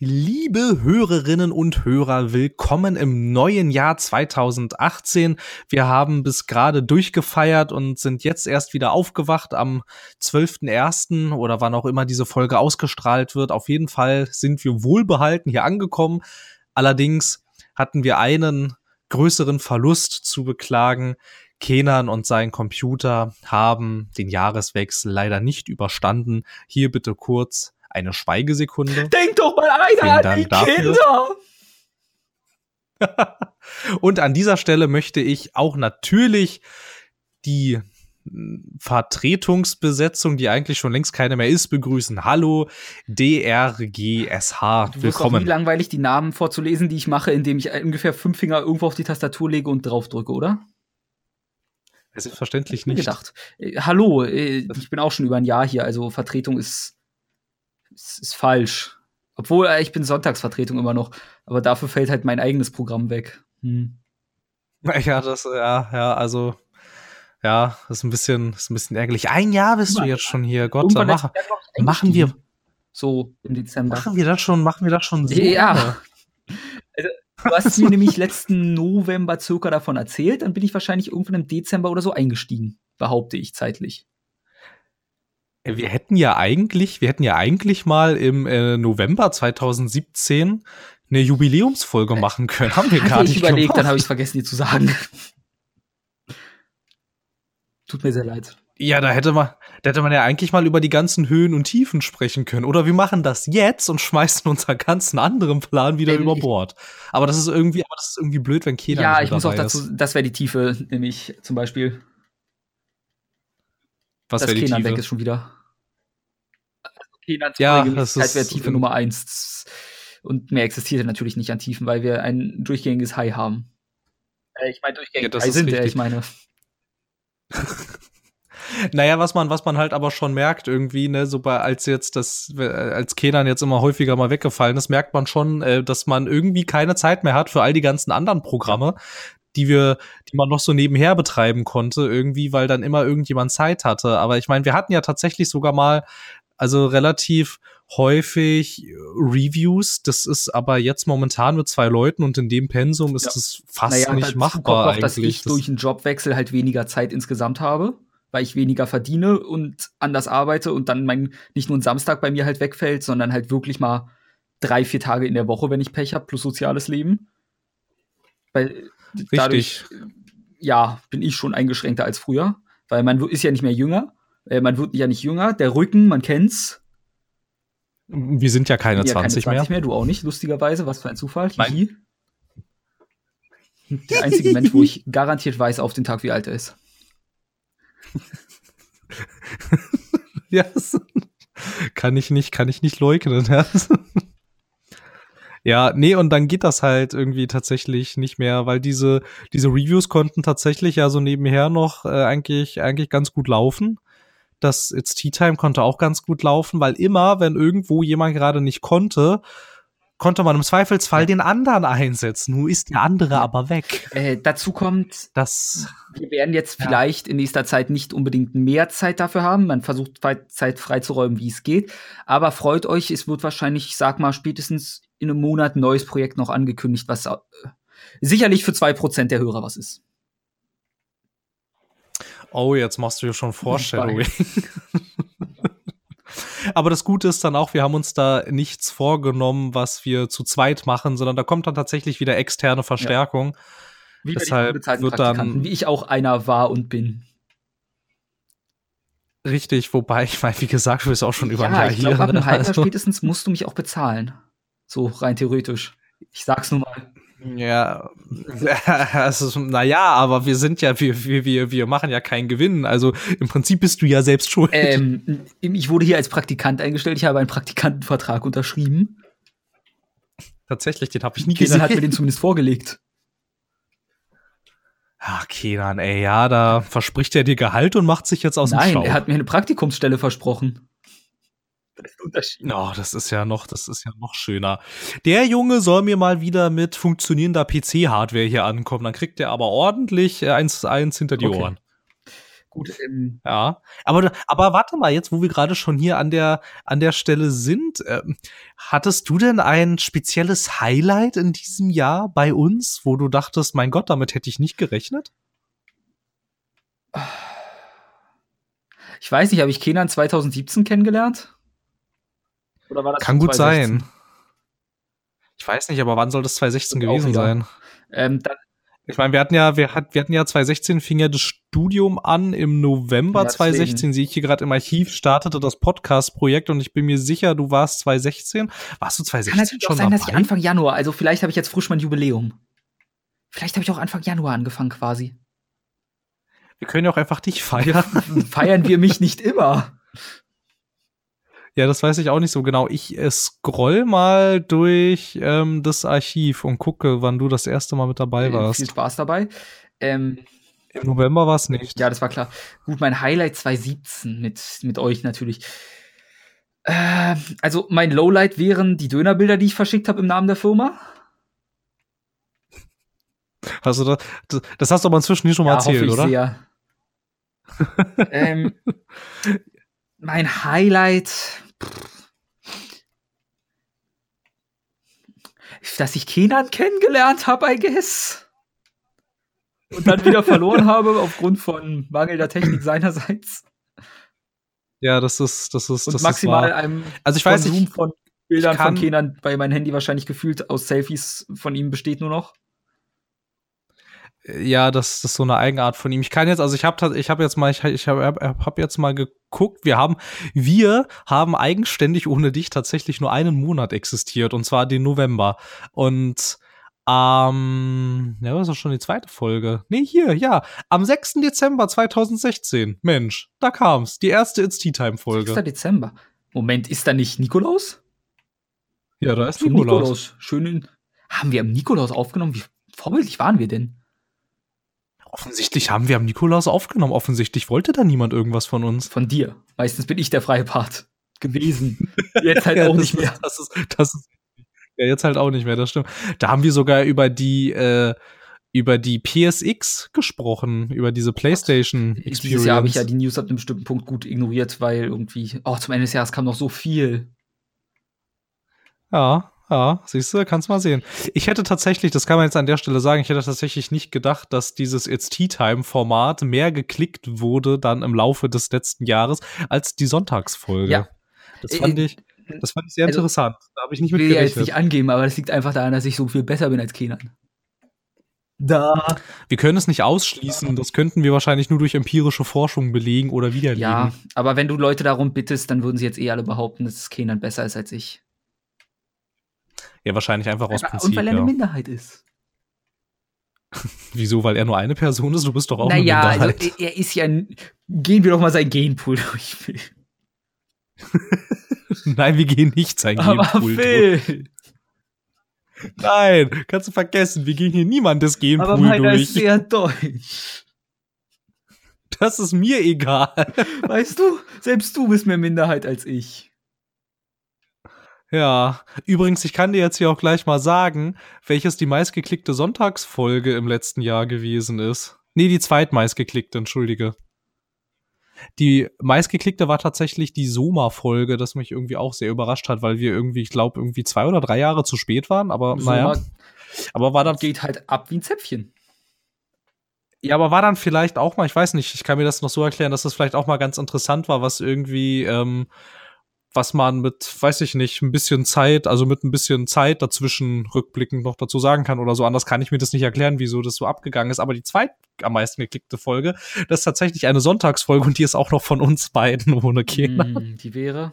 Liebe Hörerinnen und Hörer, willkommen im neuen Jahr 2018. Wir haben bis gerade durchgefeiert und sind jetzt erst wieder aufgewacht am 12.01. oder wann auch immer diese Folge ausgestrahlt wird. Auf jeden Fall sind wir wohlbehalten hier angekommen. Allerdings hatten wir einen größeren Verlust zu beklagen. Kenan und sein Computer haben den Jahreswechsel leider nicht überstanden. Hier bitte kurz eine Schweigesekunde. Denk doch mal einer an die dafür. Kinder! Und an dieser Stelle möchte ich auch natürlich die Vertretungsbesetzung, die eigentlich schon längst keine mehr ist, begrüßen. Hallo, DRGSH. Du Willkommen. Wie langweilig die Namen vorzulesen, die ich mache, indem ich ungefähr fünf Finger irgendwo auf die Tastatur lege und draufdrücke, oder? Selbstverständlich nicht. Gedacht. Äh, hallo, äh, ich bin auch schon über ein Jahr hier, also Vertretung ist ist, ist falsch. Obwohl, äh, ich bin Sonntagsvertretung immer noch. Aber dafür fällt halt mein eigenes Programm weg. Hm. Ja, das, ja, ja, also, ja, das ist ein bisschen, ist ein bisschen ärgerlich. Ein Jahr bist du jetzt schon hier. Gott, sei machen, machen wir. So im Dezember. Machen wir das schon, machen wir das schon so? Ja. Also, du hast mir nämlich letzten November circa davon erzählt, dann bin ich wahrscheinlich irgendwann im Dezember oder so eingestiegen, behaupte ich zeitlich. Wir hätten ja eigentlich, wir hätten ja eigentlich mal im äh, November 2017 eine Jubiläumsfolge äh, machen können. Haben wir gar nicht ich überlegt, gemacht. dann habe ich es vergessen, dir zu sagen. Tut mir sehr leid. Ja, da hätte man, da hätte man ja eigentlich mal über die ganzen Höhen und Tiefen sprechen können. Oder wir machen das jetzt und schmeißen unseren ganzen anderen Plan wieder ähm, über Bord. Aber das ist irgendwie, aber das ist irgendwie blöd, wenn keiner Ja, ich muss auch dazu, ist. das wäre die Tiefe, nämlich zum Beispiel. Was wäre die Kenan Tiefe? weg ist schon wieder. Ja, das ist wäre Tiefe Nummer eins. Und mehr existiert natürlich nicht an Tiefen, weil wir ein durchgängiges High haben. Äh, ich meine durchgängig ja, High sind wir, ich meine. Naja, was man, was man halt aber schon merkt irgendwie, ne, so bei, als jetzt das, als Kenan jetzt immer häufiger mal weggefallen ist, merkt man schon, äh, dass man irgendwie keine Zeit mehr hat für all die ganzen anderen Programme, die wir, die man noch so nebenher betreiben konnte, irgendwie, weil dann immer irgendjemand Zeit hatte. Aber ich meine, wir hatten ja tatsächlich sogar mal also relativ häufig Reviews. Das ist aber jetzt momentan mit zwei Leuten und in dem Pensum ist ja. das fast naja, nicht machbar kommt noch, eigentlich. dass ich das durch einen Jobwechsel halt weniger Zeit insgesamt habe, weil ich weniger verdiene und anders arbeite und dann mein nicht nur ein Samstag bei mir halt wegfällt, sondern halt wirklich mal drei, vier Tage in der Woche, wenn ich Pech habe, plus soziales Leben. Weil Richtig. dadurch, ja, bin ich schon eingeschränkter als früher, weil man ist ja nicht mehr jünger äh, man wird ja nicht jünger. Der Rücken, man kennt's. Wir sind ja keine, ja, 20, keine 20 mehr. mehr. Du auch nicht, lustigerweise. Was für ein Zufall. Hihi. Der einzige Mensch, wo ich garantiert weiß auf den Tag, wie alt er ist. ja, kann ich nicht, kann ich nicht leugnen. Ja. ja, nee, und dann geht das halt irgendwie tatsächlich nicht mehr, weil diese, diese Reviews konnten tatsächlich ja so nebenher noch äh, eigentlich, eigentlich ganz gut laufen das It's Tea Time konnte auch ganz gut laufen, weil immer, wenn irgendwo jemand gerade nicht konnte, konnte man im Zweifelsfall den anderen einsetzen. Nun ist der andere aber weg. Äh, dazu kommt, dass wir werden jetzt ja. vielleicht in nächster Zeit nicht unbedingt mehr Zeit dafür haben. Man versucht Zeit freizuräumen, wie es geht. Aber freut euch, es wird wahrscheinlich, ich sag mal, spätestens in einem Monat ein neues Projekt noch angekündigt, was äh, sicherlich für zwei Prozent der Hörer was ist. Oh, jetzt machst du dir schon Foreshadowing. Aber das Gute ist dann auch, wir haben uns da nichts vorgenommen, was wir zu zweit machen, sondern da kommt dann tatsächlich wieder externe Verstärkung. Ja. Wie Deshalb wird dann, wie ich auch einer war und bin. Richtig, wobei ich meine, wie gesagt, du bist auch schon über ja, ein Jahr ich glaub, hier. Ab einem ne? halben also. spätestens musst du mich auch bezahlen. So rein theoretisch. Ich sag's nur mal. Ja, also, naja, aber wir sind ja, wir, wir, wir machen ja keinen Gewinn. Also im Prinzip bist du ja selbst schuld. Ähm, ich wurde hier als Praktikant eingestellt, ich habe einen Praktikantenvertrag unterschrieben. Tatsächlich, den habe ich nie gesehen. Dann hat mir den zumindest vorgelegt. Ach, Kenan, ey, ja, da verspricht er dir Gehalt und macht sich jetzt aus Nein, dem Schau. er hat mir eine Praktikumsstelle versprochen. Das ist Unterschied. Oh, das ist ja noch, das ist ja noch schöner. Der Junge soll mir mal wieder mit funktionierender PC-Hardware hier ankommen. Dann kriegt er aber ordentlich eins, eins hinter die okay. Ohren. Gut, ähm, Ja, aber, aber warte mal, jetzt, wo wir gerade schon hier an der, an der Stelle sind, ähm, hattest du denn ein spezielles Highlight in diesem Jahr bei uns, wo du dachtest, mein Gott, damit hätte ich nicht gerechnet? ich weiß nicht, habe ich Kenan 2017 kennengelernt? Oder war das Kann gut 2016? sein. Ich weiß nicht, aber wann soll das 2016 Stimmt auch gewesen sein? Ähm, Ich meine, wir hatten ja, wir, hat, wir hatten ja 2016 fing ja das Studium an. Im November Ja, deswegen. 2016 sehe ich hier gerade im Archiv, startete das Podcast-Projekt und ich bin mir sicher, du warst 2016. Warst du kann 2016 natürlich auch schon sein, dass ich dabei? Anfang Januar, also vielleicht habe ich jetzt frisch mein Jubiläum. Vielleicht habe ich auch Anfang Januar angefangen quasi. Wir können ja auch einfach dich feiern. Feiern wir mich nicht immer. Ja, das weiß ich auch nicht so genau. Ich äh, scroll mal durch ähm, das Archiv und gucke, wann du das erste Mal mit dabei Äh, warst. Viel Spaß dabei. Ähm, Im November war es nicht. ja, das war klar. Gut, mein Highlight 2017 mit, mit euch natürlich. Äh, also mein Lowlight wären die Dönerbilder, die ich verschickt habe im Namen der Firma. Hast das, das, das hast du aber inzwischen hier schon mal erzählt, hoffe ich oder? sehr. ähm, mein Highlight, dass ich Kenan kennengelernt habe, I guess. Und dann wieder verloren habe aufgrund von mangelnder Technik seinerseits. Ja, das ist, das ist, Und das maximal ist einem Also ich weiß Konsum nicht, von Bildern ich kann- von Kenan bei meinem Handy wahrscheinlich gefühlt aus Selfies von ihm besteht nur noch. Ja, das, das ist so eine Eigenart von ihm. Ich kann jetzt, also ich habe ich hab jetzt mal, ich, ich habe hab, jetzt mal geguckt. Wir haben, wir haben eigenständig ohne dich tatsächlich nur einen Monat existiert und zwar den November. Und ähm, ja, das ist doch schon die zweite Folge. Nee, hier, ja. Am 6. Dezember 2016. Mensch, da kam's. Die erste It's Tea Time 6. Folge. Dezember. Moment, ist da nicht Nikolaus? Ja, da ist Nikolaus. Schön in, haben wir am Nikolaus aufgenommen? Wie vorbildlich waren wir denn? Offensichtlich haben wir am Nikolaus aufgenommen. Offensichtlich wollte da niemand irgendwas von uns. Von dir. Meistens bin ich der freie Part gewesen. Jetzt halt Ja, auch nicht mehr. Ist, das ist, das ist, ja, jetzt halt auch nicht mehr, das stimmt. Da haben wir sogar über die, äh, über die PSX gesprochen, über diese PlayStation Experience. Dieses Jahr habe ich ja die News ab einem bestimmten Punkt gut ignoriert, weil irgendwie, oh, zum Ende des Jahres kam noch so viel. ja, ja, siehst du, kannst mal sehen. Ich hätte tatsächlich, das kann man jetzt an der Stelle sagen, ich hätte tatsächlich nicht gedacht, dass dieses It's Tea Time Format mehr geklickt wurde dann im Laufe des letzten Jahres als die Sonntagsfolge. Ja. Das fand Äh, ich, das fand ich sehr also, interessant. Da habe ich nicht Ich mit will ja jetzt gerechnet. nicht angeben, aber das liegt einfach daran, dass ich so viel besser bin als Kenan. Da. Wir können es nicht ausschließen. Das könnten wir wahrscheinlich nur durch empirische Forschung belegen oder widerlegen. Ja, aber wenn du Leute darum bittest, dann würden sie jetzt eh alle behaupten, dass Kenan besser ist als ich. Ja, wahrscheinlich einfach aus Und Prinzip. weil er eine Ja. Minderheit ist. Wieso? Weil er nur eine Person ist? Du bist doch auch naja, eine also Minderheit. er er ist ja. ein- Gehen wir doch mal sein Genpool durch. Phil. Nein, wir gehen nicht sein Aber Genpool durch. Phil. Nein, kannst du vergessen. Wir gehen hier niemandes Genpool Aber meiner ist durch. sehr deutsch. Das ist mir egal. Weißt du, selbst du bist mehr Minderheit als ich. Ja, übrigens, ich kann dir jetzt hier auch gleich mal sagen, welches die meistgeklickte Sonntagsfolge im letzten Jahr gewesen ist. Nee, die zweitmeistgeklickte, entschuldige. Die meistgeklickte war tatsächlich die Soma-Folge, das mich irgendwie auch sehr überrascht hat, weil wir irgendwie, ich glaube, irgendwie zwei oder drei Jahre zu spät waren, aber naja. Soma Aber war dann, geht halt ab wie ein Zäpfchen. ja, aber war dann vielleicht auch mal, ich weiß nicht, ich kann mir das noch so erklären, dass das vielleicht auch mal ganz interessant war, was irgendwie, ähm, was man mit, weiß ich nicht, ein bisschen Zeit, also mit ein bisschen Zeit dazwischen rückblickend noch dazu sagen kann oder so. Anders kann ich mir das nicht erklären, wieso das so abgegangen ist. Aber die zweit am meisten geklickte Folge, das ist tatsächlich eine Sonntagsfolge und die ist auch noch von uns beiden ohne Kinder. Mm, die wäre.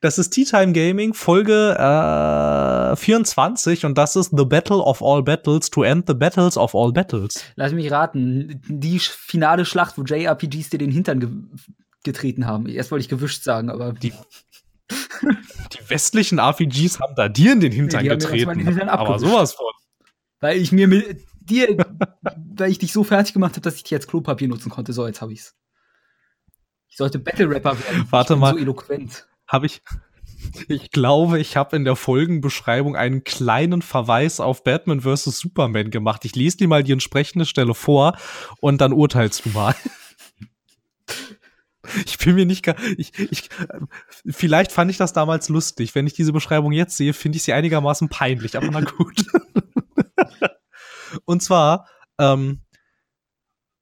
Das ist Tea Time Gaming, Folge äh, 24 und das ist The Battle of All Battles to End the Battles of All Battles. Lass mich raten. Die finale Schlacht, wo JRPGs dir den Hintern getreten haben. Erst wollte ich gewischt sagen, aber Die- Die westlichen RPGs haben da dir in den Hintern Nee, getreten. den Hintern aber sowas von. weil ich mir mit dir, weil ich dich so fertig gemacht habe, dass ich dich als Klopapier nutzen konnte. So, jetzt habe ich's. Ich sollte Battle Rapper werden. Warte ich mal. so eloquent. Habe ich, Ich glaube, ich habe in der Folgenbeschreibung einen kleinen Verweis auf Batman vs. Superman gemacht. Ich lese dir mal die entsprechende Stelle vor und dann urteilst du mal. Ich bin mir nicht gar, ich, ich, vielleicht fand ich das damals lustig. Wenn ich diese Beschreibung jetzt sehe, finde ich sie einigermaßen peinlich, aber na gut. und zwar, ähm,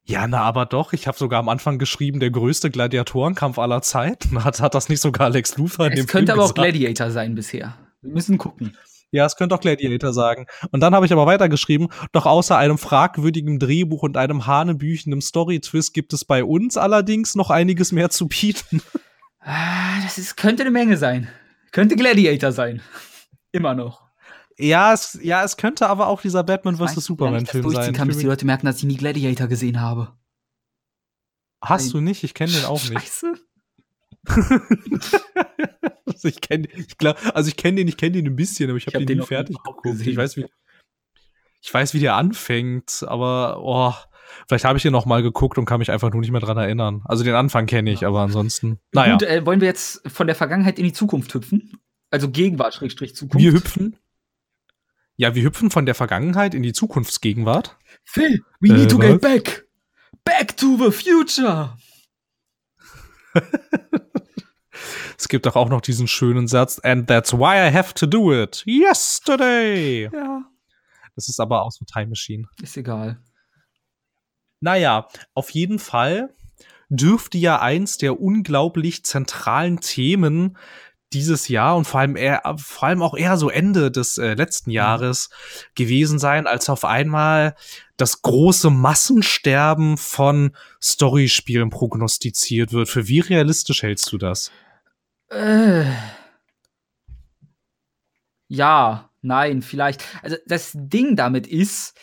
ja, na, aber doch. Ich habe sogar am Anfang geschrieben, der größte Gladiatorenkampf aller Zeiten. Hat, hat das nicht sogar Alex Luthor in dem Es könnte Film aber gesagt? auch Gladiator sein bisher. Wir müssen gucken. Ja, es könnte auch Gladiator sagen. Und dann habe ich aber weitergeschrieben, doch außer einem fragwürdigen Drehbuch und einem hanebüchenden Story-Twist gibt es bei uns allerdings noch einiges mehr zu bieten. Ah, das ist, könnte eine Menge sein. Könnte Gladiator sein. Immer noch. Ja, es, ja, es könnte aber auch dieser Batman vs. Superman-Film sein. kann, bis die Leute merken, dass ich nie Gladiator gesehen habe. Hast Nein. du nicht? Ich kenne den auch nicht. Scheiße. also ich kenne, ich glaube, also ich kenne den, ich kenne den ein bisschen, aber ich habe hab den, nie fertig geguckt. Ich weiß, wie, ich weiß, wie der anfängt, aber oh, vielleicht habe ich den noch mal geguckt und kann mich einfach nur nicht mehr dran erinnern. Also den Anfang kenne ich, ja. aber ansonsten. Naja. Gut, äh, wollen wir jetzt von der Vergangenheit in die Zukunft hüpfen? Also Gegenwart, Schrägstrich Zukunft. Wir hüpfen. Ja, wir hüpfen von der Vergangenheit in die Zukunftsgegenwart. Phil, we need äh, to get back. Back to the future. es gibt doch auch noch diesen schönen Satz, and that's why I have to do it. Yesterday. Ja. Das ist aber aus dem Time Machine. Ist egal. Naja, auf jeden Fall dürfte ja eins der unglaublich zentralen Themen dieses Jahr und vor allem eher, vor allem auch eher so Ende des äh, letzten mhm. Jahres gewesen sein, als auf einmal das große Massensterben von Storyspielen prognostiziert wird. Für wie realistisch hältst du das? Äh. Ja, nein, vielleicht. Also das Ding damit ist,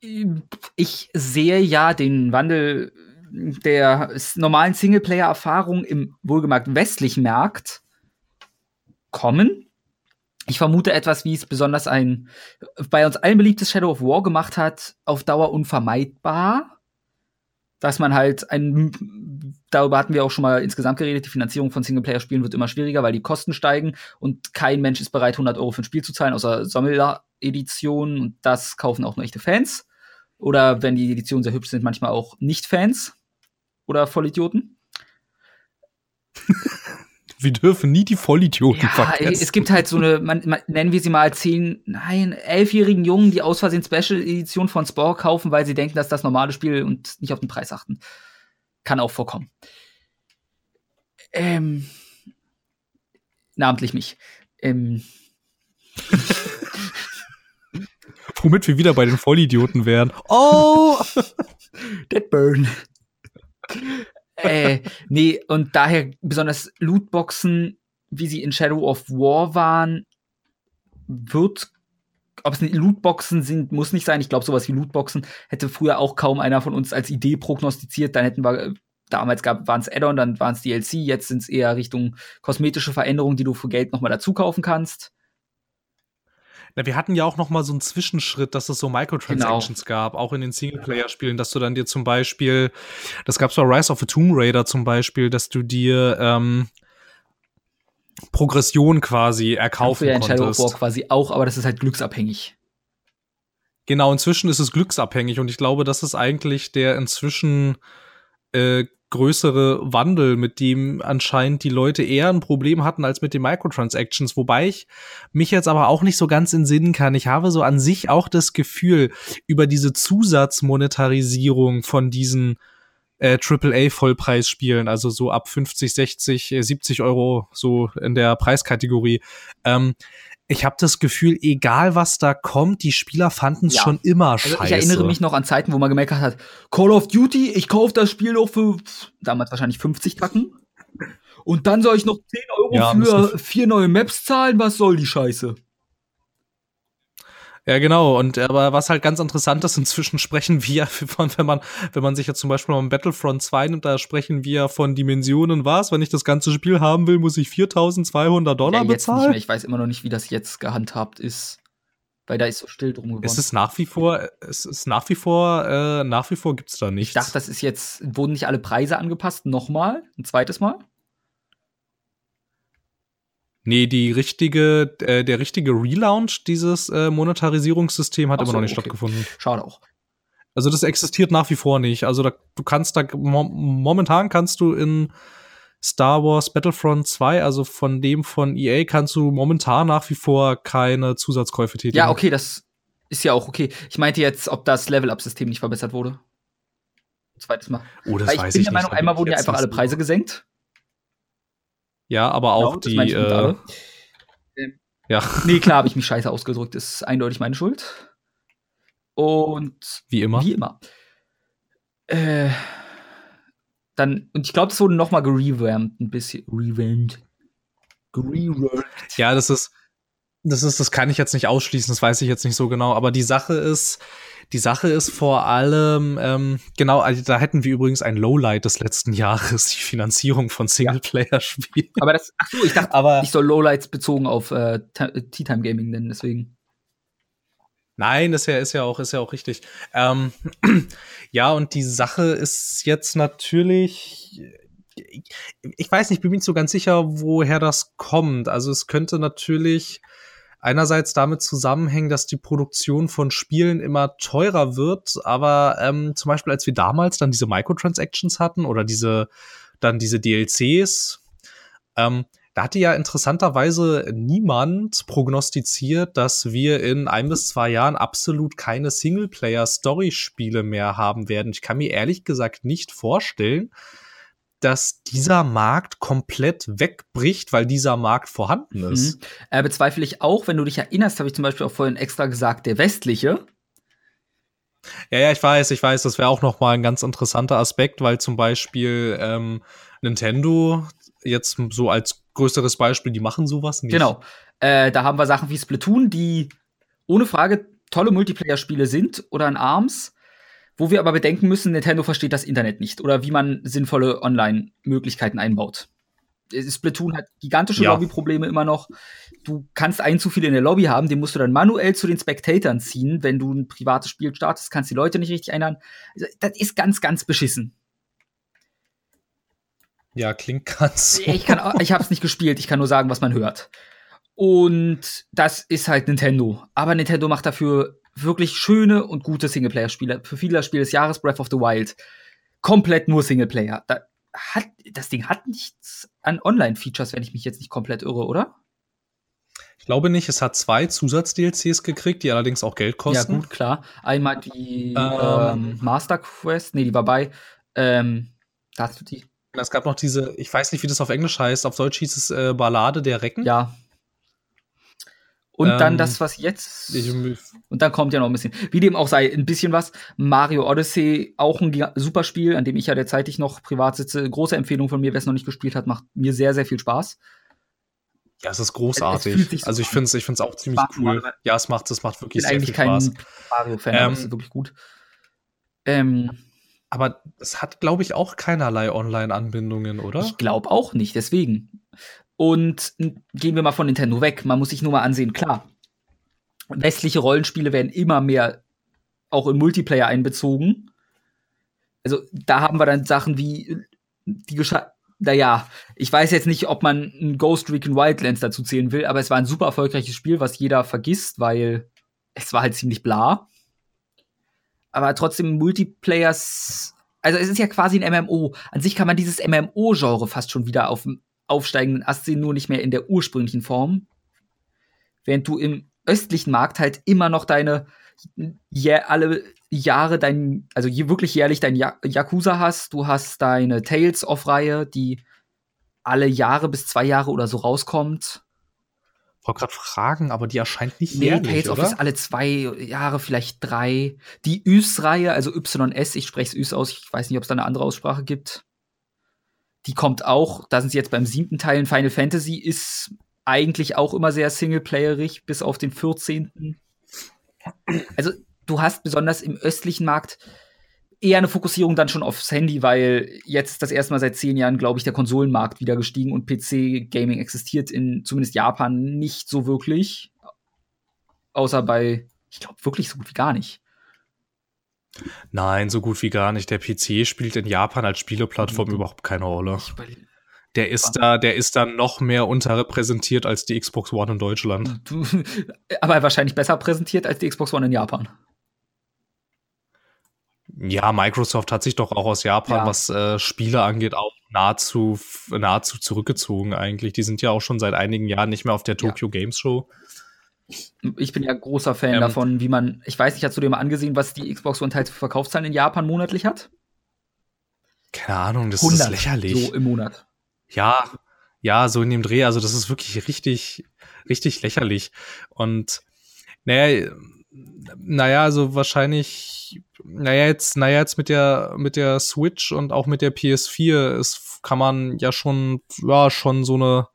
ich sehe ja den Wandel der normalen Singleplayer-Erfahrung im wohlgemerkt westlichen Markt kommen. Ich vermute etwas, wie es besonders ein bei uns allen beliebtes Shadow of War gemacht hat, auf Dauer unvermeidbar. Dass man halt ein, darüber hatten wir auch schon mal insgesamt geredet, die Finanzierung von Singleplayer-Spielen wird immer schwieriger, weil die Kosten steigen und kein Mensch ist bereit, 100 Euro für ein Spiel zu zahlen, außer Sammler-Editionen und das kaufen auch nur echte Fans. Oder wenn die Editionen sehr hübsch sind, manchmal auch Nicht-Fans oder Vollidioten. Wir dürfen nie die Vollidioten ja, vergessen. Es gibt halt so eine, man, man, nennen wir sie mal zehn, nein, elfjährigen Jungen, die aus Versehen Special Edition von Spore kaufen, weil sie denken, dass das normale Spiel und nicht auf den Preis achten. Kann auch vorkommen. Ähm, namentlich mich. Ähm. Womit wir wieder bei den Vollidioten wären. Oh! Deadburn äh, nee, und daher besonders Lootboxen, wie sie in Shadow of War waren, wird ob es Lootboxen sind, muss nicht sein. Ich glaube, sowas wie Lootboxen hätte früher auch kaum einer von uns als Idee prognostiziert. Dann hätten wir, damals waren es Add-on, dann waren es DLC, jetzt sind es eher Richtung kosmetische Veränderungen, die du für Geld nochmal dazu kaufen kannst. Na, wir hatten ja auch noch mal so einen Zwischenschritt, dass es so Microtransactions genau. gab, auch in den Singleplayer-Spielen, dass du dann dir zum Beispiel, das gab's bei Rise of the Tomb Raider zum Beispiel, dass du dir ähm, Progression quasi erkaufen ja konntest. Shadow of War quasi auch, aber das ist halt glücksabhängig. Genau, inzwischen ist es glücksabhängig und ich glaube, das ist eigentlich der inzwischen äh, größere Wandel, mit dem anscheinend die Leute eher ein Problem hatten als mit den Microtransactions, wobei ich mich jetzt aber auch nicht so ganz entsinnen kann. Ich habe so an sich auch das Gefühl, über diese Zusatzmonetarisierung von diesen äh, AAA-Vollpreisspielen, also so ab 50, 60, 70 Euro so in der Preiskategorie, ähm, ich habe das Gefühl, egal was da kommt, die Spieler fanden es ja. schon immer scheiße. Also ich erinnere mich noch an Zeiten, wo man gemerkt hat, Call of Duty, ich kaufe das Spiel noch für damals wahrscheinlich 50 Tacken. Und dann soll ich noch 10 Euro ja, für vier neue Maps zahlen? Was soll die Scheiße? Ja, genau. Und aber was halt ganz interessant ist, inzwischen sprechen wir von, wenn man, wenn man sich jetzt zum Beispiel mal Battlefront 2 nimmt, da sprechen wir von Dimensionen was. Wenn ich das ganze Spiel haben will, muss ich 4200 Dollar ja, jetzt bezahlen. Nicht mehr. Ich weiß immer noch nicht, wie das jetzt gehandhabt ist. Weil da ist so still drum geworden. Ist es nach wie vor, es ist nach wie vor, äh, nach wie vor gibt's da nichts. Ich dachte, das ist jetzt, wurden nicht alle Preise angepasst? Nochmal? Ein zweites Mal? Nee, die richtige, äh, der richtige Relaunch dieses äh, Monetarisierungssystem hat so, noch nicht okay. stattgefunden. Schade auch. Also das existiert nach wie vor nicht. Also da, du kannst da mo momentan kannst du in Star Wars Battlefront 2, also von dem von EA, kannst du momentan nach wie vor keine Zusatzkäufe tätigen. Ja, okay, das ist ja auch okay. Ich meinte jetzt, ob das Level-Up-System nicht verbessert wurde. Zweites Mal. Oh, das Weil ich weiß bin ich der nicht. Meinung, einmal wurden ja einfach alle Preise gesenkt. Ja, aber auch Genau, die, äh, alle. ja, Nee, klar habe ich mich scheiße ausgedrückt. Ist eindeutig meine Schuld. Und wie immer. wie immer. Äh, dann, und ich glaube, das wurde noch mal gerevamped, ein bisschen. Revamped. Gerevamped. Ja, das ist, das ist, das kann ich jetzt nicht ausschließen, das weiß ich jetzt nicht so genau. Aber die Sache ist, die Sache ist vor allem, ähm, genau, also da hätten wir übrigens ein Lowlight des letzten Jahres, die Finanzierung von Singleplayer-Spielen. Aber das, ach so, ich dachte, Aber ich soll Lowlights bezogen auf äh, Tea Time Gaming nennen, deswegen. Nein, ist ja, ist ja auch, ist ja auch richtig. Ähm, ja, und die Sache ist jetzt natürlich, ich, ich weiß nicht, ich bin mir nicht so ganz sicher, woher das kommt. Also es könnte natürlich einerseits damit zusammenhängen, dass die Produktion von Spielen immer teurer wird, aber ähm, zum Beispiel als wir damals dann diese Microtransactions hatten oder diese dann diese DLCs, ähm, da hatte ja interessanterweise niemand prognostiziert, dass wir in ein bis zwei Jahren absolut keine Singleplayer-Story-Spiele mehr haben werden. Ich kann mir ehrlich gesagt nicht vorstellen, dass dieser Markt komplett wegbricht, weil dieser Markt vorhanden ist. Mhm. Äh, bezweifle ich auch, wenn du dich erinnerst, habe ich zum Beispiel auch vorhin extra gesagt, der westliche. Ja, ja, ich weiß, ich weiß, das wäre auch noch mal ein ganz interessanter Aspekt, weil zum Beispiel ähm, Nintendo jetzt so als größeres Beispiel, die machen sowas nicht. Genau. Äh, da haben wir Sachen wie Splatoon, die ohne Frage tolle Multiplayer-Spiele sind oder ein ARMS, wo wir aber bedenken müssen, Nintendo versteht das Internet nicht oder wie man sinnvolle Online-Möglichkeiten einbaut. Splatoon hat gigantische Ja. Lobbyprobleme immer noch. Du kannst einen zu viel in der Lobby haben, den musst du dann manuell zu den Spectatoren ziehen. Wenn du ein privates Spiel startest, kannst die Leute nicht richtig einladen. Also, das ist ganz, ganz beschissen. Ja, klingt ganz so. Ich, kann, ich habe es nicht gespielt, ich kann nur sagen, was man hört. Und das ist halt Nintendo. Aber Nintendo macht dafür wirklich schöne und gute Singleplayer-Spiele. Für viele das Spiel des Jahres, Breath of the Wild. Komplett nur Singleplayer. Da hat, das Ding hat nichts an Online-Features, wenn ich mich jetzt nicht komplett irre, oder? Ich glaube nicht, es hat zwei Zusatz-DLCs gekriegt, die allerdings auch Geld kosten. Ja, gut, klar. Einmal die Ähm. ähm, Master Quest, nee, die war bei. Ähm, da hast du die. Es gab noch diese, ich weiß nicht, wie das auf Englisch heißt, auf Deutsch hieß es äh, Ballade der Recken. Ja. Und dann Ähm, das, was jetzt. Ich, Und dann kommt ja noch ein bisschen, wie dem auch sei, ein bisschen was. Mario Odyssey, auch ein super Spiel, an dem ich ja derzeitig noch privat sitze. Große Empfehlung von mir, wer es noch nicht gespielt hat, macht mir sehr, sehr viel Spaß. ja, es ist Es- es großartig. sich so also ich finde es ich find's auch ziemlich Spaß cool. macht. Ja, es macht, es macht Ich wirklich bin sehr eigentlich viel kein Spaß. Mario-Fan, aber Ähm, es ist wirklich gut. Ähm, Aber es hat, glaube ich, auch keinerlei Online-Anbindungen, oder? ich glaube auch nicht, deswegen. Und gehen wir mal von Nintendo weg. Man muss sich nur mal ansehen, klar. Westliche Rollenspiele werden immer mehr auch in Multiplayer einbezogen. Also da haben wir dann Sachen wie die Gescha naja, ich weiß jetzt nicht, ob man ein Ghost Recon Wildlands dazu zählen will, aber es war ein super erfolgreiches Spiel, was jeder vergisst, weil es war halt ziemlich bla. Aber trotzdem Multiplayers, also es ist ja quasi ein MMO. An sich kann man dieses MMO-Genre fast schon wieder auf aufsteigenden Ast sehen, nur nicht mehr in der ursprünglichen Form. Während du im östlichen Markt halt immer noch deine ja, alle Jahre dein, also wirklich jährlich dein ja Yakuza hast, du hast deine Tales of Reihe, die alle Jahre bis zwei Jahre oder so rauskommt. Ich wollte gerade fragen, aber die erscheint nicht Nee, jährlich, Tales of oder? ist alle zwei Jahre, vielleicht drei. Die Ys-Reihe, also YS, ich spreche es Ys aus, ich weiß nicht, ob es da eine andere Aussprache gibt. Die kommt auch, da sind sie jetzt beim siebten Teil in Final Fantasy, ist eigentlich auch immer sehr singleplayerig, bis auf den 14. Also, du hast besonders im östlichen Markt eher eine Fokussierung dann schon aufs Handy, weil jetzt das erste Mal seit zehn Jahren, glaube ich, der Konsolenmarkt wieder gestiegen und PC-Gaming existiert in zumindest Japan nicht so wirklich. Außer bei, ich glaube, wirklich so gut wie gar nicht. Nein, so gut wie gar nicht. Der PC spielt in Japan als Spieleplattform Mhm. überhaupt keine Rolle. Der ist da, der ist da noch mehr unterrepräsentiert als die Xbox One in Deutschland. Du, aber wahrscheinlich besser präsentiert als die Xbox One in Japan. Ja, Microsoft hat sich doch auch aus Japan, ja. was äh, Spiele angeht, auch nahezu, nahezu zurückgezogen eigentlich. Die sind ja auch schon seit einigen Jahren nicht mehr auf der Tokyo ja. Games Show. Ich bin ja großer Fan ähm, davon, wie man, ich weiß nicht, hast du dir mal angesehen, was die Xbox One teils für Verkaufszahlen in Japan monatlich hat? Keine Ahnung, das ist lächerlich. So im Monat. Ja, ja, so in dem Dreh, also das ist wirklich richtig, richtig lächerlich. Und naja, naja, also wahrscheinlich, naja, jetzt, naja, jetzt mit der, mit der Switch und auch mit der PS4 ist, kann man ja schon, ja, schon so eine,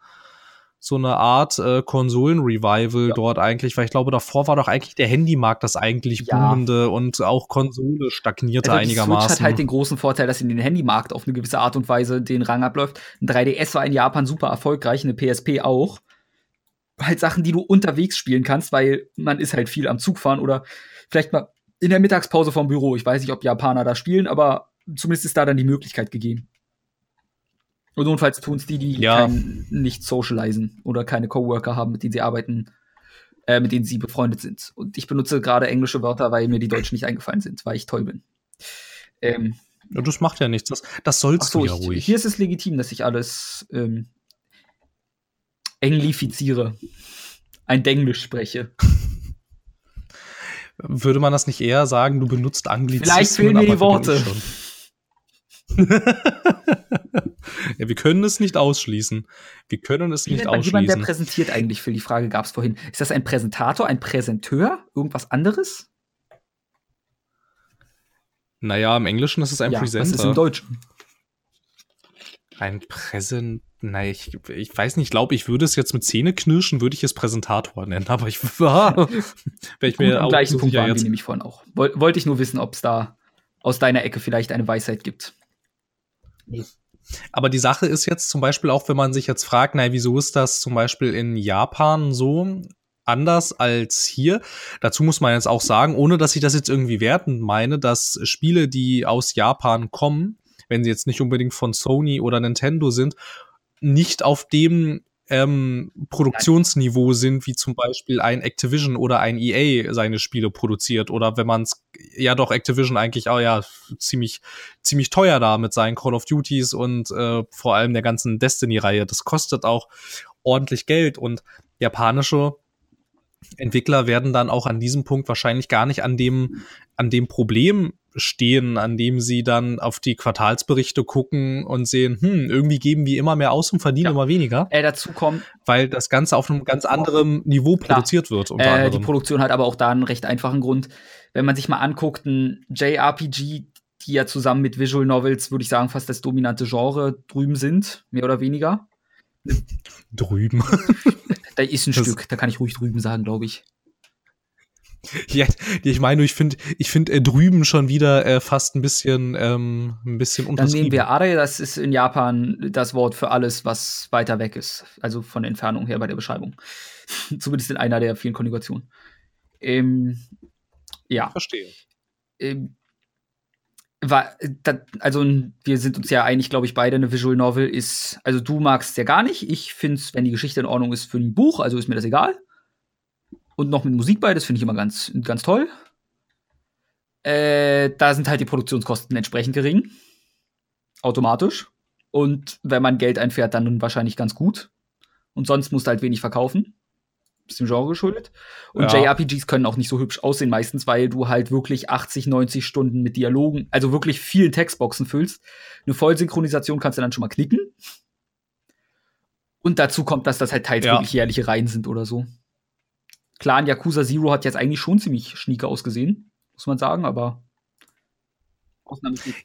so eine Art äh, Konsolen-Revival ja. dort eigentlich, weil ich glaube, davor war doch eigentlich der Handymarkt das eigentlich ja. boomende und auch Konsole stagnierte also einigermaßen. Switch hat halt den großen Vorteil, dass in den Handymarkt auf eine gewisse Art und Weise den Rang abläuft. Ein 3DS war in Japan super erfolgreich, eine PSP auch. Halt Sachen, die du unterwegs spielen kannst, weil man ist halt viel am Zug fahren oder vielleicht mal in der Mittagspause vom Büro. Ich weiß nicht, ob Japaner da spielen, aber zumindest ist da dann die Möglichkeit gegeben. Und notfalls tun es die, die ja. kein, nicht socialisen oder keine Coworker haben, mit denen sie arbeiten, äh, mit denen sie befreundet sind. Und ich benutze gerade englische Wörter, weil mir die Deutschen nicht eingefallen sind, weil ich toll bin. Ähm, ja, das macht ja nichts. Das, das sollst so, du ja ich, ruhig. Hier ist es legitim, dass ich alles ähm, englifiziere. Ein Denglisch spreche. Würde man das nicht eher sagen, du benutzt Anglizismen? Vielleicht fehlen mir die Worte. ja, wir können es nicht ausschließen. Wir können es nicht ausschließen. Jemand, der präsentiert eigentlich, Phil, die Frage gab es vorhin. Ist das ein Präsentator, ein Präsenteur, irgendwas anderes? Naja, im Englischen ist es ein ja, Presenter. Was ist im Deutschen? Ein Präsent. Nein, ich, ich weiß nicht, ich glaube, ich würde es jetzt mit Zähne knirschen, würde ich es Präsentator nennen, aber ich war. ich mir am gleichen Punkt waren jetzt. wir nämlich vorhin auch. Wollte ich nur wissen, ob es da aus deiner Ecke vielleicht eine Weisheit gibt. Aber die Sache ist jetzt zum Beispiel auch, wenn man sich jetzt fragt, naja, wieso ist das zum Beispiel in Japan so anders als hier? Dazu muss man jetzt auch sagen, ohne dass ich das jetzt irgendwie wertend meine, dass Spiele, die aus Japan kommen, wenn sie jetzt nicht unbedingt von Sony oder Nintendo sind, nicht auf dem ähm, Produktionsniveau sind, wie zum Beispiel ein Activision oder ein EA seine Spiele produziert. Oder wenn man es, ja doch, Activision eigentlich auch ja ziemlich, ziemlich teuer da mit seinen Call of Duties und äh, vor allem der ganzen Destiny-Reihe. Das kostet auch ordentlich Geld und japanische Entwickler werden dann auch an diesem Punkt wahrscheinlich gar nicht an dem, an dem Problem stehen, an dem sie dann auf die Quartalsberichte gucken und sehen, hm, irgendwie geben wir immer mehr aus und verdienen ja. immer weniger. Äh, dazu kommt, weil das Ganze auf einem ganz anderen Niveau klar. produziert wird. Unter äh, die Produktion hat aber auch da einen recht einfachen Grund. Wenn man sich mal anguckt, ein JRPG, die ja zusammen mit Visual Novels, würde ich sagen, fast das dominante Genre drüben sind, mehr oder weniger. Drüben. da ist ein das Stück, da kann ich ruhig drüben sagen, glaube ich. Ja, ich meine, ich finde, ich finde äh, drüben schon wieder äh, fast ein bisschen, ähm, ein bisschen Dann nehmen wir Are, das ist in Japan das Wort für alles, was weiter weg ist. Also von der Entfernung her bei der Beschreibung. Zumindest in einer der vielen Konjugationen. Ähm, ja. Verstehe. Ähm, war, dat, also wir sind uns ja einig, glaube ich, beide, eine Visual Novel ist, also du magst es ja gar nicht. Ich finde es, wenn die Geschichte in Ordnung ist, für ein Buch, also ist mir das egal und noch mit Musik bei, das finde ich immer ganz, ganz toll. Äh, da sind halt die Produktionskosten entsprechend gering. Automatisch. Und wenn man Geld einfährt, dann wahrscheinlich ganz gut. Und sonst musst du halt wenig verkaufen. Bisschen Genre geschuldet. Und ja. JRPGs können auch nicht so hübsch aussehen meistens, weil du halt wirklich 80, 90 Stunden mit Dialogen, also wirklich vielen Textboxen füllst. Eine Vollsynchronisation kannst du dann schon mal knicken. Und dazu kommt, dass das halt teils ja. wirklich jährliche Reihen sind oder so. Klar, in Yakuza Zero hat jetzt eigentlich schon ziemlich schnieke ausgesehen, muss man sagen, aber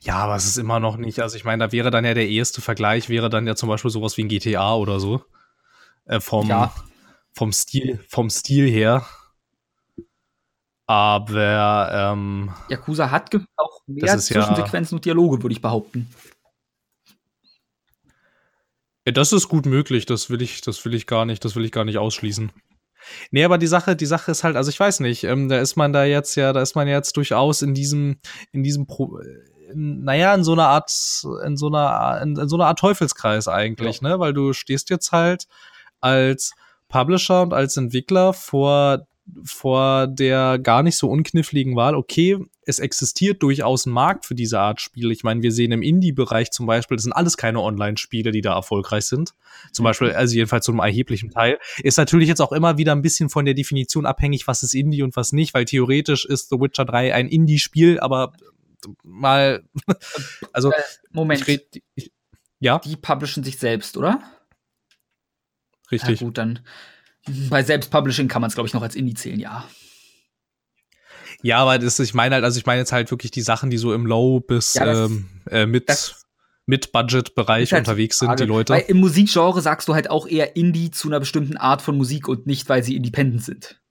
ja, aber es ist immer noch nicht. Also ich meine, da wäre dann ja der erste Vergleich, wäre dann ja zum Beispiel sowas wie ein GTA oder so. Äh, vom, ja. vom, Stil, vom Stil her. Aber ähm, Yakuza hat auch mehr Zwischensequenzen ja, und Dialoge, würde ich behaupten. Ja, das ist gut möglich, das will ich, das will ich gar nicht, das will ich gar nicht ausschließen. Nee, aber die Sache, die Sache ist halt, also ich weiß nicht, ähm, da ist man da jetzt ja, da ist man jetzt durchaus in diesem, in diesem Pro naja, in so einer Art, in so einer, in, in so einer Art Teufelskreis eigentlich, ja. ne? Weil du stehst jetzt halt als Publisher und als Entwickler vor vor der gar nicht so unkniffligen Wahl, okay, es existiert durchaus ein Markt für diese Art Spiele. Ich meine, wir sehen im Indie-Bereich zum Beispiel, das sind alles keine Online-Spiele, die da erfolgreich sind. Zum Beispiel, mhm. also jedenfalls zu einem erheblichen Teil. Ist natürlich jetzt auch immer wieder ein bisschen von der Definition abhängig, was ist Indie und was nicht, weil theoretisch ist The Witcher 3 ein Indie-Spiel, aber mal, also. Äh, Moment. Ich red, ich, ja. Die publishen sich selbst, oder? Richtig. Ja, gut, dann bei Selbstpublishing kann man es, glaube ich, noch als Indie zählen, ja. Ja, aber das, ich meine halt, also ich meine jetzt halt wirklich die Sachen, die so im Low bis ja, ähm, äh, mit, mit Budget-Bereich halt unterwegs sind, die Leute. Weil im Musikgenre sagst du halt auch eher Indie zu einer bestimmten Art von Musik und nicht, weil sie independent sind.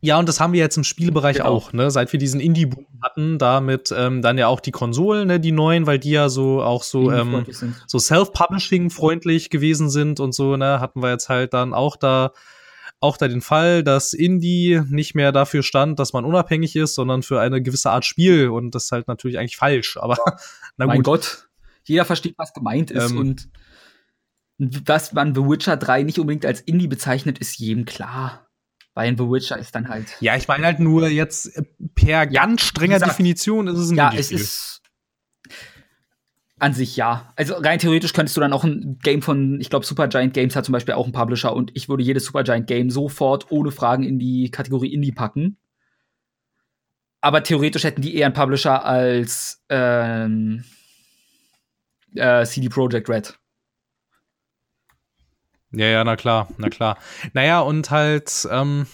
Ja, und das haben wir jetzt im Spielbereich genau. auch, ne? Seit wir diesen Indie-Boom hatten, damit ähm, dann ja auch die Konsolen, ne, die neuen, weil die ja so auch so, ähm, so self-publishing-freundlich gewesen sind und so, ne, hatten wir jetzt halt dann auch da auch da den Fall, dass Indie nicht mehr dafür stand, dass man unabhängig ist, sondern für eine gewisse Art Spiel. Und das ist halt natürlich eigentlich falsch. Aber na gut. Mein Gott, jeder versteht, was gemeint ist. Ähm, und dass man The Witcher 3 nicht unbedingt als Indie bezeichnet, ist jedem klar. Weil The Witcher ist dann halt. Ja, ich meine halt nur jetzt äh, per ganz strenger Definition ist es ein Ja, es ist an sich ja. Also rein theoretisch könntest du dann auch ein Game von, ich glaube, Supergiant Games hat zum Beispiel auch einen Publisher und ich würde jedes Supergiant Game sofort ohne Fragen in die Kategorie Indie packen. Aber theoretisch hätten die eher einen Publisher als ähm, äh, CD Projekt Red. Ja, ja, na klar, na klar. Naja, und halt, ähm,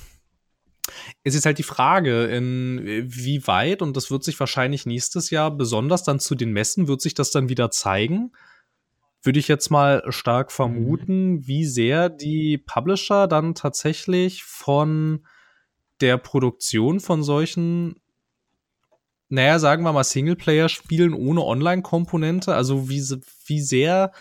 es ist halt die Frage, in wie weit, und das wird sich wahrscheinlich nächstes Jahr, besonders dann zu den Messen, wird sich das dann wieder zeigen. Würde ich jetzt mal stark vermuten, wie sehr die Publisher dann tatsächlich von der Produktion von solchen, naja, sagen wir mal, Singleplayer-Spielen ohne Online-Komponente, also wie, wie sehr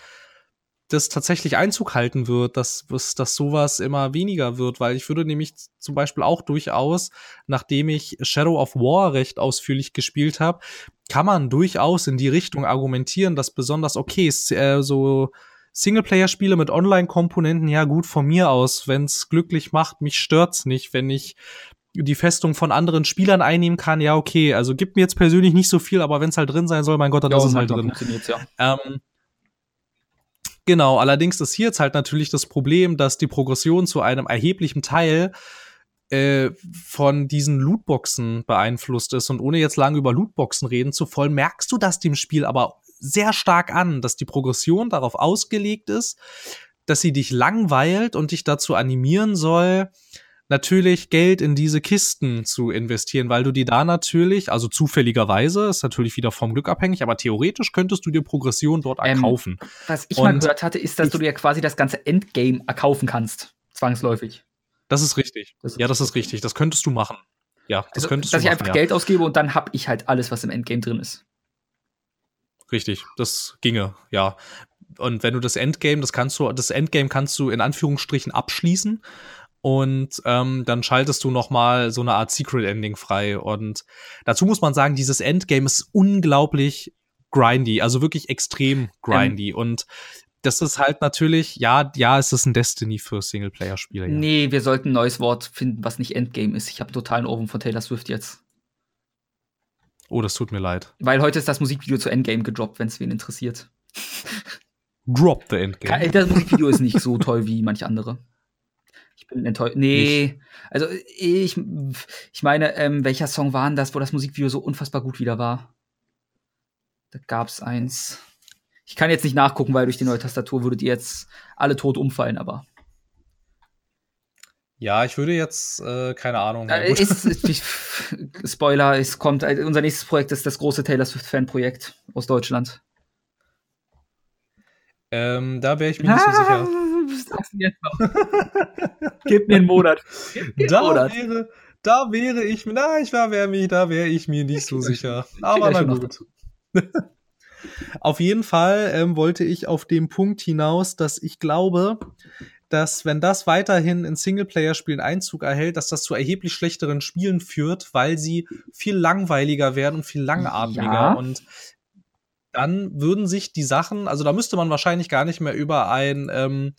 das tatsächlich Einzug halten wird, dass, dass sowas immer weniger wird, weil ich würde nämlich zum Beispiel auch durchaus, nachdem ich Shadow of War recht ausführlich gespielt habe, kann man durchaus in die Richtung argumentieren, dass besonders okay ist, äh, so Singleplayer-Spiele mit Online-Komponenten, ja gut von mir aus, wenn's glücklich macht, mich stört's nicht, wenn ich die Festung von anderen Spielern einnehmen kann, ja okay, also gibt mir jetzt persönlich nicht so viel, aber wenn's halt drin sein soll, mein Gott, dann ja, ist es halt drin. Ja. Ähm, Genau, allerdings ist hier jetzt halt natürlich das Problem, dass die Progression zu einem erheblichen Teil äh, von diesen Lootboxen beeinflusst ist. Und ohne jetzt lange über Lootboxen reden zu wollen, merkst du das dem Spiel aber sehr stark an, dass die Progression darauf ausgelegt ist, dass sie dich langweilt und dich dazu animieren soll, natürlich Geld in diese Kisten zu investieren, weil du die da natürlich, also zufälligerweise, ist natürlich wieder vom Glück abhängig, aber theoretisch könntest du dir Progression dort ähm, erkaufen. Was ich Und mal gehört hatte, ist, dass du dir quasi das ganze Endgame erkaufen kannst, zwangsläufig. Das ist richtig. Das ist ja, das ist richtig. Das könntest du machen. Ja, das also, könntest dass du machen. Dass ich einfach ja. Geld ausgebe und dann hab ich halt alles, was im Endgame drin ist. Richtig, das ginge, ja. Und wenn du das Endgame, das kannst du, das Endgame kannst du in Anführungsstrichen abschließen und ähm, dann schaltest du noch mal so eine Art Secret Ending frei und dazu muss man sagen, dieses Endgame ist unglaublich grindy, also wirklich extrem grindy ähm, und das ist halt natürlich, ja, ja, es ist ein Destiny für Singleplayer-Spiele. Ja. Nee, wir sollten ein neues Wort finden, was nicht Endgame ist. Ich habe totalen Ohrwurm von Taylor Swift jetzt. Oh, das tut mir leid. Weil heute ist das Musikvideo zu Endgame gedroppt, wenn es wen interessiert. Drop the Endgame. Das Musikvideo ist nicht so toll wie manche andere. Ich bin enttäuscht. Nee, Nicht. also ich, ich meine, ähm, welcher Song war denn das, wo das Musikvideo so unfassbar gut wieder war? Da gab's eins. Ich kann jetzt nicht nachgucken, weil durch die neue Tastatur würdet ihr jetzt alle tot umfallen, aber. Ja, ich würde jetzt, äh, keine Ahnung. Äh, ist, ist, Spoiler, es kommt, äh, unser nächstes Projekt ist das große Taylor Swift-Fan-Projekt aus Deutschland. Ähm, da wäre ich mir nicht so sicher sagst du jetzt noch? Gib mir einen Monat. Mir da, Monat. Wäre, da wäre ich, na, ich war, wär mich, da wäre ich mir nicht so sicher. Aber na gut. auf jeden Fall ähm, wollte ich auf den Punkt hinaus, dass ich glaube, dass wenn das weiterhin in Singleplayer-Spielen Einzug erhält, dass das zu erheblich schlechteren Spielen führt, weil sie viel langweiliger werden und viel langatmiger. Ja. Und dann würden sich die Sachen, also da müsste man wahrscheinlich gar nicht mehr über ein ähm,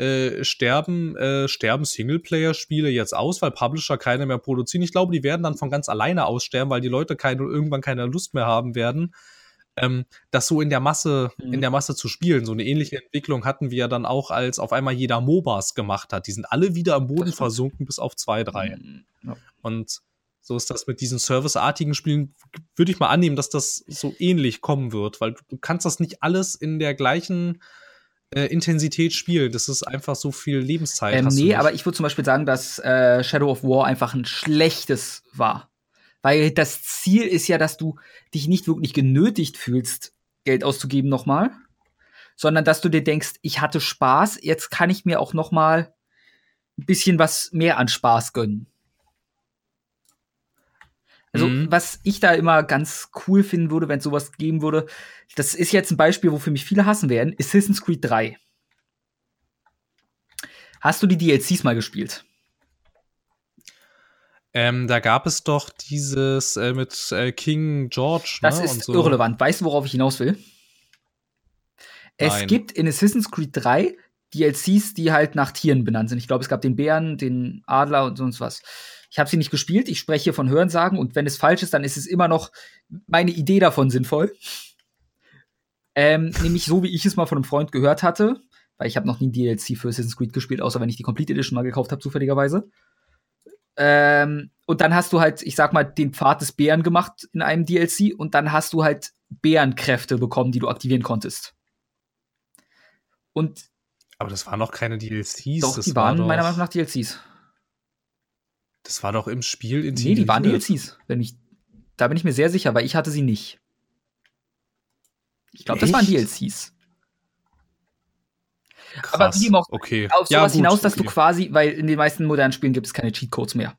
äh, sterben, äh, sterben Singleplayer-Spiele jetzt aus, weil Publisher keine mehr produzieren. Ich glaube, die werden dann von ganz alleine aussterben, weil die Leute keine, irgendwann keine Lust mehr haben werden, ähm, das so in der Masse, mhm. in der Masse zu spielen. So eine ähnliche Entwicklung hatten wir ja dann auch, als auf einmal jeder MOBAs gemacht hat. Die sind alle wieder am Boden versunken, bis auf zwei, drei. Mhm. Ja. Und so ist das mit diesen serviceartigen Spielen, würde ich mal annehmen, dass das so ähnlich kommen wird, weil du kannst das nicht alles in der gleichen äh, Intensität spielen. Das ist einfach so viel Lebenszeit. Ähm, nee, aber ich würde zum Beispiel sagen, dass äh, Shadow of War einfach ein schlechtes war. Weil das Ziel ist ja, dass du dich nicht wirklich genötigt fühlst, Geld auszugeben nochmal, sondern dass du dir denkst, ich hatte Spaß, jetzt kann ich mir auch nochmal ein bisschen was mehr an Spaß gönnen. Also, mhm. was ich da immer ganz cool finden würde, wenn es sowas geben würde, das ist jetzt ein Beispiel, wofür mich viele hassen werden, Assassin's Creed 3. Hast du die DLCs mal gespielt? Ähm, da gab es doch dieses äh, mit äh, King George. Das ne? ist so. irrelevant. Weißt du, worauf ich hinaus will? Es Nein. gibt in Assassin's Creed 3 DLCs, die halt nach Tieren benannt sind. Ich glaube, es gab den Bären, den Adler und sonst was. Ich habe sie nicht gespielt, ich spreche von Hörensagen und wenn es falsch ist, dann ist es immer noch meine Idee davon sinnvoll. Ähm, nämlich so, wie ich es mal von einem Freund gehört hatte, weil ich habe noch nie DLC für Assassin's Creed gespielt, außer wenn ich die Complete Edition mal gekauft habe, zufälligerweise. Ähm, und dann hast du halt, ich sag mal, den Pfad des Bären gemacht in einem DLC und dann hast du halt Bärenkräfte bekommen, die du aktivieren konntest. Und aber das waren noch keine DLCs. Doch, die waren war meiner Meinung nach DLCs. Das war doch im Spiel in Nee, die waren DLCs. Wenn ich, da bin ich mir sehr sicher, weil ich hatte sie nicht. Ich glaube, das waren DLCs. Krass. Aber wie auch okay. auf sowas ja, gut, hinaus, dass okay. du quasi, weil in den meisten modernen Spielen gibt es keine Cheatcodes mehr.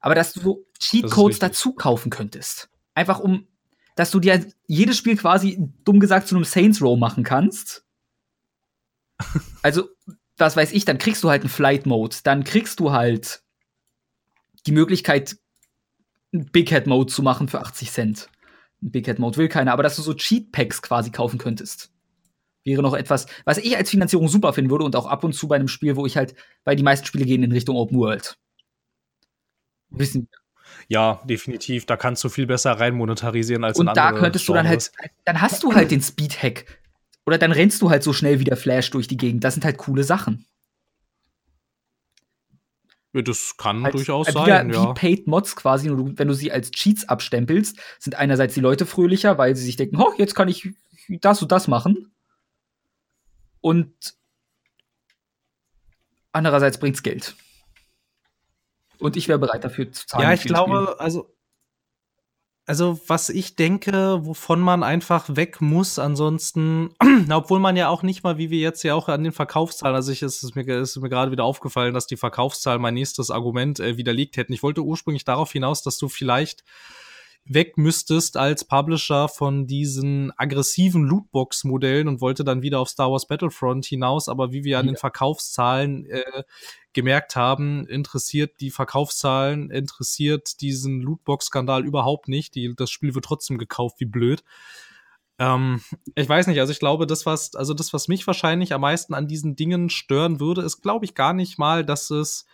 Aber dass du so Cheatcodes dazu kaufen könntest. Einfach um, dass du dir jedes Spiel quasi, dumm gesagt, zu einem Saints Row machen kannst. also, das weiß ich, dann kriegst du halt einen Flight Mode, dann kriegst du halt die Möglichkeit, einen Big Head Mode zu machen für 80 Cent. Ein Big Head Mode will keiner, aber dass du so Cheat Packs quasi kaufen könntest. Wäre noch etwas, was ich als Finanzierung super finden würde und auch ab und zu bei einem Spiel, wo ich halt, weil die meisten Spiele gehen in Richtung Open World. Wissen. Ja, definitiv. Da kannst du viel besser rein monetarisieren als Und in da könntest Genres. du dann halt, dann hast du halt den Speed Hack. Oder dann rennst du halt so schnell wie der Flash durch die Gegend. Das sind halt coole Sachen. Das kann halt, durchaus sein. Ja. Wie Paid Mods quasi, wenn du sie als Cheats abstempelst, sind einerseits die Leute fröhlicher, weil sie sich denken, oh, jetzt kann ich das und das machen. Und andererseits bringt's Geld. Und ich wäre bereit dafür zu zahlen. Ja, ich glaube, Spiel. also also was ich denke, wovon man einfach weg muss, ansonsten, obwohl man ja auch nicht mal, wie wir jetzt ja auch an den Verkaufszahlen, also ich ist es mir, ist mir gerade wieder aufgefallen, dass die Verkaufszahlen mein nächstes Argument äh, widerlegt hätten. Ich wollte ursprünglich darauf hinaus, dass du vielleicht weg müsstest als Publisher von diesen aggressiven Lootbox-Modellen und wollte dann wieder auf Star Wars Battlefront hinaus. Aber wie wir an den Verkaufszahlen äh, gemerkt haben, interessiert die Verkaufszahlen, interessiert diesen Lootbox-Skandal überhaupt nicht. Die, das Spiel wird trotzdem gekauft wie blöd. Ähm, ich weiß nicht, also ich glaube, das, was, also das, was mich wahrscheinlich am meisten an diesen Dingen stören würde, ist, glaube ich, gar nicht mal, dass es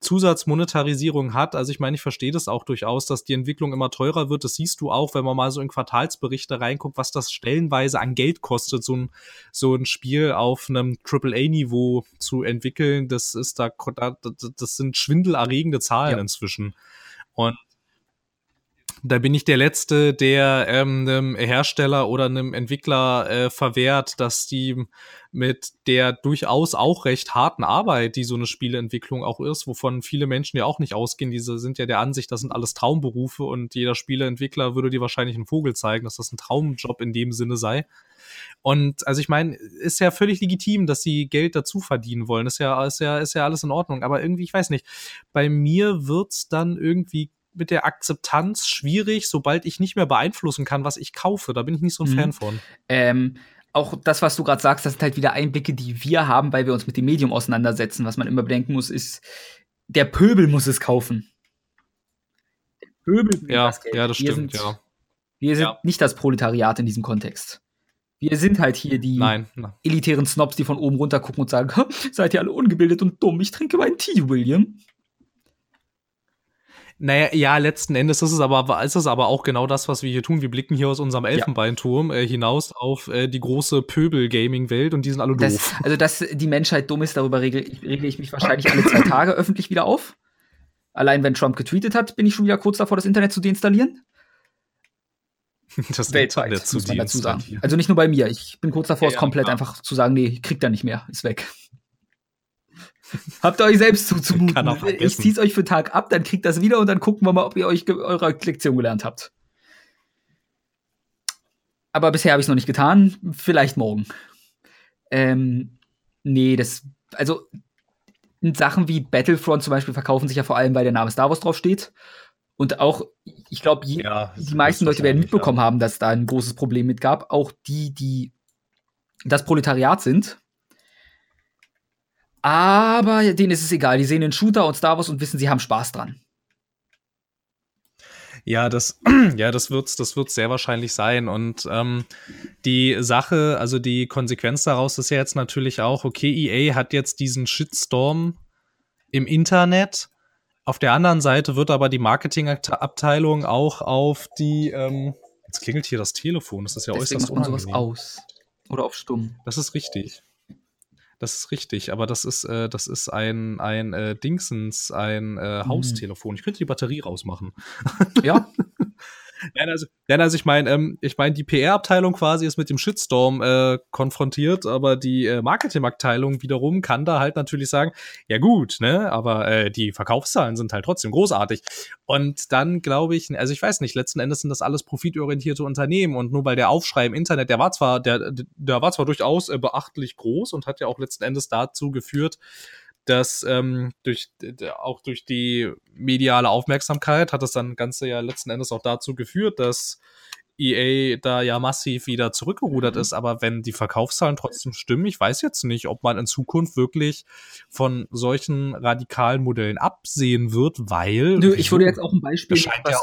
Zusatzmonetarisierung hat. Also ich meine, ich verstehe das auch durchaus, dass die Entwicklung immer teurer wird. Das siehst du auch, wenn man mal so in Quartalsberichte reinguckt, was das stellenweise an Geld kostet, so ein, so ein Spiel auf einem AAA-Niveau zu entwickeln. Das ist da, das sind schwindelerregende Zahlen ja. inzwischen. Und da bin ich der Letzte, der ähm, einem Hersteller oder einem Entwickler äh, verwehrt, dass die mit der durchaus auch recht harten Arbeit, die so eine Spieleentwicklung auch ist, wovon viele Menschen ja auch nicht ausgehen, diese sind ja der Ansicht, das sind alles Traumberufe und jeder Spieleentwickler würde dir wahrscheinlich einen Vogel zeigen, dass das ein Traumjob in dem Sinne sei. Und also ich meine, ist ja völlig legitim, dass sie Geld dazu verdienen wollen. Ist ja, ist ja, ist ja alles in Ordnung. Aber irgendwie, ich weiß nicht, bei mir wird's dann irgendwie mit der Akzeptanz schwierig, sobald ich nicht mehr beeinflussen kann, was ich kaufe. Da bin ich nicht so ein mhm. Fan von. Ähm, auch das, was du gerade sagst, das sind halt wieder Einblicke, die wir haben, weil wir uns mit dem Medium auseinandersetzen. Was man immer bedenken muss, ist, der Pöbel muss es kaufen. Der Pöbel ja, das Geld. Ja, das wir stimmt, sind, ja. Wir sind ja. nicht das Proletariat in diesem Kontext. Wir sind halt hier die nein, nein. elitären Snobs, die von oben runter gucken und sagen, seid ihr alle ungebildet und dumm, ich trinke meinen Tee, William. Naja, ja, letzten Endes ist es aber, ist es aber auch genau das, was wir hier tun. Wir blicken hier aus unserem Elfenbeinturm äh, hinaus auf äh, die große Pöbel-Gaming-Welt und die sind alle das, doof. Also, dass die Menschheit dumm ist, darüber regle, regle ich mich wahrscheinlich alle zwei Tage öffentlich wieder auf. Allein wenn Trump getweetet hat, bin ich schon wieder kurz davor, das Internet zu deinstallieren. Das Weltweit, Internet muss man dazu sagen. Also nicht nur bei mir. Ich bin kurz davor, ja, es komplett ja. einfach zu sagen, nee, kriegt er nicht mehr, ist weg. Habt ihr euch selbst zuzumuten. Ich zieh's euch für Tag ab, dann kriegt das wieder und dann gucken wir mal, ob ihr euch eure Lektion gelernt habt. Aber bisher habe ich es noch nicht getan. Vielleicht morgen. Ähm, nee, das, also Sachen wie Battlefront zum Beispiel verkaufen sich ja vor allem, weil der Name Star Wars draufsteht. Und auch, ich glaube, ja, die meisten Leute werden mitbekommen ja. haben, dass da ein großes Problem mit gab. Auch die, die das Proletariat sind, aber denen ist es egal. Die sehen den Shooter und Star Wars und wissen, sie haben Spaß dran. Ja, das, ja, das wird's, das wird's sehr wahrscheinlich sein. Und ähm, die Sache, also die Konsequenz daraus ist ja jetzt natürlich auch, okay, EA hat jetzt diesen Shitstorm im Internet. Auf der anderen Seite wird aber die Marketingabteilung auch auf die, ähm, jetzt klingelt hier das Telefon, das ist ja Deswegen äußerst unangenehm. sowas aus. Oder auf stumm. Das ist richtig. Das ist richtig, aber das ist, äh, das ist ein, ein äh, Dingsens, ein äh, mhm. Haustelefon. Ich könnte die Batterie rausmachen. Ja. Nein, also, nein, also ich meine, ähm, ich meine, die PR-Abteilung quasi ist mit dem Shitstorm äh, konfrontiert, aber die äh, Marketing-Abteilung wiederum kann da halt natürlich sagen, ja gut, ne, aber äh, die Verkaufszahlen sind halt trotzdem großartig. Und dann glaube ich, also ich weiß nicht, letzten Endes sind das alles profitorientierte Unternehmen und nur weil der Aufschrei im Internet, der war zwar, der, der war zwar durchaus äh, beachtlich groß und hat ja auch letzten Endes dazu geführt, dass ähm, durch auch durch die mediale Aufmerksamkeit hat das dann Ganze ja letzten Endes auch dazu geführt, dass EA da ja massiv wieder zurückgerudert mhm. ist, aber wenn die Verkaufszahlen trotzdem stimmen, ich weiß jetzt nicht, ob man in Zukunft wirklich von solchen radikalen Modellen absehen wird, weil. Nö, ich würde jetzt auch ein Beispiel, was ja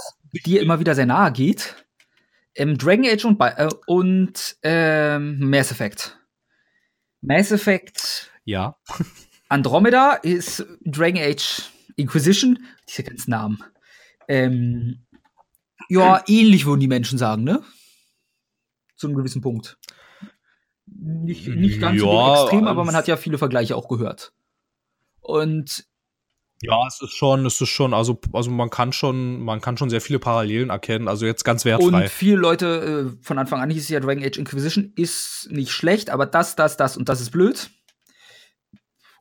dir immer wieder sehr nahe geht. Ähm, Dragon Age und, äh, und ähm, Mass Effect. Mass Effect. Ja. Andromeda ist Dragon Age Inquisition, diese ganzen Namen. Ähm, ja, ähnlich würden die Menschen sagen, ne? Zu einem gewissen Punkt. Nicht, nicht ganz ja, so extrem, aber man hat ja viele Vergleiche auch gehört. Und ja, es ist schon, es ist schon, also, also man kann schon, man kann schon sehr viele Parallelen erkennen, also jetzt ganz wertfrei. Und viele Leute, äh, von Anfang an hieß es ja Dragon Age Inquisition, ist nicht schlecht, aber das, das, das und das ist blöd.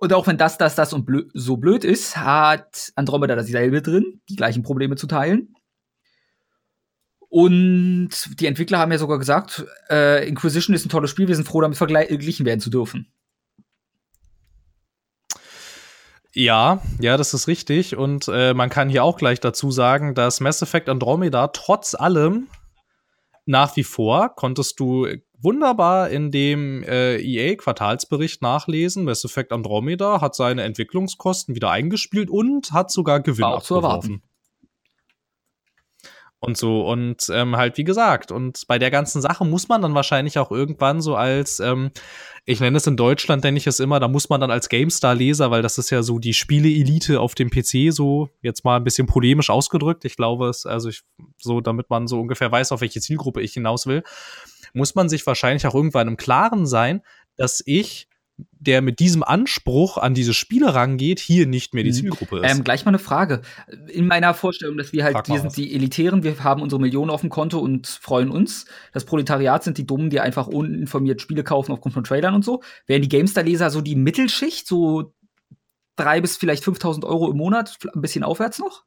Und auch wenn das, das, das und blöd, so blöd ist, hat Andromeda dasselbe drin, die gleichen Probleme zu teilen. Und die Entwickler haben ja sogar gesagt, äh, Inquisition ist ein tolles Spiel, wir sind froh, damit verglichen werden zu dürfen. Ja, ja, das ist richtig. Und äh, man kann hier auch gleich dazu sagen, dass Mass Effect Andromeda trotz allem nach wie vor konntest du wunderbar in dem äh, EA-Quartalsbericht nachlesen. Mass Effect Andromeda hat seine Entwicklungskosten wieder eingespielt und hat sogar Gewinn War auch zu erwarten. Und so, und ähm, halt, wie gesagt, und bei der ganzen Sache muss man dann wahrscheinlich auch irgendwann so als, ähm, ich nenne es in Deutschland, nenne ich es immer, da muss man dann als GameStar-Leser, weil das ist ja so die Spiele-Elite auf dem PC, so jetzt mal ein bisschen polemisch ausgedrückt. Ich glaube es, also ich, so, damit man so ungefähr weiß, auf welche Zielgruppe ich hinaus will muss man sich wahrscheinlich auch irgendwann im Klaren sein, dass ich der mit diesem Anspruch an diese Spiele rangeht, hier nicht mehr die mhm. Zielgruppe ist. Ähm, gleich mal eine Frage. In meiner Vorstellung, dass wir halt, wir sind was. die Elitären, wir haben unsere Millionen auf dem Konto und freuen uns. Das Proletariat sind die Dummen, die einfach uninformiert Spiele kaufen aufgrund von Trailern und so. Wären die GameStar-Leser so die Mittelschicht, so drei bis vielleicht 5000 Euro im Monat, ein bisschen aufwärts noch?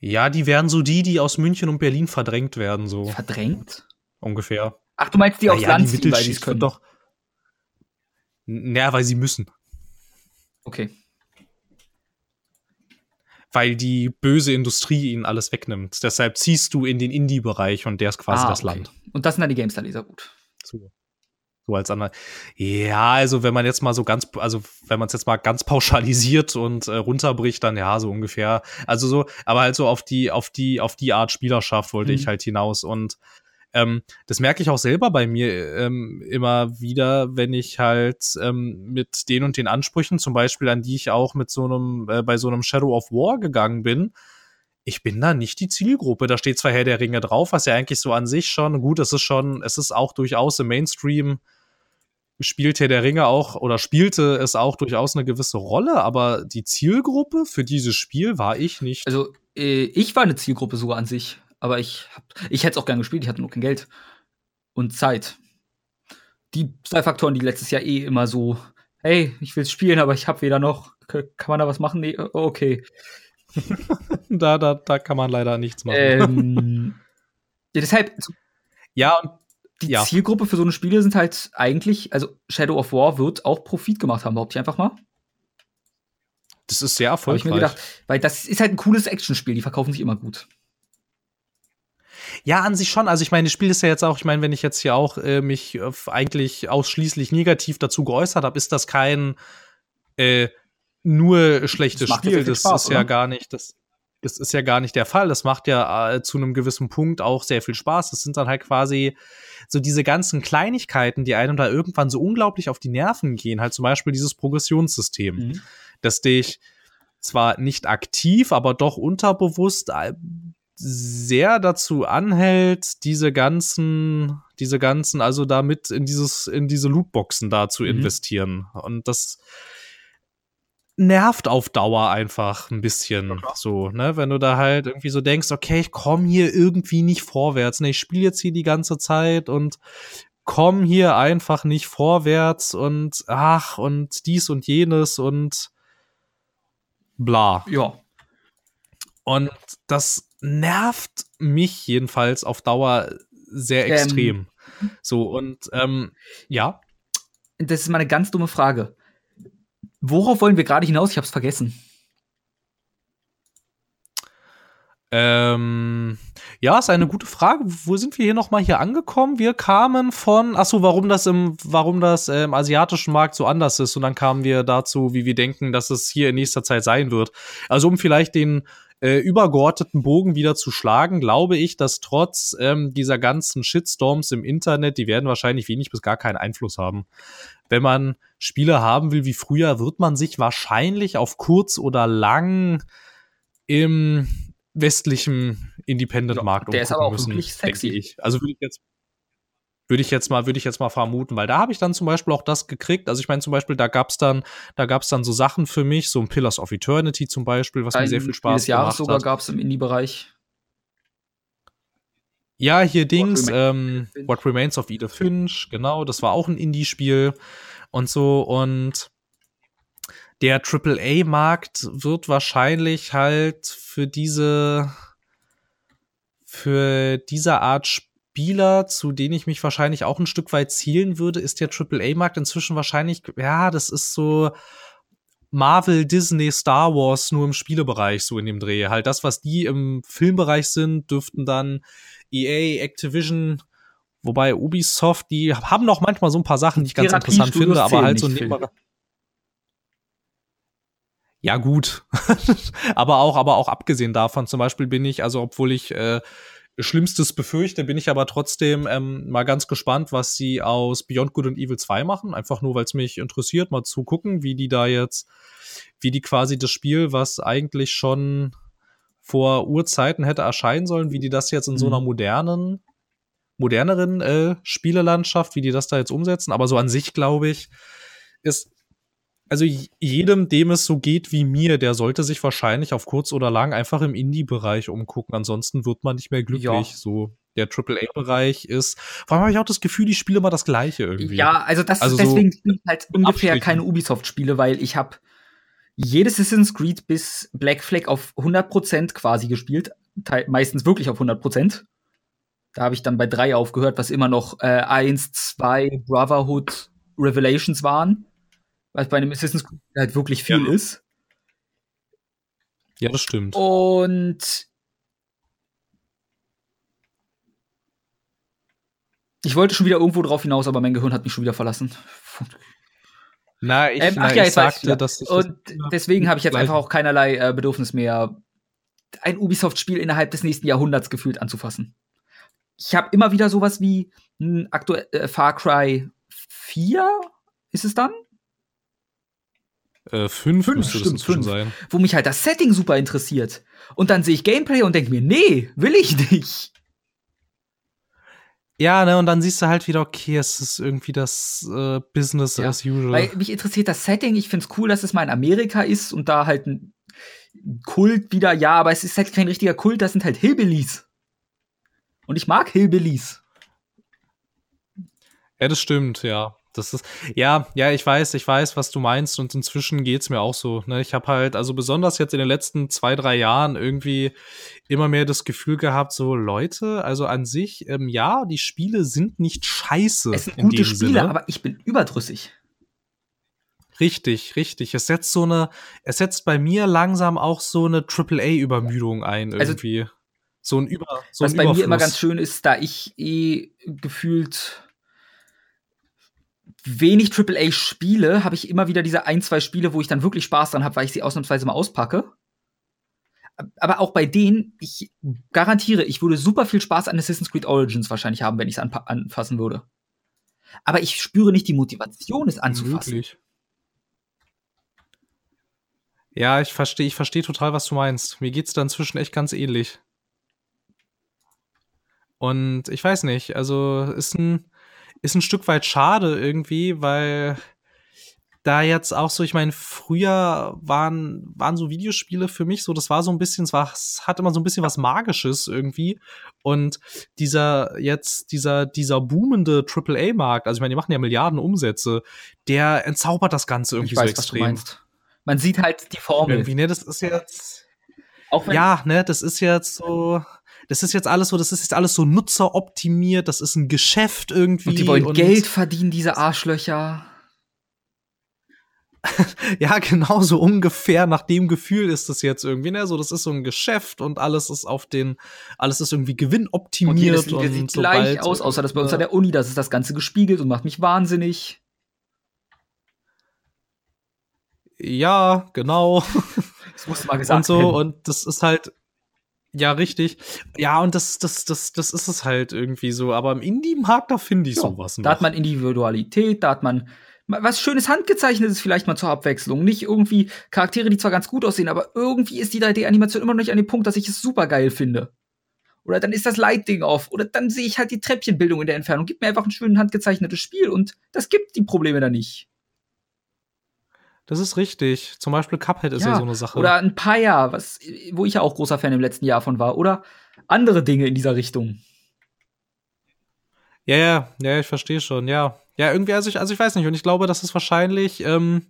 Ja, die wären so die, die aus München und Berlin verdrängt werden, so. Verdrängt? Ungefähr. Ach, du meinst die aufs ja, Land ziehen, weil die es können? Doch. Naja, weil sie müssen. Okay. Weil die böse Industrie ihnen alles wegnimmt. Deshalb ziehst du in den Indie-Bereich und der ist quasi ah, das okay. Land. Und das sind dann die GameStar-Leser, gut. So, so als andere. Ja, also wenn man jetzt mal so ganz, also wenn man es jetzt mal ganz pauschalisiert und äh, runterbricht, dann ja, so ungefähr. Also so, aber halt so auf die, auf die, auf die Art Spielerschaft wollte mhm. ich halt hinaus. Und ähm, das merke ich auch selber bei mir ähm, immer wieder, wenn ich halt ähm, mit den und den Ansprüchen, zum Beispiel an die ich auch mit so einem, äh, bei so einem Shadow of War gegangen bin, ich bin da nicht die Zielgruppe. Da steht zwar Herr der Ringe drauf, was ja eigentlich so an sich schon, gut, es ist schon, es ist auch durchaus im Mainstream, spielt Herr der Ringe auch oder spielte es auch durchaus eine gewisse Rolle, aber die Zielgruppe für dieses Spiel war ich nicht. Also, äh, ich war eine Zielgruppe sogar an sich aber ich, hab, ich hätte es auch gern gespielt, ich hatte nur kein Geld und Zeit. Die zwei Faktoren, die letztes Jahr eh immer so, hey, ich will spielen, aber ich habe weder noch, kann man da was machen? Nee, okay. da, da, da kann man leider nichts machen. Ähm, ja, deshalb, ja, die ja. Zielgruppe für so eine Spiele sind halt eigentlich, also Shadow of War wird auch Profit gemacht haben, behaupte ich einfach mal. Das ist sehr erfolgreich. Hab ich mir gedacht, weil das ist halt ein cooles Actionspiel, die verkaufen sich immer gut. Ja, an sich schon. Also ich meine, das Spiel ist ja jetzt auch, ich meine, wenn ich jetzt hier auch äh, mich äh, eigentlich ausschließlich negativ dazu geäußert habe, ist das kein äh, nur schlechtes das Spiel. Das Spaß, ist ja gar nicht, das, das ist ja gar nicht der Fall. Das macht ja äh, zu einem gewissen Punkt auch sehr viel Spaß. Das sind dann halt quasi so diese ganzen Kleinigkeiten, die einem da irgendwann so unglaublich auf die Nerven gehen. Halt zum Beispiel dieses Progressionssystem, mhm. dass dich zwar nicht aktiv, aber doch unterbewusst äh, sehr dazu anhält, diese ganzen, diese ganzen, also damit in dieses, in diese Lootboxen da zu mhm. investieren. Und das nervt auf Dauer einfach ein bisschen okay. so, ne? Wenn du da halt irgendwie so denkst, okay, ich komme hier irgendwie nicht vorwärts. Ne, ich spiele jetzt hier die ganze Zeit und komm hier einfach nicht vorwärts und ach und dies und jenes und bla. Ja. Und das nervt mich jedenfalls auf Dauer sehr ähm, extrem. Ähm, so, und ähm, ja. Das ist mal eine ganz dumme Frage. Worauf wollen wir gerade hinaus? Ich hab's vergessen. Ähm, ja, ist eine gute Frage. Wo sind wir hier nochmal hier angekommen? Wir kamen von, ach so, warum das im, warum das im asiatischen Markt so anders ist. Und dann kamen wir dazu, wie wir denken, dass es hier in nächster Zeit sein wird. Also um vielleicht den äh, übergeordneten Bogen wieder zu schlagen, glaube ich, dass trotz ähm, dieser ganzen Shitstorms im Internet, die werden wahrscheinlich wenig bis gar keinen Einfluss haben. Wenn man Spiele haben will wie früher, wird man sich wahrscheinlich auf kurz oder lang im westlichen Independent-Markt ja, umgucken müssen, denke ich. Also würde ich jetzt würde ich jetzt mal, würde ich jetzt mal vermuten, weil da habe ich dann zum Beispiel auch das gekriegt. Also ich meine zum Beispiel, da gab's dann, da gab's dann so Sachen für mich, so ein Pillars of Eternity zum Beispiel, was Ein mir sehr viel Spaß gemacht Jahres sogar gab's im Indie-Bereich. Ja, hier Dings, What, ähm, What Remains of Edith Finch, genau, das war auch ein Indie-Spiel und so und der AAA-Markt wird wahrscheinlich halt für diese für diese Art Spiel Spieler, zu denen ich mich wahrscheinlich auch ein Stück weit zielen würde, ist der AAA-Markt inzwischen wahrscheinlich, ja, das ist so Marvel, Disney, Star Wars nur im Spielebereich, so in dem Dreh. Halt das, was die im Filmbereich sind, dürften dann EA, Activision, wobei Ubisoft, die haben noch manchmal so ein paar Sachen, die ich ganz interessant finde, aber halt so nebenbei. Ja, gut. aber auch, aber auch abgesehen davon, zum Beispiel bin ich, also obwohl ich äh, Schlimmstes befürchte, bin ich aber trotzdem ähm, mal ganz gespannt, was sie aus Beyond Good and Evil 2 machen. Einfach nur, weil es mich interessiert, mal zu gucken, wie die da jetzt, wie die quasi das Spiel, was eigentlich schon vor Urzeiten hätte erscheinen sollen, wie die das jetzt in mhm. so einer mhm. modernen, moderneren äh, Spielelandschaft, wie die das da jetzt umsetzen. Aber so an sich, glaube ich, ist also jedem, dem es so geht wie mir, der sollte sich wahrscheinlich auf kurz oder lang einfach im Indie-Bereich umgucken. Ansonsten wird man nicht mehr glücklich. Ja. So der AAA-Bereich ist. Vor allem habe ich auch das Gefühl, die spiele mal das Gleiche irgendwie. Ja, also das also deswegen so spiele ich halt ungefähr keine Ubisoft-Spiele, weil ich habe jedes Assassin's Creed bis Black Flag auf 100% quasi gespielt, meistens wirklich auf 100%. Da habe ich dann bei drei aufgehört, was immer noch äh, eins, zwei Brotherhood Revelations waren was bei einem Assassin's Creed halt wirklich viel ja. ist. Ja, das stimmt. Und Ich wollte schon wieder irgendwo drauf hinaus, aber mein Gehirn hat mich schon wieder verlassen. Na, ich, Ähm, na, ja, ich sagte, dass ich Und deswegen habe ich jetzt einfach auch keinerlei äh, Bedürfnis mehr, ein Ubisoft-Spiel innerhalb des nächsten Jahrhunderts gefühlt anzufassen. Ich habe immer wieder sowas wie ein aktuell äh, Far Cry 4, ist es dann? Äh, fünf, Fünf, müsste das stimmt, inzwischen fünf. sein. Wo mich halt das Setting super interessiert. Und dann sehe ich Gameplay und denke mir, nee, will ich nicht. Ja, ne, und dann siehst du halt wieder, okay, es ist irgendwie das äh, Business Ja, as usual. Weil mich interessiert das Setting. Ich find's cool, dass es mal in Amerika ist und da halt ein Kult wieder, ja, aber es ist halt kein richtiger Kult, das sind halt Hillbillies. Und ich mag Hillbillies. Ja, das stimmt, ja. Das ist, ja, ja, ich weiß, ich weiß, was du meinst und inzwischen geht's mir auch so. Ne? Ich habe halt, also besonders jetzt in den letzten zwei, drei Jahren irgendwie immer mehr das Gefühl gehabt, so Leute, also an sich, ähm, ja, die Spiele sind nicht scheiße. Es sind in gute Spiele, Sinne. aber ich bin überdrüssig. Richtig, richtig. Es setzt so eine, es setzt bei mir langsam auch so eine AAA-Übermüdung ein, Also- irgendwie. so ein Über, so Was ein bei mir immer ganz schön ist, da ich eh gefühlt wenig AAA spiele, habe ich immer wieder diese ein, zwei Spiele, wo ich dann wirklich Spaß dran habe, weil ich sie ausnahmsweise mal auspacke. Aber auch bei denen, ich garantiere, ich würde super viel Spaß an Assassin's Creed Origins wahrscheinlich haben, wenn ich es anfassen würde. Aber ich spüre nicht die Motivation, es anzufassen. Möglich. Ja, ich verstehe, ich verstehe total, was du meinst. Mir geht's da inzwischen echt ganz ähnlich. Und ich weiß nicht, also ist ein, ist ein Stück weit schade irgendwie, weil da jetzt auch so, ich meine, früher waren, waren so Videospiele für mich so, das war so ein bisschen, es, war, es hat immer so ein bisschen was Magisches irgendwie. Und dieser jetzt, dieser, dieser boomende AAA-Markt, also ich meine, die machen ja Milliarden Umsätze, der entzaubert das Ganze irgendwie ich weiß, so was du extrem. meinst. Man sieht halt die Formel. Irgendwie, ne, das ist jetzt. Ja, ne, das ist jetzt so. Das ist jetzt alles so, das ist jetzt alles so nutzeroptimiert, das ist ein Geschäft irgendwie. und die wollen Geld verdienen, diese Arschlöcher. Ja, genau so ungefähr nach dem Gefühl ist das jetzt irgendwie, ne? So, das ist so ein Geschäft und alles ist auf den, alles ist irgendwie Und gewinnoptimiert und, Video sieht gleich aus, außer das bei uns an der Uni, das ist das Ganze gespiegelt und macht mich wahnsinnig. Ja, genau. Das muss mal gesagt und so werden. und das ist halt ja richtig. Ja, und das das das das ist es halt irgendwie so, aber im Indie Markt da finde ich Ja, sowas Da hat noch. man Individualität, da hat man was schönes handgezeichnetes vielleicht mal zur Abwechslung. Nicht irgendwie Charaktere, die zwar ganz gut aussehen, aber irgendwie ist die 3D-Animation immer noch nicht an dem Punkt, dass ich es super geil finde. Oder dann ist das Light-Ding auf. Oder dann sehe ich halt die Treppchenbildung in der Entfernung. Gib mir einfach ein schön handgezeichnetes Spiel und das gibt die Probleme da nicht. Das ist richtig. Zum Beispiel Cuphead ist ja, so eine Sache. Oder ein Paya, was, wo ich ja auch großer Fan im letzten Jahr von war. Oder andere Dinge in dieser Richtung. Ja, ja, ja, ich verstehe schon, ja. Ja, irgendwie, also ich, also ich weiß nicht, und ich glaube, dass es wahrscheinlich, ähm,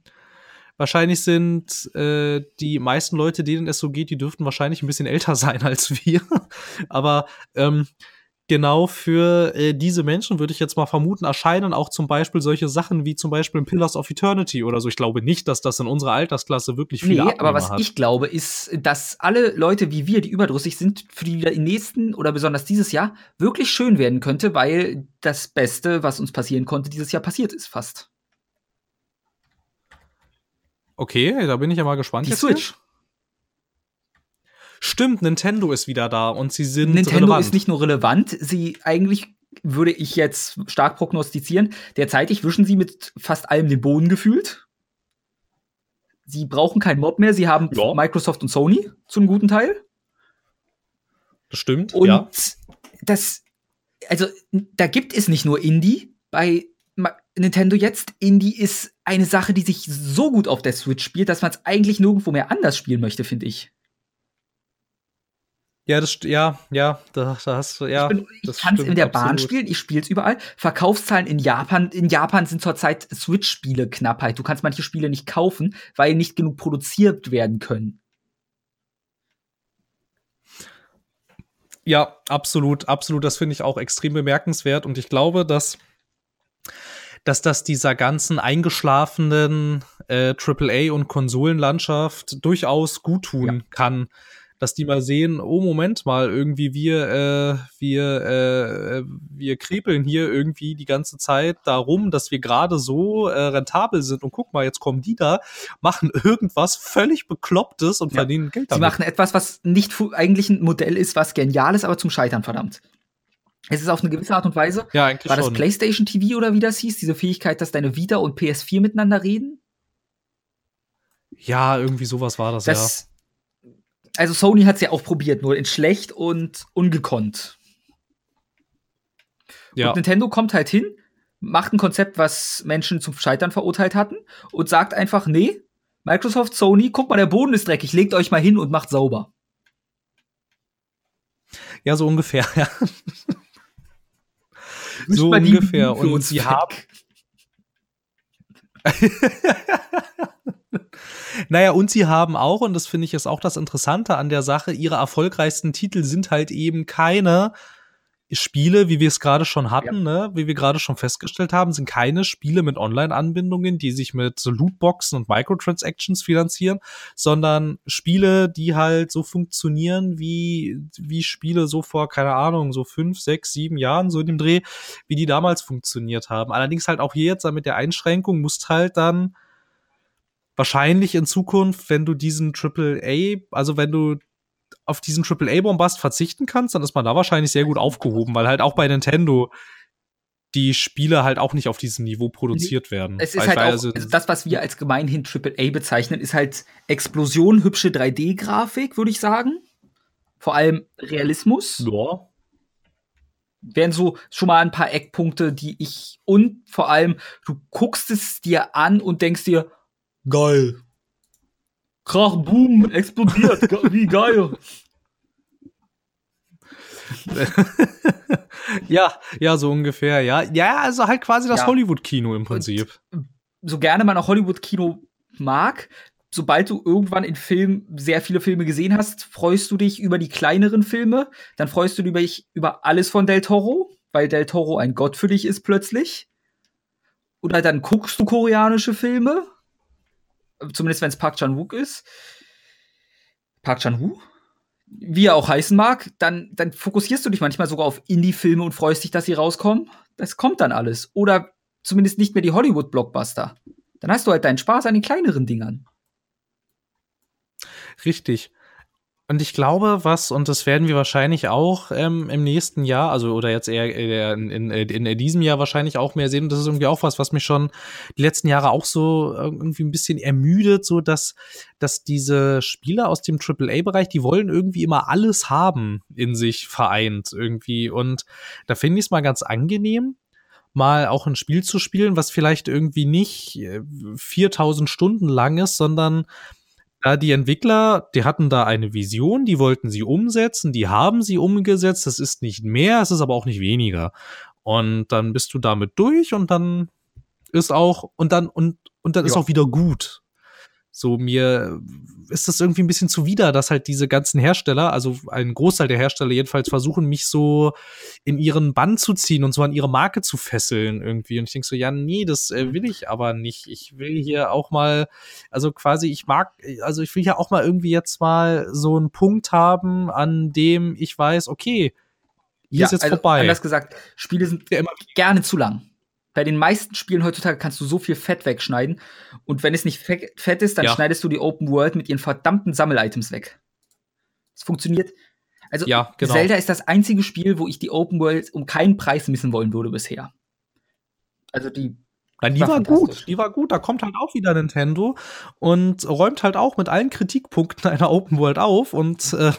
wahrscheinlich sind äh, die meisten Leute, denen es so geht, die dürften wahrscheinlich ein bisschen älter sein als wir. Aber ähm, genau für äh, diese Menschen würde ich jetzt mal vermuten, erscheinen auch zum Beispiel solche Sachen wie zum Beispiel Pillars of Eternity oder so. Ich glaube nicht, dass das in unserer Altersklasse wirklich viele Nee, Abnehmer aber was hat. ich glaube, ist, dass alle Leute wie wir, die überdrüssig sind, für die die nächsten oder besonders dieses Jahr wirklich schön werden könnte, weil das Beste, was uns passieren konnte, dieses Jahr passiert ist fast. Okay, da bin ich ja mal gespannt. Die Switch. Hier. Stimmt, Nintendo ist wieder da und sie sind Nintendo relevant. ist nicht nur relevant, sie eigentlich würde ich jetzt stark prognostizieren, derzeitig wischen sie mit fast allem den Boden gefühlt. Sie brauchen keinen Mob mehr, sie haben Ja. Microsoft und Sony zum guten Teil. Das stimmt, Und ja. das, also da gibt es nicht nur Indie bei Nintendo jetzt. Indie ist eine Sache, die sich so gut auf der Switch spielt, dass man es eigentlich nirgendwo mehr anders spielen möchte, finde ich. Ja, das, ja, ja, da, da hast du, ja. ich ich kann es in der Bahn absolut. spielen, ich spiele es überall. Verkaufszahlen in Japan, in Japan sind zurzeit Switch-Spiele Knappheit. Du kannst manche Spiele nicht kaufen, weil nicht genug produziert werden können. Ja, absolut, absolut. Das finde ich auch extrem bemerkenswert. Und ich glaube, dass, dass das dieser ganzen eingeschlafenen äh, AAA- und Konsolenlandschaft durchaus gut tun Ja. kann. Dass die mal sehen, oh Moment mal, irgendwie wir, äh, wir, äh, wir krepeln hier irgendwie die ganze Zeit darum, dass wir gerade so äh, rentabel sind und guck mal, jetzt kommen die da, machen irgendwas völlig Beklopptes und ja. verdienen Geld damit. Sie machen etwas, was nicht eigentlich ein Modell ist, was genial ist, aber zum Scheitern verdammt. Es ist auf eine gewisse Art und Weise. Ja, eigentlich War das schon. PlayStation TV oder wie das hieß? Diese Fähigkeit, dass deine Vita und PS4 miteinander reden? Ja, irgendwie sowas war das, das ja. Also Sony hat es ja auch probiert, nur in schlecht und ungekonnt. Ja. Und Nintendo kommt halt hin, macht ein Konzept, was Menschen zum Scheitern verurteilt hatten und sagt einfach, nee, Microsoft, Sony, guck mal, der Boden ist dreckig, legt euch mal hin und macht sauber. Ja, so ungefähr, ja. so ungefähr. Und sie haben. naja, und sie haben auch, und das finde ich ist auch das Interessante an der Sache, ihre erfolgreichsten Titel sind halt eben keine Spiele, wie wir es gerade schon hatten, ja. ne, wie wir gerade schon festgestellt haben, sind keine Spiele mit Online-Anbindungen, die sich mit so Lootboxen und Microtransactions finanzieren, sondern Spiele, die halt so funktionieren wie, wie Spiele so vor, keine Ahnung, so fünf, sechs, sieben Jahren, so in dem Dreh, wie die damals funktioniert haben. Allerdings halt auch hier jetzt mit der Einschränkung musst halt dann wahrscheinlich in Zukunft, wenn du diesen Triple A, also wenn du auf diesen AAA-Bombast verzichten kannst, dann ist man da wahrscheinlich sehr gut aufgehoben, weil halt auch bei Nintendo die Spiele halt auch nicht auf diesem Niveau produziert werden. Es ist halt auch, also das, was wir als gemeinhin AAA bezeichnen, ist halt Explosion, hübsche 3D-Grafik, würde ich sagen. Vor allem Realismus. Ja. Wären so schon mal ein paar Eckpunkte, die ich und vor allem, du guckst es dir an und denkst dir, geil. Krach, boom, explodiert. Wie geil. ja, ja, so ungefähr, ja. Ja, also halt quasi das ja. Hollywood-Kino im Prinzip. Und so gerne man auch Hollywood-Kino mag, sobald du irgendwann in Filmen sehr viele Filme gesehen hast, freust du dich über die kleineren Filme, dann freust du dich über alles von Del Toro, weil Del Toro ein Gott für dich ist plötzlich. Oder dann guckst du koreanische Filme zumindest wenn es Park Chan-wook ist, Park Chan-woo, wie er auch heißen mag, dann, dann fokussierst du dich manchmal sogar auf Indie-Filme und freust dich, dass sie rauskommen. Das kommt dann alles. Oder zumindest nicht mehr die Hollywood-Blockbuster. Dann hast du halt deinen Spaß an den kleineren Dingern. Richtig. Und ich glaube, was, und das werden wir wahrscheinlich auch ähm, im nächsten Jahr, also oder jetzt eher in, in, in, diesem Jahr wahrscheinlich auch mehr sehen. Und das ist irgendwie auch was, was mich schon die letzten Jahre auch so irgendwie ein bisschen ermüdet, so dass, dass diese Spieler aus dem AAA-Bereich, die wollen irgendwie immer alles haben in sich vereint irgendwie. Und da finde ich es mal ganz angenehm, mal auch ein Spiel zu spielen, was vielleicht irgendwie nicht 4000 äh, Stunden lang ist, sondern ja, die Entwickler, die hatten da eine Vision, die wollten sie umsetzen, die haben sie umgesetzt. Das ist nicht mehr, es ist aber auch nicht weniger. Und dann bist du damit durch und dann ist auch, und dann, und, und dann ja. ist auch wieder gut. So, mir ist das irgendwie ein bisschen zuwider, dass halt diese ganzen Hersteller, also ein Großteil der Hersteller jedenfalls, versuchen, mich so in ihren Bann zu ziehen und so an ihre Marke zu fesseln irgendwie. Und ich denke so, ja, nee, das äh, will ich aber nicht. Ich will hier auch mal, also quasi, ich mag, also ich will ja auch mal irgendwie jetzt mal so einen Punkt haben, an dem ich weiß, okay, hier ja, ist jetzt also, vorbei. Anders gesagt, Spiele sind ja immer gerne zu lang bei den meisten Spielen heutzutage kannst du so viel Fett wegschneiden. Und wenn es nicht fett ist, dann ja. schneidest du die Open World mit ihren verdammten Sammel-Items weg. Es funktioniert. Also, ja, genau. Zelda ist das einzige Spiel, wo ich die Open World um keinen Preis missen wollen würde bisher. Also die Nein, die war, war gut, die war gut. Da kommt halt auch wieder Nintendo und räumt halt auch mit allen Kritikpunkten einer Open World auf und äh,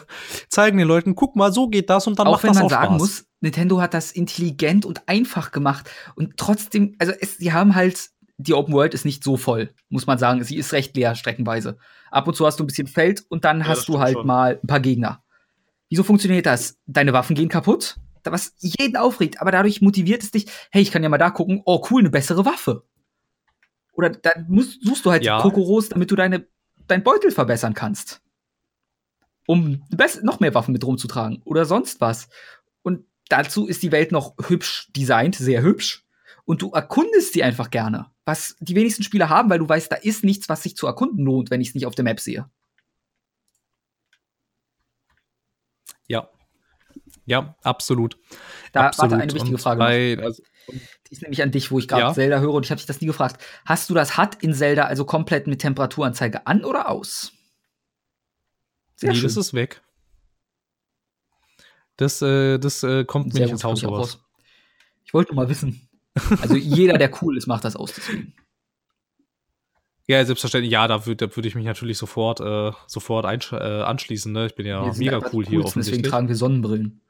zeigen den Leuten, guck mal, so geht das und dann auch macht das auch Spaß. Auch wenn man sagen muss, Nintendo hat das intelligent und einfach gemacht und trotzdem, also es, sie haben halt, die Open World ist nicht so voll, muss man sagen. Sie ist recht leer streckenweise. Ab und zu hast du ein bisschen Feld und dann ja, hast du halt schon. mal ein paar Gegner. Wieso funktioniert das? Deine Waffen gehen kaputt, was jeden aufregt, aber dadurch motiviert es dich, hey, ich kann ja mal da gucken, oh cool, eine bessere Waffe. Oder dann musst, suchst du halt ja. Kokoros, damit du deine, dein Beutel verbessern kannst. Um noch mehr Waffen mit rumzutragen oder sonst was. Und dazu ist die Welt noch hübsch designt, sehr hübsch. Und du erkundest sie einfach gerne. Was die wenigsten Spieler haben, weil du weißt, da ist nichts, was sich zu erkunden lohnt, wenn ich es nicht auf der Map sehe. Ja. Ja, absolut. Da absolut. warte eine wichtige Und Frage. bei, noch. also, Die ist nämlich an dich, wo ich gerade Ja. Zelda höre und ich habe dich das nie gefragt. Hast du das HUD in Zelda also komplett mit Temperaturanzeige an oder aus? Sehr nee, schön. das ist weg. Das, äh, das äh, kommt mir Sehr nicht ins Haus raus. Ich wollte nur mal wissen. Also jeder, der cool ist, macht das aus. Deswegen. Ja, selbstverständlich. Ja, da würde würd ich mich natürlich sofort, äh, sofort äh, anschließen. Ne? Ich bin ja mega cool hier coolsten, Deswegen offensichtlich. tragen wir Sonnenbrillen.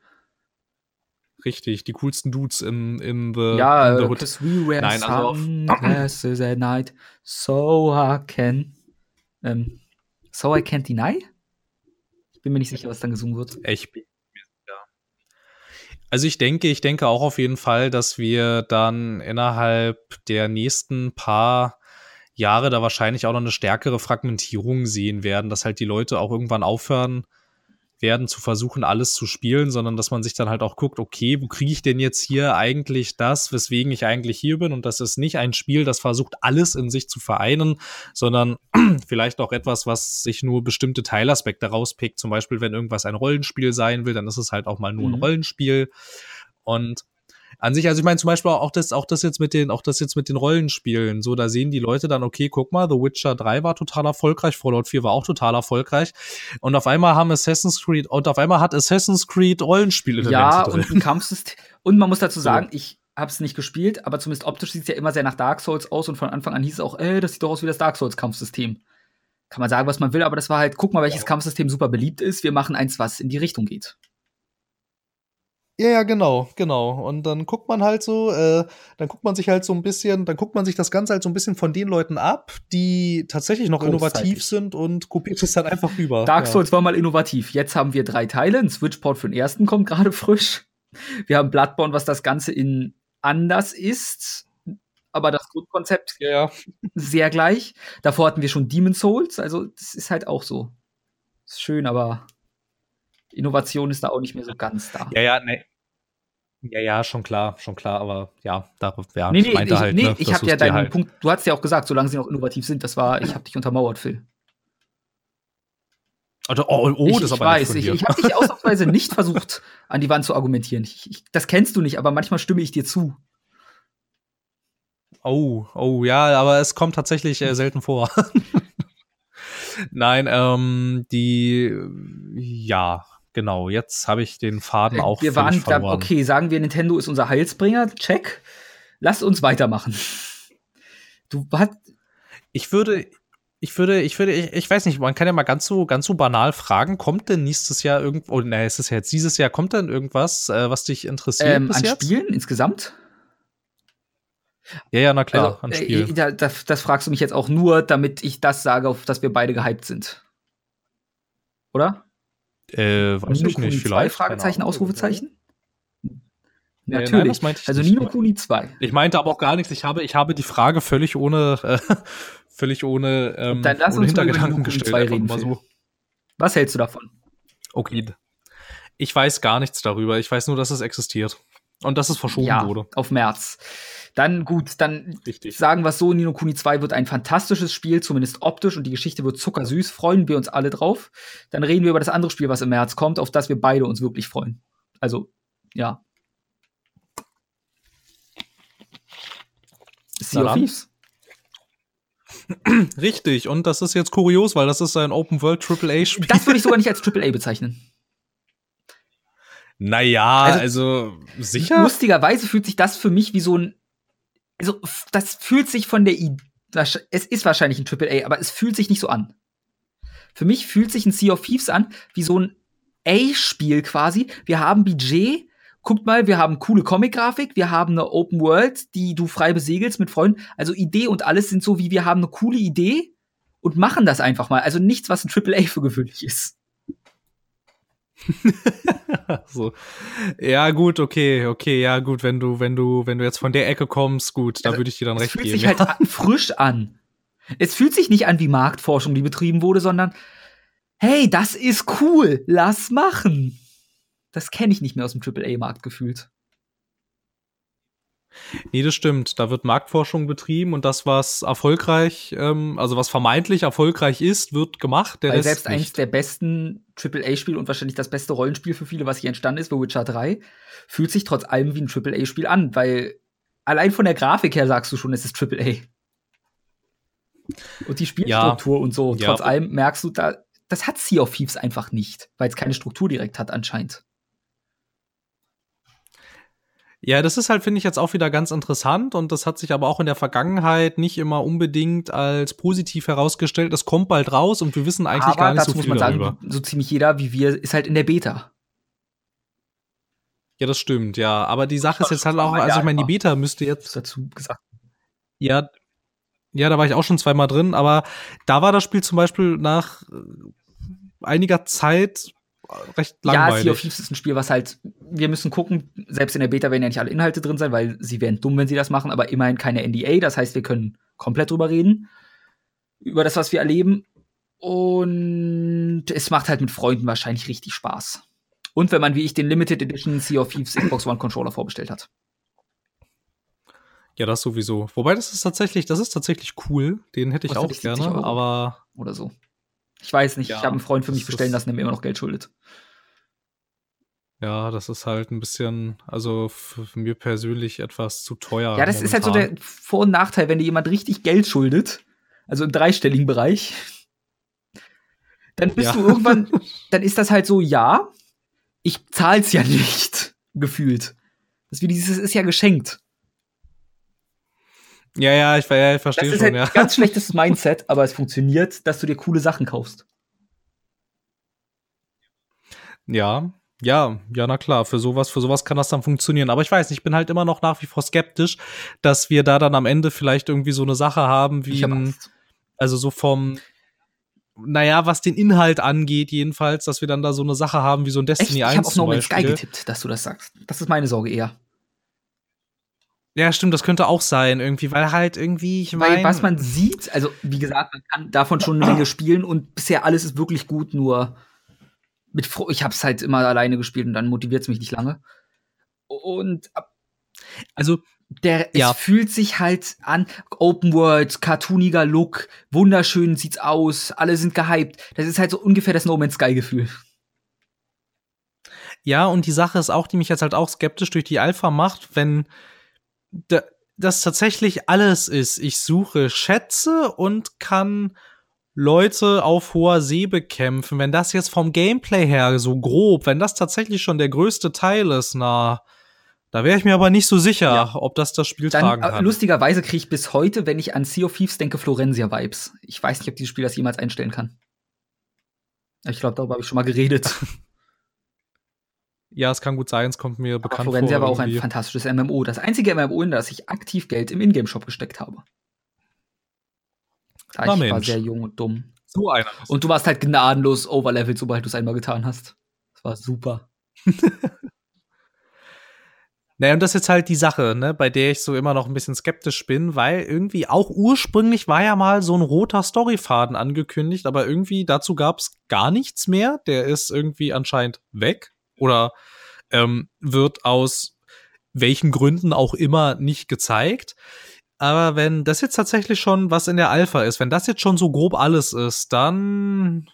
Richtig, die coolsten Dudes im, im the, ja, in the äh, Hood. we wear Nein, also auf- at night, so I can. Ähm, so I can't deny? Ich bin mir nicht sicher, was dann gesungen wird. Ich bin mir sicher. Also ich denke, ich denke auch auf jeden Fall, dass wir dann innerhalb der nächsten paar Jahre da wahrscheinlich auch noch eine stärkere Fragmentierung sehen werden, dass halt die Leute auch irgendwann aufhören werden zu versuchen, alles zu spielen, sondern dass man sich dann halt auch guckt, okay, wo kriege ich denn jetzt hier eigentlich das, weswegen ich eigentlich hier bin? Und das ist nicht ein Spiel, das versucht, alles in sich zu vereinen, sondern vielleicht auch etwas, was sich nur bestimmte Teilaspekte rauspickt. Zum Beispiel, wenn irgendwas ein Rollenspiel sein will, dann ist es halt auch mal nur Mhm. ein Rollenspiel. Und an sich, also ich meine zum Beispiel auch das, auch das jetzt mit den, auch das jetzt mit den Rollenspielen. So, da sehen die Leute dann, okay, guck mal, The Witcher 3 war total erfolgreich, Fallout 4 war auch total erfolgreich. Und auf einmal haben Assassin's Creed, und auf einmal hat Assassin's Creed Rollenspiele Ja, drin. und ein Kampfsystem. Und man muss dazu So. sagen, ich habe es nicht gespielt, aber zumindest optisch sieht es ja immer sehr nach Dark Souls aus und von Anfang an hieß es auch, ey, das sieht doch aus wie das Dark Souls Kampfsystem. Kann man sagen, was man will, aber das war halt, guck mal, welches Ja. Kampfsystem super beliebt ist. Wir machen eins, was in die Richtung geht. Ja, ja, genau, genau. Und dann guckt man halt so, äh, dann guckt man sich halt so ein bisschen, dann guckt man sich das Ganze halt so ein bisschen von den Leuten ab, die tatsächlich noch innovativ sind und kopiert es dann einfach rüber. Dark ja. Souls war mal innovativ. Jetzt haben wir drei Teile. Ein Switchport für den ersten kommt gerade frisch. Wir haben Bloodborne, was das Ganze in anders ist. Aber das Grundkonzept Ja, ja. sehr gleich. Davor hatten wir schon Demon Souls. Also, das ist halt auch so. Ist schön, aber Innovation ist da auch nicht mehr so ganz da. Ja, ja, nee. Ja, ja, schon klar, schon klar, aber ja, da, ja, nee, nee, ich meinte ich, halt, nee, ne, ich habe du's ja deinen halt, Punkt, du hast ja auch gesagt, solange sie noch innovativ sind, das war, ich habe dich untermauert, Phil. Also, oh, oh, ich, das ist ich aber weiß, ich, ich habe dich ausnahmsweise nicht versucht, an die Wand zu argumentieren. Ich, das kennst du nicht, aber manchmal stimme ich dir zu. Oh, oh, ja, aber es kommt tatsächlich äh, selten vor. Nein, ähm, die, ja, genau, jetzt habe ich den Faden auch Äh, wir völlig waren verloren. okay, sagen wir, Nintendo ist unser Heilsbringer, check. Lass uns weitermachen. Du hast, Ich würde, ich würde, ich würde, ich, ich weiß nicht, man kann ja mal ganz so, ganz so banal fragen, kommt denn nächstes Jahr irgendwo, oh, ne, es ist ja jetzt dieses Jahr, kommt denn irgendwas, äh, was dich interessiert ähm, an jetzt? Spielen insgesamt? Ja, ja, na klar, also, an äh, Spielen. da, das, das fragst du mich jetzt auch nur, damit ich das sage, auf das wir beide gehypt sind. Oder? Äh, weiß Nino ich Kuni nicht, 2, vielleicht. Fragezeichen, keine Ahnung. Ausrufezeichen? Nee, Natürlich. nein, das meinte ich also. Nino Kuni 2. Ich meinte aber auch gar nichts. Ich habe, ich habe die Frage völlig ohne, äh, völlig ohne, ähm, Dann lass ohne uns Hintergedanken Nino Kuni gestellt. 2 reden, so. Was hältst du davon? Okay. Ich weiß gar nichts darüber. Ich weiß nur, dass es existiert. Und dass es verschoben ja, wurde. auf März. Dann gut, dann Richtig. sagen wir es so, Nino Kuni 2 wird ein fantastisches Spiel, zumindest optisch, und die Geschichte wird zuckersüß, freuen wir uns alle drauf. Dann reden wir über das andere Spiel, was im März kommt, auf das wir beide uns wirklich freuen. Also, ja. Sea of. Thieves. Richtig. Und das ist jetzt kurios, weil das ist ein Open World AAA Spiel. Das würde ich sogar nicht als AAA bezeichnen. Naja, Also- also, sicher. Lustigerweise fühlt sich das für mich wie so ein. Also, das fühlt sich von der Idee. Es ist wahrscheinlich ein AAA, aber es fühlt sich nicht so an. Für mich fühlt sich ein Sea of Thieves an wie so ein A-Spiel quasi. Wir haben Budget. Guckt mal, wir haben coole Comic-Grafik, wir haben eine Open World, die du frei besegelst mit Freunden. Also Idee und alles sind so wie wir haben eine coole Idee und machen das einfach mal. Also nichts, was ein AAA für gewöhnlich ist. so. Ja, gut, okay, okay, ja, gut, wenn du, wenn du, wenn du jetzt von der Ecke kommst, gut, da Also, würde ich dir dann Es recht fühlt geben. sich halt an- frisch an. Es fühlt sich nicht an wie Marktforschung, die betrieben wurde, sondern hey, das ist cool, lass machen. Das kenne ich nicht mehr aus dem AAA-Markt gefühlt. Nee, das stimmt. Da wird Marktforschung betrieben und das, was erfolgreich, ähm, also was vermeintlich erfolgreich ist, wird gemacht. Der Weil selbst nicht. eins der besten AAA-Spiele und wahrscheinlich das beste Rollenspiel für viele, was hier entstanden ist, The Witcher 3, fühlt sich trotz allem wie ein AAA-Spiel an, weil allein von der Grafik her sagst du schon, es ist AAA. Und die Spielstruktur ja. und so, trotz ja. allem merkst du, da, das hat Sea of Thieves einfach nicht, weil es keine Struktur direkt hat anscheinend. Ja, das ist halt, finde ich, jetzt auch wieder ganz interessant und das hat sich aber auch in der Vergangenheit nicht immer unbedingt als positiv herausgestellt. Es kommt bald raus und wir wissen eigentlich aber gar nicht so viel muss man sagen, darüber. So ziemlich jeder wie wir ist halt in der Beta. Ja, das stimmt, ja. Aber die Sache ist jetzt halt auch, also ich meine, die Beta müsste jetzt dazu gesagt. Ja, ja, da war ich auch schon zweimal drin, aber da war das Spiel zum Beispiel nach einiger Zeit recht langweilig. Ja, Sea of Thieves ist ein Spiel, was halt, wir müssen gucken, selbst in der Beta werden ja nicht alle Inhalte drin sein, weil sie wären dumm, wenn sie das machen, aber immerhin keine NDA, das heißt, wir können komplett drüber reden, über das, was wir erleben. Und es macht halt mit Freunden wahrscheinlich richtig Spaß. Und wenn man, wie ich, den Limited Edition Sea of Thieves Xbox One Controller vorbestellt hat. Ja, das sowieso. Wobei das ist tatsächlich, das ist tatsächlich cool. Den hätte ich auch gerne, aber. Oder so. Ich weiß nicht, ja, ich habe einen Freund für mich bestellen lassen, der mir immer noch Geld schuldet. Ja, das ist halt ein bisschen, also für mir persönlich etwas zu teuer. Ja, das momentan. ist halt so der Vor- und Nachteil, wenn dir jemand richtig Geld schuldet, also im dreistelligen Bereich, dann bist ja. du irgendwann, dann ist das halt so, ja, ich zahl's ja nicht, gefühlt. Das ist wie dieses, ist ja geschenkt. Ja, ja, ich, ja, ich verstehe schon. Das ist halt ja. ganz schlechtes Mindset, aber es funktioniert, dass du dir coole Sachen kaufst. Ja, ja, ja, na klar, für sowas, für sowas kann das dann funktionieren. Aber ich weiß, ich bin halt immer noch nach wie vor skeptisch, dass wir da dann am Ende vielleicht irgendwie so eine Sache haben wie ein, also so vom, naja, was den Inhalt angeht, jedenfalls, dass wir dann da so eine Sache haben wie so ein Destiny Echt? 1. Ich habe auf No Man's Sky getippt, dass du das sagst. Das ist meine Sorge eher. Ja, stimmt, das könnte auch sein, irgendwie, weil halt irgendwie, ich meine. Was man sieht, also wie gesagt, man kann davon schon eine Menge spielen und bisher alles ist wirklich gut, nur mit Fro ich hab's halt immer alleine gespielt und dann motiviert's mich nicht lange. Und also der ja. es fühlt sich halt an Open World, cartooniger Look, wunderschön sieht's aus, alle sind gehypt. Das ist halt so ungefähr das No Man's Sky Gefühl. Ja, und die Sache ist auch, die mich jetzt halt auch skeptisch durch die Alpha macht, wenn das tatsächlich alles ist. Ich suche Schätze und kann Leute auf hoher See bekämpfen. Wenn das jetzt vom Gameplay her so grob, wenn das tatsächlich schon der größte Teil ist, na, da wäre ich mir aber nicht so sicher, ja. ob das das Spiel Dann, tragen äh, kann. Lustigerweise kriege ich bis heute, wenn ich an Sea of Thieves denke, Florencia-Vibes. Ich weiß nicht, ob dieses Spiel das jemals einstellen kann. Ich glaube, darüber habe ich schon mal geredet. Ja, es kann gut sein, es kommt mir aber bekannt Florencia vor. Florencia war auch ein fantastisches MMO. Das einzige MMO, in das ich aktiv Geld im Ingame-Shop gesteckt habe. Da Na ich Mensch. war sehr jung und dumm. So einer. Und du warst halt gnadenlos overlevelt, sobald du es einmal getan hast. Das war super. Naja, und das ist jetzt halt die Sache, ne, bei der ich so immer noch ein bisschen skeptisch bin, weil irgendwie auch ursprünglich war ja mal so ein roter Storyfaden angekündigt, aber irgendwie dazu gab es gar nichts mehr. Der ist irgendwie anscheinend weg oder ähm, wird aus welchen Gründen auch immer nicht gezeigt. Aber wenn das jetzt tatsächlich schon was in der Alpha ist, wenn das jetzt schon so grob alles ist, dann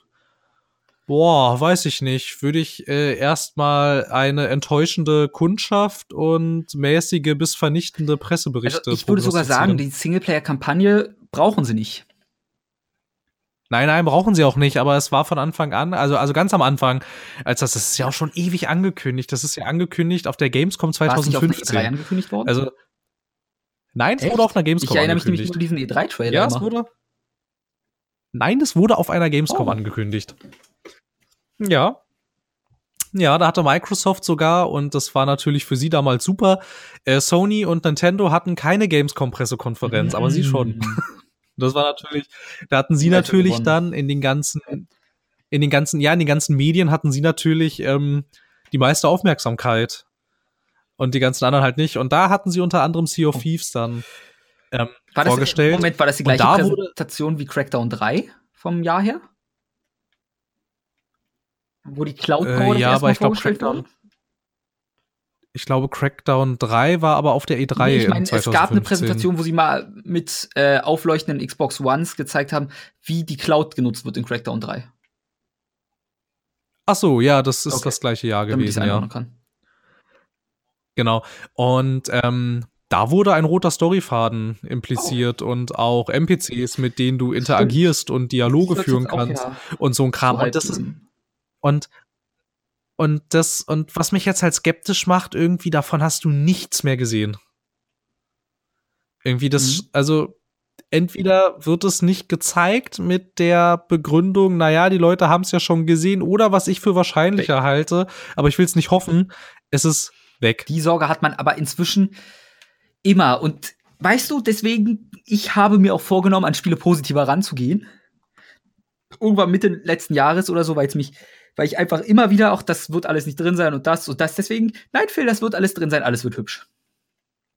boah, weiß ich nicht, würde ich äh, erstmal eine enttäuschende Kundschaft und mäßige bis vernichtende Presseberichte. Also ich würde sogar sagen, die Singleplayer-Kampagne brauchen sie nicht. Nein, nein, brauchen sie auch nicht, aber es war von Anfang an, also, also ganz am Anfang, als das, das ist ja auch schon ewig angekündigt. Das ist ja angekündigt auf der Gamescom 2015. War es E3 angekündigt worden? Also, nein, es wurde auf einer Gamescom Ich erinnere mich nämlich nur diesen E3-Trailer. Ja, es wurde. Nein, es wurde auf einer Gamescom oh. angekündigt. Ja. Ja, da hatte Microsoft sogar, und das war natürlich für sie damals super, äh, Sony und Nintendo hatten keine Gamescom-Pressekonferenz, mm. aber sie schon. Das war natürlich, da hatten sie natürlich gewonnen. dann in den ganzen, in den ganzen, ja, in den ganzen Medien hatten sie natürlich ähm, die meiste Aufmerksamkeit. Und die ganzen anderen halt nicht. Und da hatten sie unter anderem Sea of oh. Thieves dann ähm, war vorgestellt. Das, Moment, war das die gleiche Präsentation wie Crackdown 3 vom Jahr her? Wo die Cloud äh, ja, aber ich glaube, Crackdown, ich glaube, Crackdown 3 war aber auf der E3. Nee, ich meine, es gab eine Präsentation, wo sie mal mit äh, aufleuchtenden Xbox Ones gezeigt haben, wie die Cloud genutzt wird in Crackdown 3. Ach so, ja, das ist okay. das gleiche Jahr gewesen, ja. Kann. Genau. Und ähm, da wurde ein roter Storyfaden impliziert oh. und auch NPCs, mit denen du interagierst Stimmt. und Dialoge führen kannst auch, ja. und so ein Kram. So und das ist, und und das, und was mich jetzt halt skeptisch macht, irgendwie davon hast du nichts mehr gesehen. Irgendwie das, mhm. also entweder wird es nicht gezeigt mit der Begründung, naja, die Leute haben es ja schon gesehen, oder was ich für wahrscheinlicher weg. halte, aber ich will es nicht hoffen, es ist weg. Die Sorge hat man aber inzwischen immer. Und weißt du, deswegen, ich habe mir auch vorgenommen, an Spiele positiver ranzugehen. Irgendwann Mitte letzten Jahres oder so, weil es mich weil ich einfach immer wieder auch, das wird alles nicht drin sein und das und das. Deswegen, nein, Phil, das wird alles drin sein, alles wird hübsch.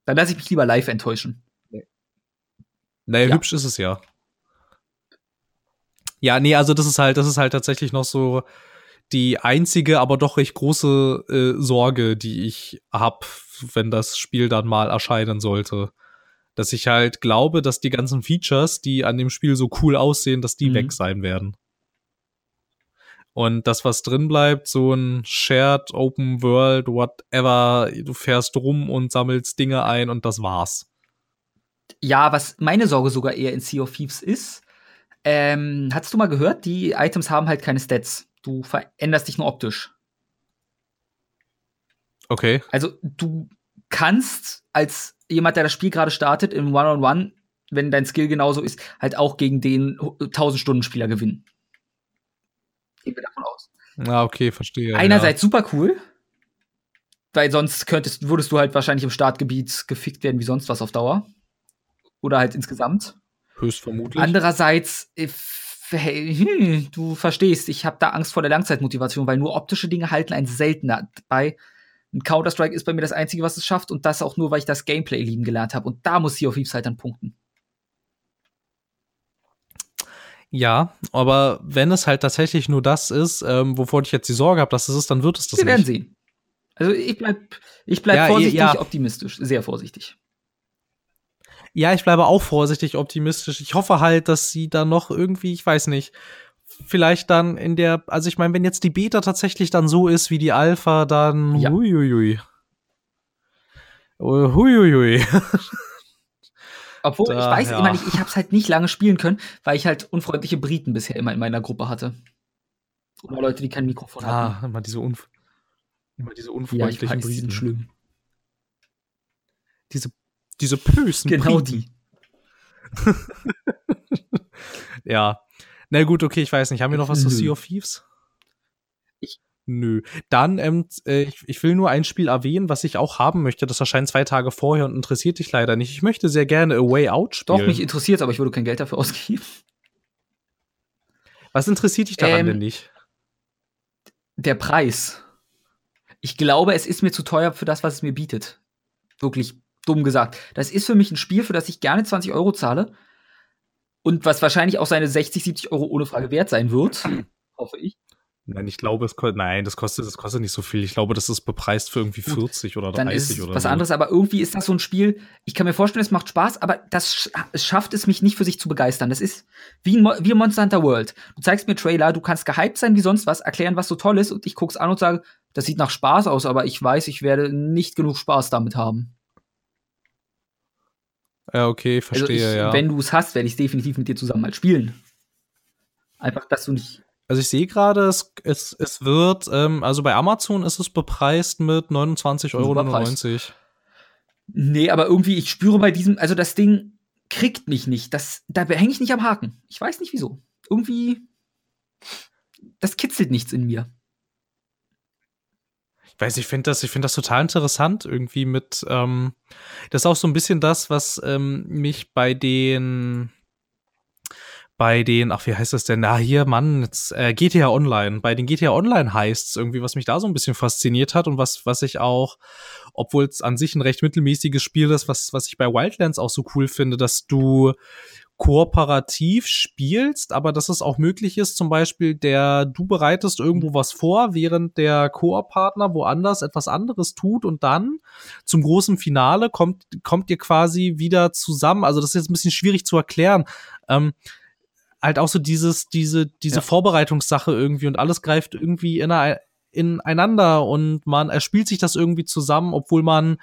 Dann lasse ich mich lieber live enttäuschen. Naja, ja. hübsch ist es ja. Ja, nee, also das ist halt, das ist halt tatsächlich noch so die einzige, aber doch recht große äh, Sorge, die ich hab, wenn das Spiel dann mal erscheinen sollte. Dass ich halt glaube, dass die ganzen Features, die an dem Spiel so cool aussehen, dass die mhm. weg sein werden. Und das, was drin bleibt, so ein Shared Open World, whatever, du fährst rum und sammelst Dinge ein und das war's. Ja, was meine Sorge sogar eher in Sea of Thieves ist, ähm, hast du mal gehört, die Items haben halt keine Stats. Du veränderst dich nur optisch. Okay. Also du kannst als jemand, der das Spiel gerade startet, im One-on-One, -on -One, wenn dein Skill genauso ist, halt auch gegen den 1000-Stunden-Spieler gewinnen. Gehen wir davon aus. Ah, okay, verstehe. Einerseits ja. super cool, weil sonst könntest, würdest du halt wahrscheinlich im Startgebiet gefickt werden wie sonst was auf Dauer. Oder halt insgesamt. Höchstvermutlich. Andererseits, hey, hm, du verstehst, ich habe da Angst vor der Langzeitmotivation, weil nur optische Dinge halten einen seltener bei. Ein Counter-Strike ist bei mir das Einzige, was es schafft und das auch nur, weil ich das Gameplay lieben gelernt habe. Und da muss Sea of Thieves halt dann punkten. Ja, aber wenn es halt tatsächlich nur das ist, ähm, wovor ich jetzt die Sorge habe, dass es ist, dann wird es das Wir nicht. Wir werden sehen. Also ich bleib, ich bleib ja, vorsichtig ja. optimistisch, sehr vorsichtig. Ja, ich bleibe auch vorsichtig optimistisch. Ich hoffe halt, dass sie da noch irgendwie, ich weiß nicht, vielleicht dann in der, also ich meine, wenn jetzt die Beta tatsächlich dann so ist wie die Alpha, dann ja. huiuiui. Huiuiui. Obwohl, da, ich weiß ja. immer nicht, ich habe es halt nicht lange spielen können, weil ich halt unfreundliche Briten bisher immer in meiner Gruppe hatte. Oder Leute, die kein Mikrofon ah, hatten. Immer diese, unf immer diese unfreundlichen ja, ich weiß, Briten. Sind schlimm. Diese, diese bösen Genau Briten. die. ja. Na gut, okay, ich weiß nicht. Haben wir noch was zu Sea of Thieves? Nö. Dann, ähm, äh, ich, ich will nur ein Spiel erwähnen, was ich auch haben möchte. Das erscheint zwei Tage vorher und interessiert dich leider nicht. Ich möchte sehr gerne A Way Out spielen. Doch, mich interessiert aber ich würde kein Geld dafür ausgeben. Was interessiert dich daran ähm, denn nicht? Der Preis. Ich glaube, es ist mir zu teuer für das, was es mir bietet. Wirklich dumm gesagt. Das ist für mich ein Spiel, für das ich gerne 20 Euro zahle. Und was wahrscheinlich auch seine 60, 70 Euro ohne Frage wert sein wird. hoffe ich. Nein, ich glaube, es kostet, nein, das kostet, das kostet nicht so viel. Ich glaube, das ist bepreist für irgendwie 40 oder 30 Dann ist oder was so. anderes, aber irgendwie ist das so ein Spiel, ich kann mir vorstellen, es macht Spaß, aber das es schafft es mich nicht für sich zu begeistern. Das ist wie ein, wie Monster Hunter World. Du zeigst mir Trailer, du kannst gehypt sein wie sonst was, erklären, was so toll ist und ich guck's an und sage, das sieht nach Spaß aus, aber ich weiß, ich werde nicht genug Spaß damit haben. Ja, okay, verstehe, also ich, ja. Wenn du es hast, werde ich definitiv mit dir zusammen mal spielen. Einfach, dass du nicht also ich sehe gerade, es, es, es wird, ähm, also bei Amazon ist es bepreist mit 29,99 Euro. Nee, aber irgendwie, ich spüre bei diesem, also das Ding kriegt mich nicht. Das, da hänge ich nicht am Haken. Ich weiß nicht wieso. Irgendwie, das kitzelt nichts in mir. Ich weiß, ich finde das, ich finde das total interessant irgendwie mit, ähm, das ist auch so ein bisschen das, was ähm, mich bei den bei den, ach, wie heißt das denn? Na, hier, Mann, jetzt, äh, GTA Online, bei den GTA Online heißt irgendwie, was mich da so ein bisschen fasziniert hat und was, was ich auch, obwohl es an sich ein recht mittelmäßiges Spiel ist, was, was ich bei Wildlands auch so cool finde, dass du kooperativ spielst, aber dass es auch möglich ist, zum Beispiel, der du bereitest irgendwo was vor, während der Koop-Partner woanders etwas anderes tut und dann zum großen Finale kommt, kommt ihr quasi wieder zusammen. Also das ist jetzt ein bisschen schwierig zu erklären. Ähm, halt auch so dieses, diese, diese ja. Vorbereitungssache irgendwie und alles greift irgendwie in einer, ineinander und man erspielt sich das irgendwie zusammen, obwohl man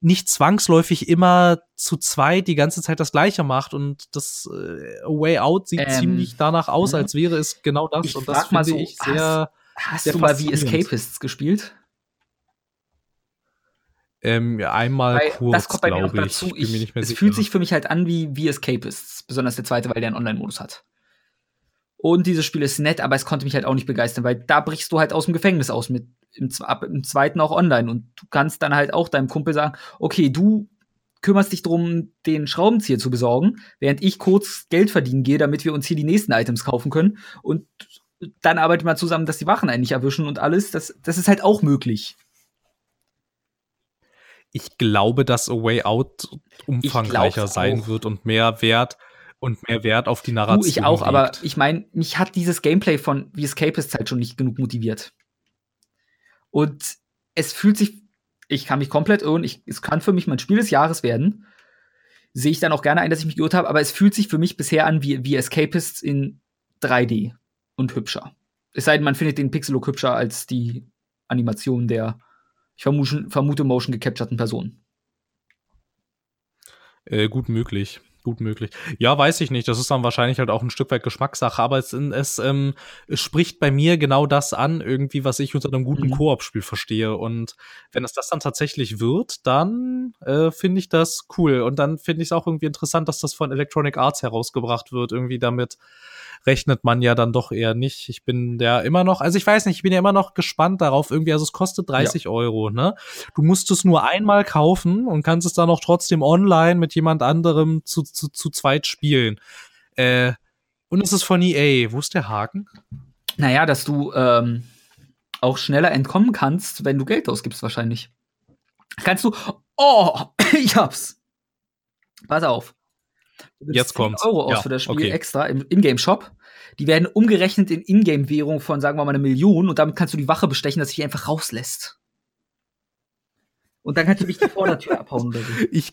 nicht zwangsläufig immer zu zweit die ganze Zeit das Gleiche macht und das äh, Way Out sieht ähm, ziemlich danach aus, ja. als wäre es genau das ich und das finde so, ich sehr Hast, hast sehr du mal wie Escapists gespielt? Ähm, einmal weil kurz, das kommt bei mir noch dazu. Ich, ich es fühlt sich für mich halt an wie, wie Escapists, besonders der zweite, weil der einen Online-Modus hat. Und dieses Spiel ist nett, aber es konnte mich halt auch nicht begeistern, weil da brichst du halt aus dem Gefängnis aus mit im, ab, im zweiten auch online und du kannst dann halt auch deinem Kumpel sagen, okay, du kümmerst dich drum, den Schraubenzieher zu besorgen, während ich kurz Geld verdienen gehe, damit wir uns hier die nächsten Items kaufen können und dann arbeitet man zusammen, dass die Wachen einen nicht erwischen und alles. Das, das ist halt auch möglich. Ich glaube, dass A Way Out umfangreicher sein wird und mehr Wert und mehr Wert auf die Narration. Du, ich auch, liegt. aber ich meine, mich hat dieses Gameplay von wie Escapist halt schon nicht genug motiviert. Und es fühlt sich, ich kann mich komplett irren, ich, es kann für mich mein Spiel des Jahres werden. Sehe ich dann auch gerne ein, dass ich mich geirrt habe, aber es fühlt sich für mich bisher an wie, wie Escapists in 3D und hübscher. Es sei denn, man findet den Pixel-Look hübscher als die Animation der, ich vermute, vermute motion gecapturten Person. Äh, gut möglich gut möglich. Ja, weiß ich nicht. Das ist dann wahrscheinlich halt auch ein Stück weit Geschmackssache, aber es, es, ähm, es spricht bei mir genau das an, irgendwie, was ich unter einem guten mhm. Koop-Spiel verstehe. Und wenn es das dann tatsächlich wird, dann äh, finde ich das cool. Und dann finde ich es auch irgendwie interessant, dass das von Electronic Arts herausgebracht wird, irgendwie damit rechnet man ja dann doch eher nicht. Ich bin ja immer noch, also ich weiß nicht, ich bin ja immer noch gespannt darauf irgendwie, also es kostet 30 ja. Euro, ne? Du musst es nur einmal kaufen und kannst es dann auch trotzdem online mit jemand anderem zu, zu, zu zweit spielen. Äh, und es ist von EA. Wo ist der Haken? Naja, dass du ähm, auch schneller entkommen kannst, wenn du Geld ausgibst, wahrscheinlich. Kannst du. Oh, ich hab's. Pass auf. Jetzt kommt Euro aus ja, für das Spiel okay. extra im Ingame-Shop. Die werden umgerechnet in Ingame-Währung von, sagen wir mal, eine Million und damit kannst du die Wache bestechen, dass sich einfach rauslässt. Und dann kannst du dich die Vordertür abhauen so. Ich,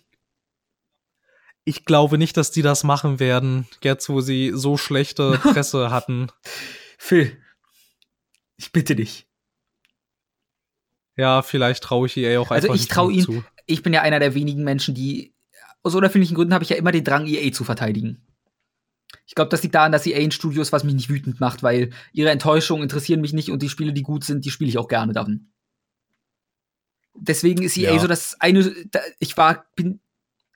ich glaube nicht, dass die das machen werden, jetzt wo sie so schlechte Presse hatten. Phil, ich bitte dich. Ja, vielleicht traue ich ihr auch also einfach Also ich traue ihm. Ich bin ja einer der wenigen Menschen, die aus unerfindlichen Gründen habe ich ja immer den Drang, EA zu verteidigen. Ich glaube, das liegt daran, dass EA ein Studio ist, was mich nicht wütend macht, weil ihre Enttäuschungen interessieren mich nicht und die Spiele, die gut sind, die spiele ich auch gerne davon. Deswegen ist EA ja. so das eine, ich war, bin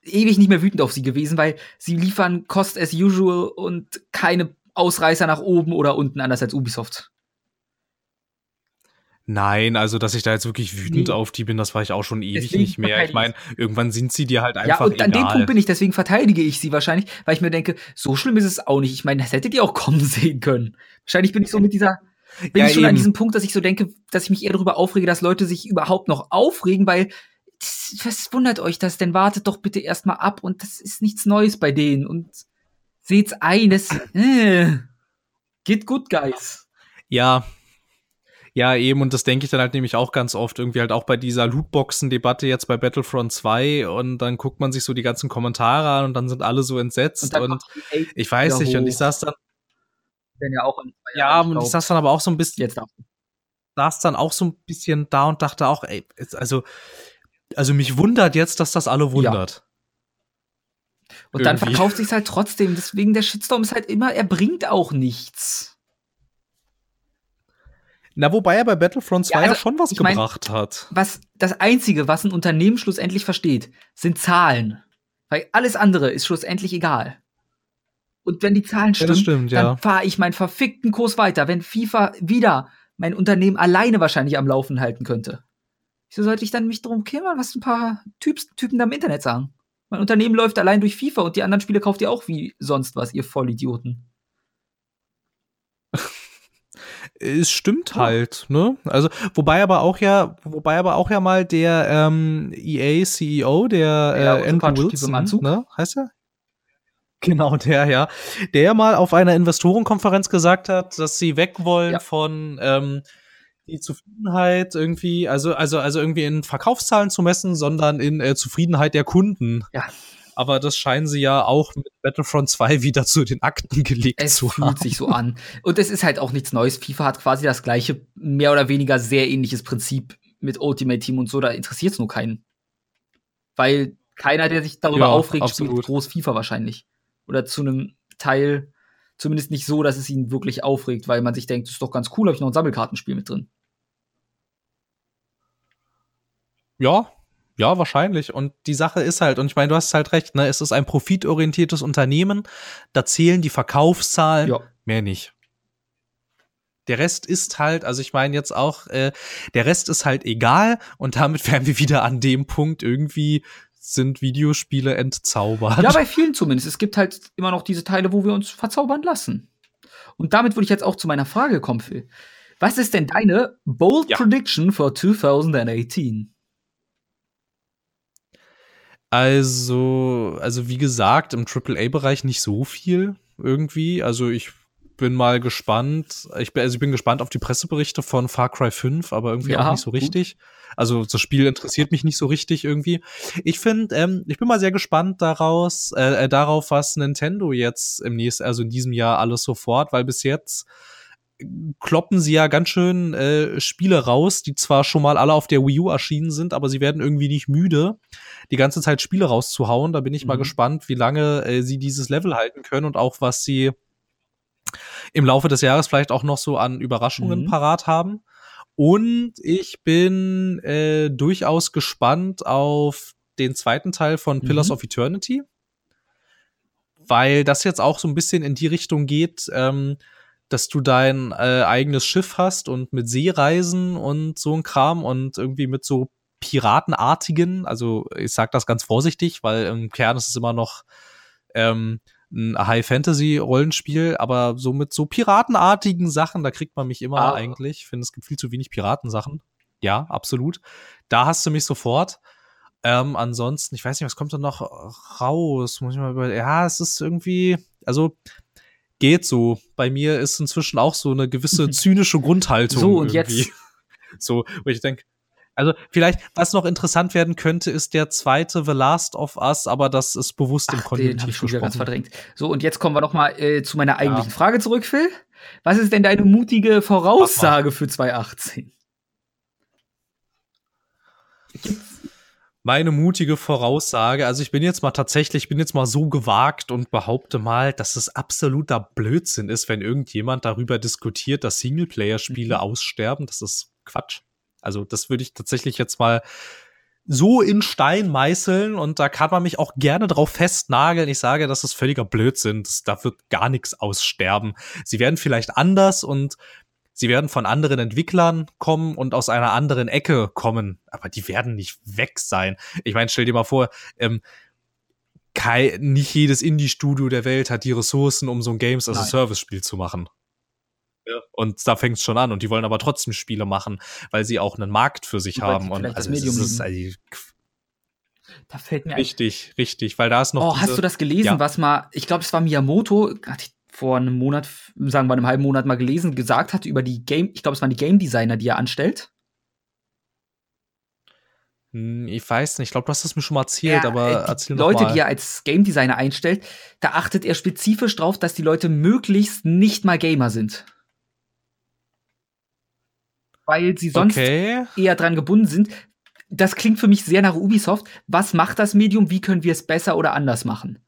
ewig nicht mehr wütend auf sie gewesen, weil sie liefern Cost as usual und keine Ausreißer nach oben oder unten, anders als Ubisoft. Nein, also dass ich da jetzt wirklich wütend nee. auf die bin, das war ich auch schon ewig deswegen nicht mehr. Ich meine, irgendwann sind sie dir halt einfach. Ja, und egal. an dem Punkt bin ich, deswegen verteidige ich sie wahrscheinlich, weil ich mir denke, so schlimm ist es auch nicht. Ich meine, das hättet ihr auch kommen sehen können. Wahrscheinlich bin ich so mit dieser, bin ja, ich schon eben. an diesem Punkt, dass ich so denke, dass ich mich eher darüber aufrege, dass Leute sich überhaupt noch aufregen, weil was wundert euch das denn? Wartet doch bitte erstmal ab und das ist nichts Neues bei denen und seht's ein, das äh, geht gut, Guys. Ja, ja, eben, und das denke ich dann halt nämlich auch ganz oft, irgendwie halt auch bei dieser Lootboxen-Debatte jetzt bei Battlefront 2 und dann guckt man sich so die ganzen Kommentare an und dann sind alle so entsetzt und, und ich weiß nicht, hoch. und ich saß dann. Ja, auch ja und ich saß dann aber auch so ein bisschen. Jetzt saß dann auch so ein bisschen da und dachte auch, ey, also, also mich wundert jetzt, dass das alle wundert. Ja. Und Irgendwie. dann verkauft sich's halt trotzdem. Deswegen der Shitstorm ist halt immer, er bringt auch nichts. Na, wobei er bei Battlefront 2 ja, also, ja schon was gebracht mein, hat. Was, das Einzige, was ein Unternehmen schlussendlich versteht, sind Zahlen. Weil alles andere ist schlussendlich egal. Und wenn die Zahlen stimmen, ja, stimmt, dann ja. fahre ich meinen verfickten Kurs weiter, wenn FIFA wieder mein Unternehmen alleine wahrscheinlich am Laufen halten könnte. Wieso sollte ich dann mich darum kümmern, was ein paar Typs, Typen da im Internet sagen? Mein Unternehmen läuft allein durch FIFA und die anderen Spiele kauft ihr auch wie sonst was, ihr Vollidioten. Es stimmt halt, ne? Also, wobei aber auch ja, wobei aber auch ja mal der ähm, EA CEO, der äh, Andrew Wilson, ne? Heißt er? Genau, der, ja. Der mal auf einer Investorenkonferenz gesagt hat, dass sie weg wollen Ja. von ähm, die Zufriedenheit irgendwie, also, also, also irgendwie in Verkaufszahlen zu messen, sondern in äh, Zufriedenheit der Kunden. Ja. Aber das scheinen sie ja auch mit Battlefront 2 wieder zu den Akten gelegt Es zu fühlt haben. sich so an. Und es ist halt auch nichts Neues. FIFA hat quasi das gleiche, mehr oder weniger sehr ähnliches Prinzip mit Ultimate Team und so. Da interessiert es nur keinen. Weil keiner, der sich darüber Ja, aufregt, absolut. spielt groß FIFA wahrscheinlich. Oder zu einem Teil zumindest nicht so, dass es ihn wirklich aufregt, weil man sich denkt, das ist doch ganz cool, habe ich noch ein Sammelkartenspiel mit drin. Ja, ja, wahrscheinlich. Und die Sache ist halt, und ich meine, du hast halt recht, ne, es ist ein profitorientiertes Unternehmen, da zählen die Verkaufszahlen, Ja. mehr nicht. Der Rest ist halt, also ich meine jetzt auch, äh, der Rest ist halt egal und damit wären wir wieder an dem Punkt, irgendwie sind Videospiele entzaubert. Ja, bei vielen zumindest. Es gibt halt immer noch diese Teile, wo wir uns verzaubern lassen. Und damit würde ich jetzt auch zu meiner Frage kommen, Phil. Was ist denn deine bold Ja. prediction for 2018? Also, also wie gesagt, im AAA-Bereich nicht so viel irgendwie. Also ich bin mal gespannt. Ich bin, also ich bin gespannt auf die Presseberichte von Far Cry 5, aber irgendwie Ja, auch nicht so gut. richtig. Also das Spiel interessiert mich nicht so richtig irgendwie. Ich finde, ähm, ich bin mal sehr gespannt daraus, äh, äh, darauf, was Nintendo jetzt im nächsten, also in diesem Jahr alles sofort, weil bis jetzt kloppen sie ja ganz schön äh, Spiele raus, die zwar schon mal alle auf der Wii U erschienen sind, aber sie werden irgendwie nicht müde, die ganze Zeit Spiele rauszuhauen. Da bin ich mal Mhm. gespannt, wie lange äh, sie dieses Level halten können und auch was sie im Laufe des Jahres vielleicht auch noch so an Überraschungen Mhm. parat haben. Und ich bin äh, durchaus gespannt auf den zweiten Teil von Pillars Mhm. of Eternity, weil das jetzt auch so ein bisschen in die Richtung geht, ähm, dass du dein äh, eigenes Schiff hast und mit Seereisen und so ein Kram und irgendwie mit so Piratenartigen, also ich sag das ganz vorsichtig, weil im Kern ist es immer noch ähm, ein High-Fantasy-Rollenspiel, aber so mit so piratenartigen Sachen, da kriegt man mich immer Ah. eigentlich. Ich finde, es gibt viel zu wenig Piratensachen. Ja, absolut. Da hast du mich sofort. Ähm, ansonsten, ich weiß nicht, was kommt da noch raus? Muss ich mal über. Ja, es ist irgendwie, also geht so. Bei mir ist inzwischen auch so eine gewisse zynische Grundhaltung. So, und irgendwie. jetzt- So, wo ich denke, also vielleicht, was noch interessant werden könnte, ist der zweite The Last of Us, aber das ist bewusst im Ach, den habe ich Konjunktiv schon wieder ganz verdrängt. So, und jetzt kommen wir noch mal äh, zu meiner eigentlichen Frage zurück, Phil. Was ist denn deine mutige Voraussage für 2018? Meine mutige Voraussage, also ich bin jetzt mal tatsächlich, ich bin jetzt mal so gewagt und behaupte mal, dass es absoluter Blödsinn ist, wenn irgendjemand darüber diskutiert, dass Singleplayer-Spiele Mhm. aussterben. Das ist Quatsch. Also das würde ich tatsächlich jetzt mal so in Stein meißeln und da kann man mich auch gerne drauf festnageln. Ich sage, das ist völliger Blödsinn. Das, da wird gar nichts aussterben. Sie werden vielleicht anders und sie werden von anderen Entwicklern kommen und aus einer anderen Ecke kommen, aber die werden nicht weg sein. Ich meine, stell dir mal vor, ähm, Kai, nicht jedes Indie-Studio der Welt hat die Ressourcen, um so ein Games as a. Service-Spiel zu machen. Ja. Und da fängt es schon an. Und die wollen aber trotzdem Spiele machen, weil sie auch einen Markt für sich Und haben. Und das also, Medium ist, also, Da fällt mir ein. richtig, richtig, weil da ist noch. Oh, diese, hast du das gelesen, Ja. was mal, ich glaube, es war Miyamoto, hatte ich vor einem Monat, sagen wir einem halben Monat mal gelesen, gesagt hat über die Game, ich glaube, es waren die Game Designer, die er anstellt. Hm, Ich weiß nicht, ich glaube, du hast es mir schon mal erzählt, Er, aber äh, die erzähl noch Leute, mal. die er als Game Designer einstellt, da achtet er spezifisch drauf, dass die Leute möglichst nicht mal Gamer sind. Weil sie sonst okay. eher dran gebunden sind. Das klingt für mich sehr nach Ubisoft. Was macht das Medium? Wie können wir es besser oder anders machen?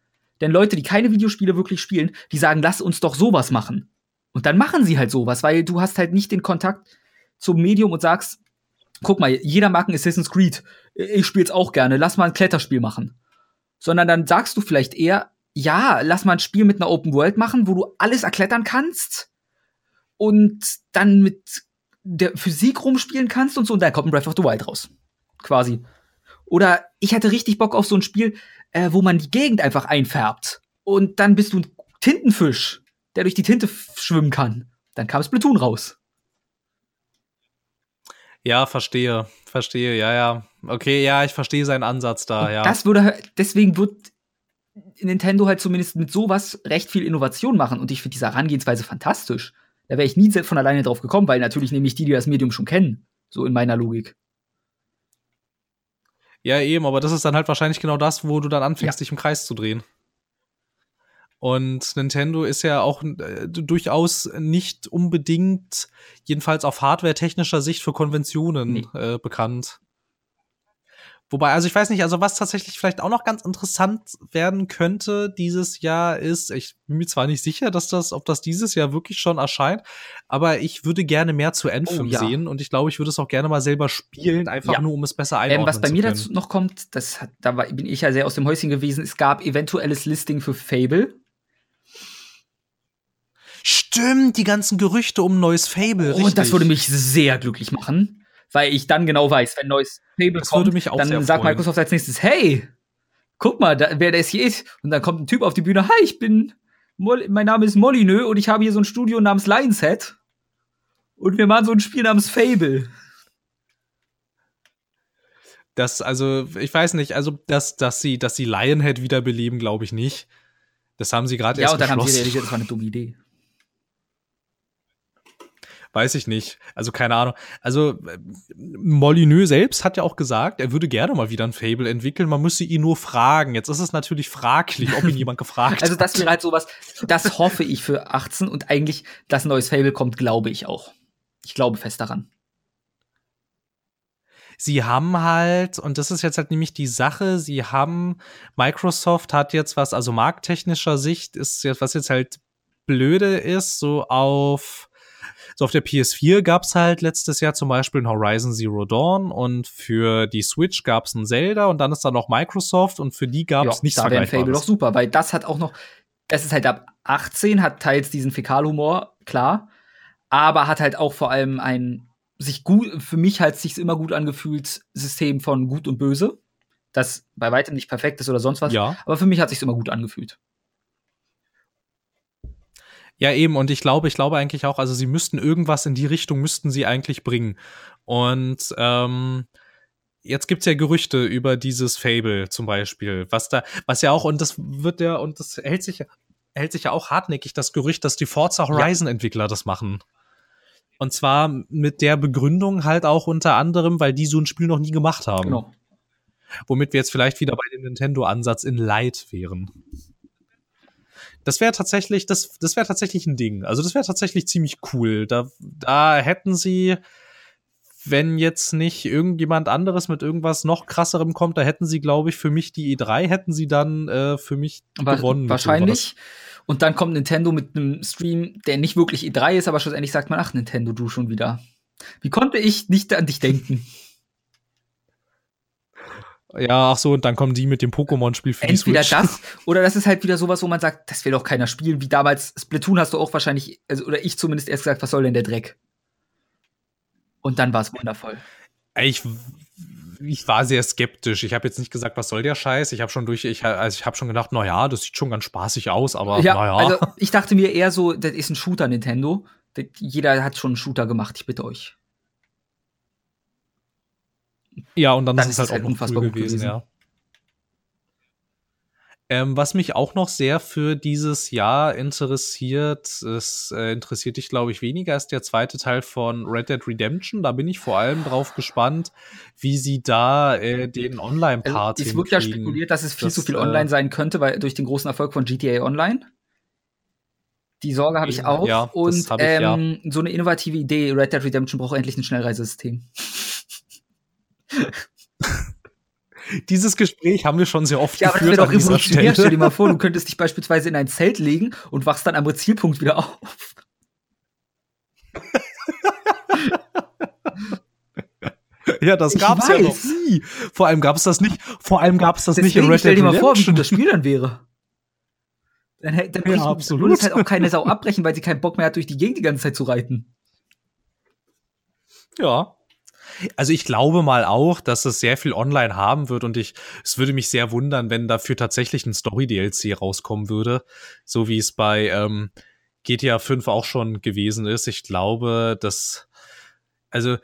Denn Leute, die keine Videospiele wirklich spielen, die sagen, lass uns doch sowas machen. Und dann machen sie halt sowas, weil du hast halt nicht den Kontakt zum Medium und sagst, guck mal, jeder mag ein Assassin's Creed. Ich spiel's auch gerne. Lass mal ein Kletterspiel machen. Sondern dann sagst du vielleicht eher, ja, lass mal ein Spiel mit einer Open World machen, wo du alles erklettern kannst und dann mit der Physik rumspielen kannst und so, und dann kommt ein Breath of the Wild raus. Quasi. Oder ich hatte richtig Bock auf so ein Spiel, äh, wo man die Gegend einfach einfärbt. Und dann bist du ein Tintenfisch, der durch die Tinte schwimmen kann. Dann kam Splatoon raus. Ja, verstehe, verstehe, ja, ja. Okay, ja, ich verstehe seinen Ansatz da, Und ja. Das würde, deswegen wird Nintendo halt zumindest mit sowas recht viel Innovation machen und ich finde diese Herangehensweise fantastisch. Da wäre ich nie von alleine drauf gekommen, weil natürlich nämlich die, die das Medium schon kennen, so in meiner Logik. Ja, eben, aber das ist dann halt wahrscheinlich genau das, wo du dann anfängst, ja. dich im Kreis zu drehen. Und Nintendo ist ja auch äh, durchaus nicht unbedingt, jedenfalls auf hardware-technischer Sicht, für Konventionen nee. äh, bekannt. Wobei, also ich weiß nicht, also was tatsächlich vielleicht auch noch ganz interessant werden könnte dieses Jahr ist, ich bin mir zwar nicht sicher, dass das, ob das dieses Jahr wirklich schon erscheint, aber ich würde gerne mehr zu Anthem oh, ja. sehen und ich glaube, ich würde es auch gerne mal selber spielen, einfach ja. nur, um es besser einordnen ähm, Was bei mir dazu noch kommt, das hat, da war, bin ich ja sehr aus dem Häuschen gewesen, es gab eventuelles Listing für Fable. Stimmt, die ganzen Gerüchte um neues Fable. Oh, und das würde mich sehr glücklich machen weil ich dann genau weiß, wenn ein neues Fable das kommt, dann sagt Microsoft als nächstes, hey, guck mal, da, wer das hier ist. Und dann kommt ein Typ auf die Bühne, hi, ich bin, mein Name ist Molyneux und ich habe hier so ein Studio namens Lionset. Und wir machen so ein Spiel namens Fable. Das, also, ich weiß nicht, also, dass, dass sie, dass sie Lionhead wiederbeleben, glaube ich nicht. Das haben sie gerade ja, erst Ja, und dann haben sie realisiert, das war eine dumme Idee weiß ich nicht. Also keine Ahnung. Also Molyneux selbst hat ja auch gesagt, er würde gerne mal wieder ein Fable entwickeln. Man müsse ihn nur fragen. Jetzt ist es natürlich fraglich, ob ihn jemand gefragt also, hat. Also das wäre halt sowas, das hoffe ich für 18 und eigentlich, dass ein neues Fable kommt, glaube ich auch. Ich glaube fest daran. Sie haben halt, und das ist jetzt halt nämlich die Sache, sie haben, Microsoft hat jetzt was, also markttechnischer Sicht ist jetzt, was jetzt halt blöde ist, so auf so auf der PS4 gab es halt letztes Jahr zum Beispiel ein Horizon Zero Dawn und für die Switch gab es ein Zelda und dann ist da noch Microsoft und für die gab es nichts da wäre Fable doch super, weil das hat auch noch, das ist halt ab 18, hat teils diesen Fäkalhumor, klar, aber hat halt auch vor allem ein sich gut, für mich hat sich immer gut angefühlt, System von gut und böse. Das bei weitem nicht perfekt ist oder sonst was. Ja. Aber für mich hat sich immer gut angefühlt. Ja, eben, und ich glaube, ich glaube eigentlich auch, also sie müssten irgendwas in die Richtung müssten sie eigentlich bringen. Und ähm, jetzt gibt's ja Gerüchte über dieses Fable zum Beispiel, was da, was ja auch, und das wird ja, und das hält sich, hält sich ja auch hartnäckig, das Gerücht, dass die Forza Horizon-Entwickler ja. das machen. Und zwar mit der Begründung halt auch unter anderem, weil die so ein Spiel noch nie gemacht haben. Genau. Womit wir jetzt vielleicht wieder bei dem Nintendo-Ansatz in Light wären. Das wäre tatsächlich, das, das wäre tatsächlich ein Ding. Also das wäre tatsächlich ziemlich cool. Da, da hätten sie, wenn jetzt nicht irgendjemand anderes mit irgendwas noch krasserem kommt, da hätten sie, glaube ich, für mich die E3 hätten sie dann äh, für mich aber gewonnen. Wahrscheinlich. Und dann kommt Nintendo mit einem Stream, der nicht wirklich E3 ist, aber schlussendlich sagt man, ach Nintendo, du schon wieder. Wie konnte ich nicht an dich denken? Ja, ach so, und dann kommen die mit dem Pokémon-Spiel für Entweder die Switch. das, oder das ist halt wieder sowas, wo man sagt, das will doch keiner spielen. Wie damals Splatoon hast du auch wahrscheinlich, also, oder ich zumindest erst gesagt, was soll denn der Dreck? Und dann war es wundervoll. Ich, ich war sehr skeptisch. Ich habe jetzt nicht gesagt, was soll der Scheiß. Ich habe schon durch, ich, also ich habe schon gedacht, na ja, das sieht schon ganz spaßig aus, aber ja, naja. Also ich dachte mir eher so, das ist ein Shooter Nintendo. jeder hat schon einen Shooter gemacht, ich bitte euch. Ja, und dann, dann ist es halt, halt auch unfassbar cool gewesen, gewesen, ja. Ähm, was mich auch noch sehr für dieses Jahr interessiert, es äh, interessiert dich, glaube ich, weniger, ist der zweite Teil von Red Dead Redemption. Da bin ich vor allem drauf gespannt, wie sie da äh, den Online-Part also, Es wird ja spekuliert, dass es viel das, zu viel äh, online sein könnte, weil durch den großen Erfolg von GTA Online. Die Sorge habe ich auch. Ja, und ich, ähm, ja. so eine innovative Idee, Red Dead Redemption braucht endlich ein Schnellreisesystem. Dieses Gespräch haben wir schon sehr oft ja, geführt. Ja, aber das wäre doch revolutionär. Stell dir mal vor, du könntest dich beispielsweise in ein Zelt legen und wachst dann am Zielpunkt wieder auf. ja, das gab's ja noch nie. Vor allem gab's das nicht. Vor allem gab's das Deswegen nicht in Red Dead. Stell dir mal vor, wie gut das Spiel dann wäre. Dann, dann ja, absolut. würde halt auch keine Sau abbrechen, weil sie keinen Bock mehr hat, durch die Gegend die ganze Zeit zu reiten. Ja, also ich glaube mal auch, dass es sehr viel online haben wird und ich, es würde mich sehr wundern, wenn dafür tatsächlich ein Story-DLC rauskommen würde, so wie es bei ähm, GTA 5 auch schon gewesen ist. Ich glaube, dass, also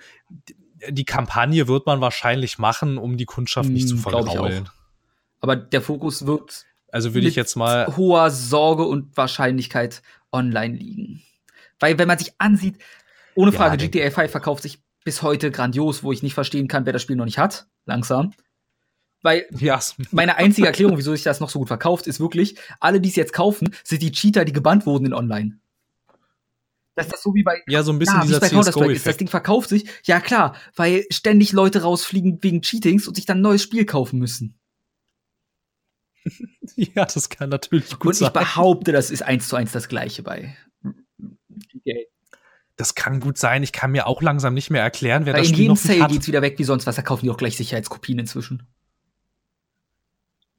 die Kampagne wird man wahrscheinlich machen, um die Kundschaft nicht zu hm, vergraulen. Aber der Fokus wird Also würde ich jetzt mal hoher Sorge und Wahrscheinlichkeit online liegen. Weil wenn man sich ansieht, ohne Frage, ja, GTA 5 verkauft sich bis heute grandios, wo ich nicht verstehen kann, wer das Spiel noch nicht hat. Langsam. Weil ja. meine einzige Erklärung, wieso sich das noch so gut verkauft, ist wirklich, alle, die es jetzt kaufen, sind die Cheater, die gebannt wurden in Online. Das ist das so wie bei ja so ein bisschen ja, dieser ist. Das Ding verkauft sich, ja klar, weil ständig Leute rausfliegen wegen Cheatings und sich dann ein neues Spiel kaufen müssen. ja, das kann natürlich gut sein. Und ich behaupte, das ist eins zu eins das Gleiche bei das kann gut sein. Ich kann mir auch langsam nicht mehr erklären, wer Weil das Spiel jedem Sale geht's wieder weg wie sonst was. Da kaufen die auch gleich Sicherheitskopien inzwischen.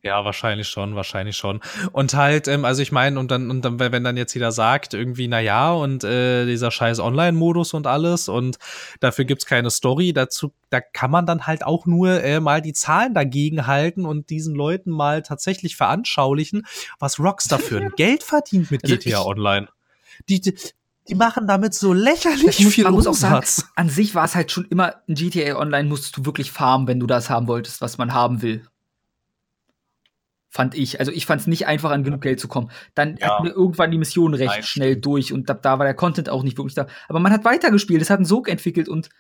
Ja, wahrscheinlich schon, wahrscheinlich schon. Und halt, ähm, also ich meine, und dann, und dann, wenn dann jetzt jeder sagt, irgendwie, na ja, und äh, dieser scheiß Online-Modus und alles, und dafür gibt's keine Story, dazu, da kann man dann halt auch nur äh, mal die Zahlen dagegen halten und diesen Leuten mal tatsächlich veranschaulichen, was Rockstar für ein Geld verdient mit also GTA Online. Die, die, die machen damit so lächerlich muss, viel man Umsatz. Muss auch sagen, an sich war es halt schon immer ein GTA Online musstest du wirklich farmen, wenn du das haben wolltest, was man haben will. Fand ich. Also ich fand es nicht einfach, an genug Geld zu kommen. Dann ja. hatten wir irgendwann die Mission recht Nein, schnell stimmt. durch und da, da, war der Content auch nicht wirklich da. Aber man hat weitergespielt, es hat einen Sog entwickelt und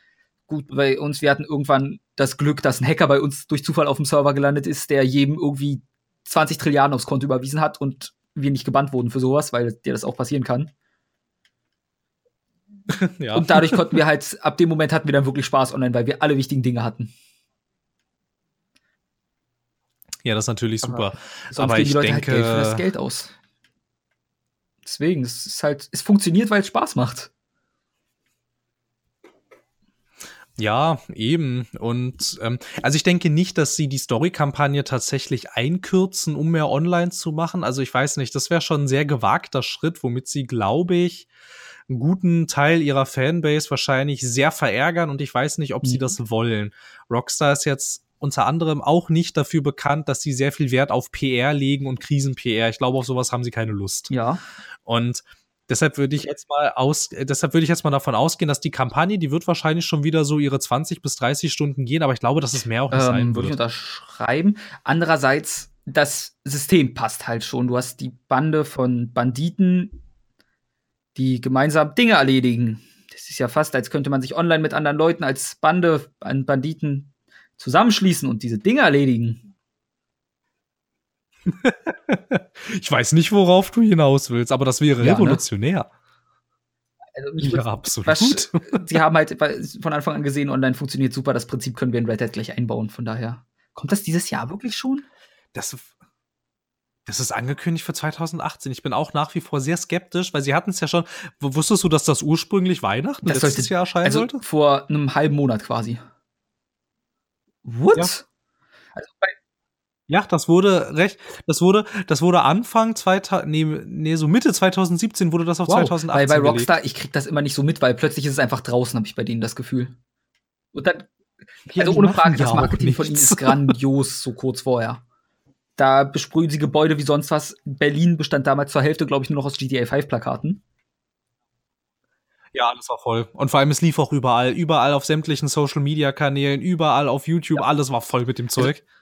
gut bei uns, wir hatten irgendwann das Glück, dass ein Hacker bei uns durch Zufall auf dem Server gelandet ist, der jedem irgendwie 20 Trilliarden aufs Konto überwiesen hat und wir nicht gebannt wurden für sowas, weil dir das auch passieren kann. ja. Und dadurch konnten wir halt, ab dem Moment hatten wir dann wirklich Spaß online, weil wir alle wichtigen Dinge hatten. Ja, das ist natürlich super. Aber, Aber ich die Leute denke, halt Geld für das Geld aus. Deswegen, es ist halt, es funktioniert, weil es Spaß macht. Ja, eben. Und ähm, also ich denke nicht, dass sie die Story-Kampagne tatsächlich einkürzen, um mehr online zu machen. Also ich weiß nicht, das wäre schon ein sehr gewagter Schritt, womit sie, glaube ich, einen guten Teil ihrer Fanbase wahrscheinlich sehr verärgern und ich weiß nicht, ob mhm. sie das wollen. Rockstar ist jetzt unter anderem auch nicht dafür bekannt, dass sie sehr viel Wert auf PR legen und Krisen-PR. Ich glaube, auf sowas haben sie keine Lust. Ja. Und deshalb würde ich jetzt mal aus, deshalb würde ich jetzt mal davon ausgehen, dass die Kampagne, die wird wahrscheinlich schon wieder so ihre 20 bis 30 Stunden gehen, aber ich glaube, dass es mehr auch nicht ähm, sein wird. Würde ich unterschreiben. Andererseits, das System passt halt schon. Du hast die Bande von Banditen, die gemeinsam Dinge erledigen. Das ist ja fast, als könnte man sich online mit anderen Leuten als Bande an Banditen zusammenschließen und diese Dinge erledigen. ich weiß nicht, worauf du hinaus willst, aber das wäre ja, ne? revolutionär. Ne? Also ja, absolut. Was, sie haben halt von Anfang an gesehen, online funktioniert super. Das Prinzip können wir in Red Hat gleich einbauen. Von daher kommt das dieses Jahr wirklich schon? Das das ist angekündigt für 2018. Ich bin auch nach wie vor sehr skeptisch, weil sie hatten es ja schon. Wusstest du, dass das ursprünglich Weihnachten das letztes sollte, Jahr erscheinen also sollte? Vor einem halben Monat quasi. What? Ja. Also ja, das wurde recht, das wurde, das wurde Anfang 2000, nee, nee, so Mitte 2017 wurde das auf wow. 2018 Weil bei Rockstar, gelegt. ich krieg das immer nicht so mit, weil plötzlich ist es einfach draußen, habe ich bei denen das Gefühl. Und dann, ja, also ohne Frage, das Marketing von ihnen ist grandios, so kurz vorher. Da besprühen sie Gebäude wie sonst was. Berlin bestand damals zur Hälfte, glaube ich, nur noch aus GTA 5 Plakaten. Ja, alles war voll. Und vor allem, es lief auch überall. Überall auf sämtlichen Social Media Kanälen, überall auf YouTube, ja. alles war voll mit dem Zeug. Also,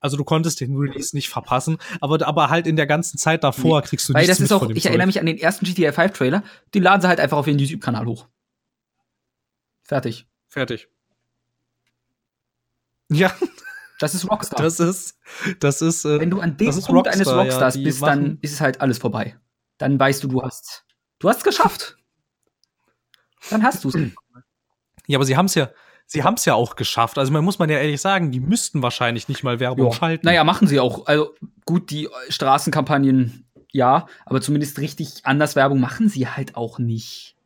also du konntest den Release nicht verpassen, aber, aber halt in der ganzen Zeit davor nee. kriegst du Weil das ist auch, ich Zeug. erinnere mich an den ersten GTA 5 Trailer, den laden sie halt einfach auf ihren YouTube-Kanal hoch. Fertig. Fertig. Ja. Das ist Rockstar. Das ist, das ist, äh, Wenn du an dem Punkt Rockstar, eines Rockstars ja, bist, dann ist es halt alles vorbei. Dann weißt du, du hast, du hast geschafft. Dann hast du es. Ja, aber sie haben es ja, sie haben es ja auch geschafft. Also man muss man ja ehrlich sagen, die müssten wahrscheinlich nicht mal Werbung jo. schalten. Naja, machen sie auch. Also gut, die Straßenkampagnen ja, aber zumindest richtig anders Werbung machen sie halt auch nicht.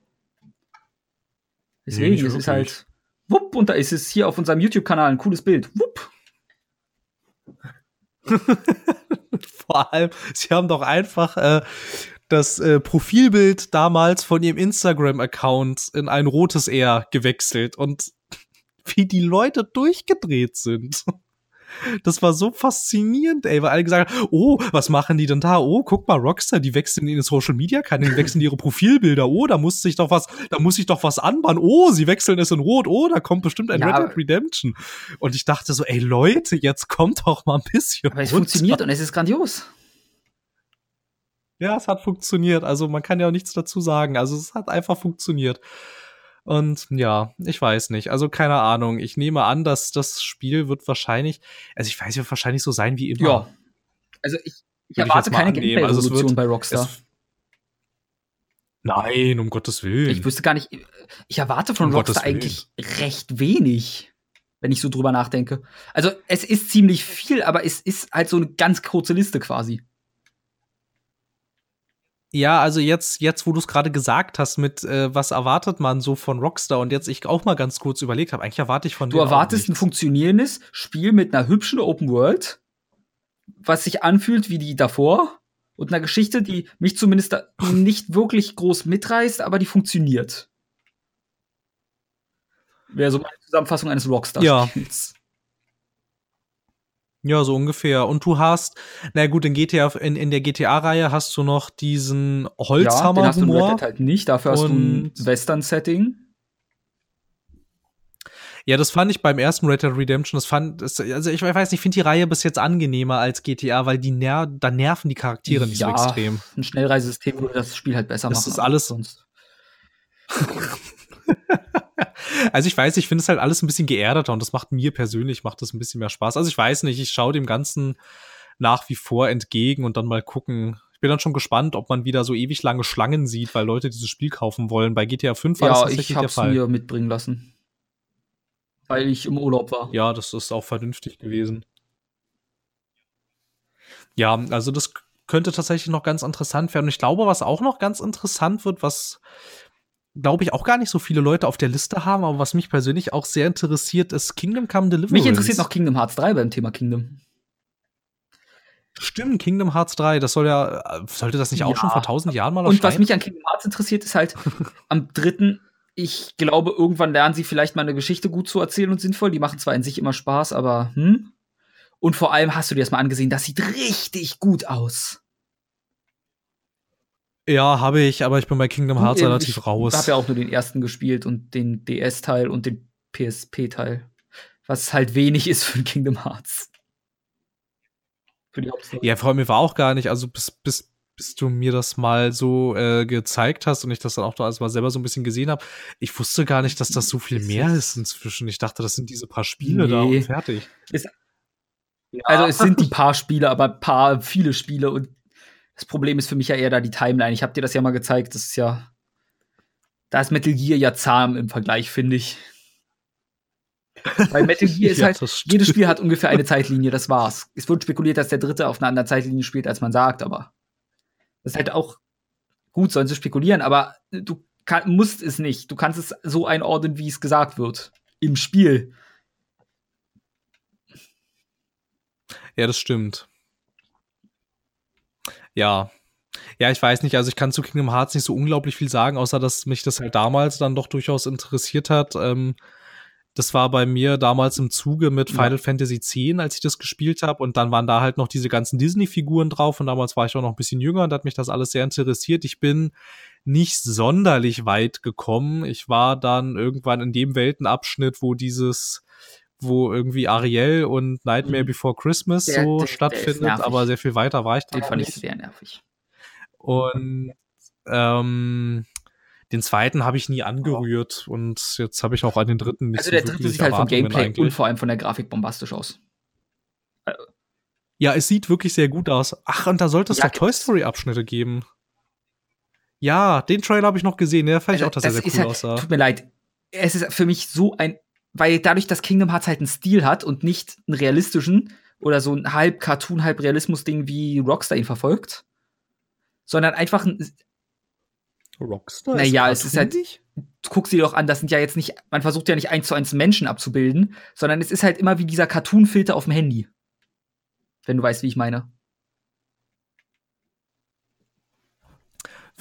Deswegen, nee, es ist halt, wupp, und da ist es hier auf unserem YouTube-Kanal ein cooles Bild. Wupp. Vor allem, sie haben doch einfach äh, das äh, Profilbild damals von ihrem Instagram-Account in ein rotes R gewechselt und wie die Leute durchgedreht sind. Das war so faszinierend, ey, weil alle gesagt haben, oh, was machen die denn da? Oh, guck mal, Rockstar, die wechseln in den Social Media Kanälen, wechseln ihre Profilbilder. Oh, da muss sich doch was, da muss sich doch was anbauen. Oh, sie wechseln es in Rot. Oh, da kommt bestimmt ein Ja, Red Dead Redemption. Und ich dachte so, ey, Leute, jetzt kommt doch mal ein bisschen. Aber es runter. funktioniert und es ist grandios. Ja, es hat funktioniert. Also man kann ja auch nichts dazu sagen. Also es hat einfach funktioniert. Und ja, ich weiß nicht. Also keine Ahnung. Ich nehme an, dass das Spiel wird wahrscheinlich, also ich weiß, wird wahrscheinlich so sein wie immer. Ja. Also ich, ich ich erwarte mal keine. Also Gameplay-Revolution wird- bei Rockstar. Nein, um Gottes Willen. Ich wüsste gar nicht, ich erwarte von Um Rockstar eigentlich recht wenig, wenn ich so drüber nachdenke. Also es ist ziemlich viel, aber es ist halt so eine ganz kurze Liste quasi. Ja, also jetzt, jetzt, wo du es gerade gesagt hast, mit äh, was erwartet man so von Rockstar und jetzt ich auch mal ganz kurz überlegt habe, eigentlich erwarte ich von Du denen auch erwartest ein funktionierendes Spiel mit einer hübschen Open World, was sich anfühlt wie die davor und einer Geschichte, die mich zumindest nicht wirklich groß mitreißt, aber die funktioniert. Wäre so meine Zusammenfassung eines. Rockstar-Spiels. Ja, so ungefähr. Und du hast, na gut, in GTA, in, in der GTA-Reihe hast du noch diesen Ja, den hast du in Red. Dead halt nicht. Dafür hast du ein Western-Setting. Ja, das fand ich beim ersten Red Dead Redemption, das fand, das, also ich weiß nicht, ich finde die Reihe bis jetzt angenehmer als GTA, weil die ner da nerven die Charaktere nicht so Ja. extrem. Ein Schnellreisesystem würde das Spiel halt besser Das machen. ist aber alles- sonst. Also ich weiß, ich finde es halt alles ein bisschen geerdeter und das macht mir persönlich, macht das ein bisschen mehr Spaß. Also ich weiß nicht, ich schaue dem Ganzen nach wie vor entgegen und dann mal gucken. Ich bin dann schon gespannt, ob man wieder so ewig lange Schlangen sieht, weil Leute dieses Spiel kaufen wollen. Bei GTA 5 war das Ja, tatsächlich ich der hab's Fall. mir mitbringen lassen. Weil ich im Urlaub war. Ja, das ist auch vernünftig gewesen. Ja, also das könnte tatsächlich noch ganz interessant werden. Und ich glaube, was auch noch ganz interessant wird, was glaube ich auch gar nicht so viele Leute auf der Liste haben, aber was mich persönlich auch sehr interessiert, ist Kingdom Come Deliverance. Mich interessiert noch Kingdom Hearts 3 beim Thema Kingdom. Stimmt, Kingdom Hearts 3, das soll ja, sollte das nicht auch Ja. schon vor tausend Jahren mal Und was mich an Kingdom Hearts interessiert, ist halt am dritten, ich glaube, irgendwann lernen sie vielleicht mal eine Geschichte gut zu erzählen und sinnvoll. Die machen zwar in sich immer Spaß, aber hm. Und vor allem hast du dir das mal angesehen, das sieht richtig gut aus. Ja, habe ich, aber ich bin bei Kingdom Hearts Ich relativ raus. habe ja auch nur den ersten gespielt und den DS-Teil und den PSP-Teil. Was halt wenig ist für Kingdom Hearts. Für die Hauptstory. Ja, vor allem mir war auch gar nicht, also bis, bis, bis du mir das mal so äh, gezeigt hast und ich das dann auch noch alles mal selber so ein bisschen gesehen habe, ich wusste gar nicht, dass das so viel mehr ist inzwischen. Ich dachte, das sind diese paar Spiele da Nee. und fertig. Ist- Also es sind die paar Spiele, aber paar, viele Spiele und das Problem ist für mich ja eher da die Timeline. Ich habe dir das ja mal gezeigt, das ist ja da ist Metal Gear ja zahm im Vergleich, finde ich. Weil Metal Gear ist halt, jedes Spiel hat ungefähr eine Zeitlinie, das war's. Es wird spekuliert, dass der dritte auf einer anderen Zeitlinie spielt, als man sagt, aber das ist halt auch gut, sollen sie spekulieren, aber du kann, musst es nicht. Du kannst es so einordnen, wie es gesagt wird. Im Spiel. Ja, das stimmt. Ja. Ja, ich weiß nicht, also ich kann zu Kingdom Hearts nicht so unglaublich viel sagen, außer dass mich das halt damals dann doch durchaus interessiert hat. Ähm, das war bei mir damals im Zuge mit Ja. Final Fantasy X, als ich das gespielt habe. Und dann waren da halt noch diese ganzen Disney-Figuren drauf. Und damals war ich auch noch ein bisschen jünger und hat mich das alles sehr interessiert. Ich bin nicht sonderlich weit gekommen. Ich war dann irgendwann in dem Weltenabschnitt, wo dieses, wo irgendwie Ariel und Nightmare Mhm. Before Christmas Der- so der- der stattfindet, nervig. aber sehr viel weiter war ich da Den fand ich sehr nervig. Und ähm, den zweiten habe ich nie angerührt und jetzt habe ich auch an den dritten nicht Also so der dritte wirklich sieht halt vom Gameplay eigentlich. und vor allem von der Grafik bombastisch aus. Ja, es sieht wirklich sehr gut aus. Ach, und da sollte es Ja, doch Toy Story Abschnitte geben. Ja, den Trailer habe ich noch gesehen. Der fand ich Also, auch, dass er sehr cool halt, aussah. Tut mir leid. Es ist für mich so ein, weil dadurch, dass Kingdom Hearts halt einen Stil hat und nicht einen realistischen oder so ein halb Cartoon, halb Realismus-Ding wie Rockstar ihn verfolgt, sondern einfach ein, Rockstar? Naja, es ist halt- guck sie doch an, das sind ja jetzt nicht, man versucht ja nicht eins zu eins Menschen abzubilden, sondern es ist halt immer wie dieser Cartoon-Filter auf dem Handy. Wenn du weißt, wie ich meine.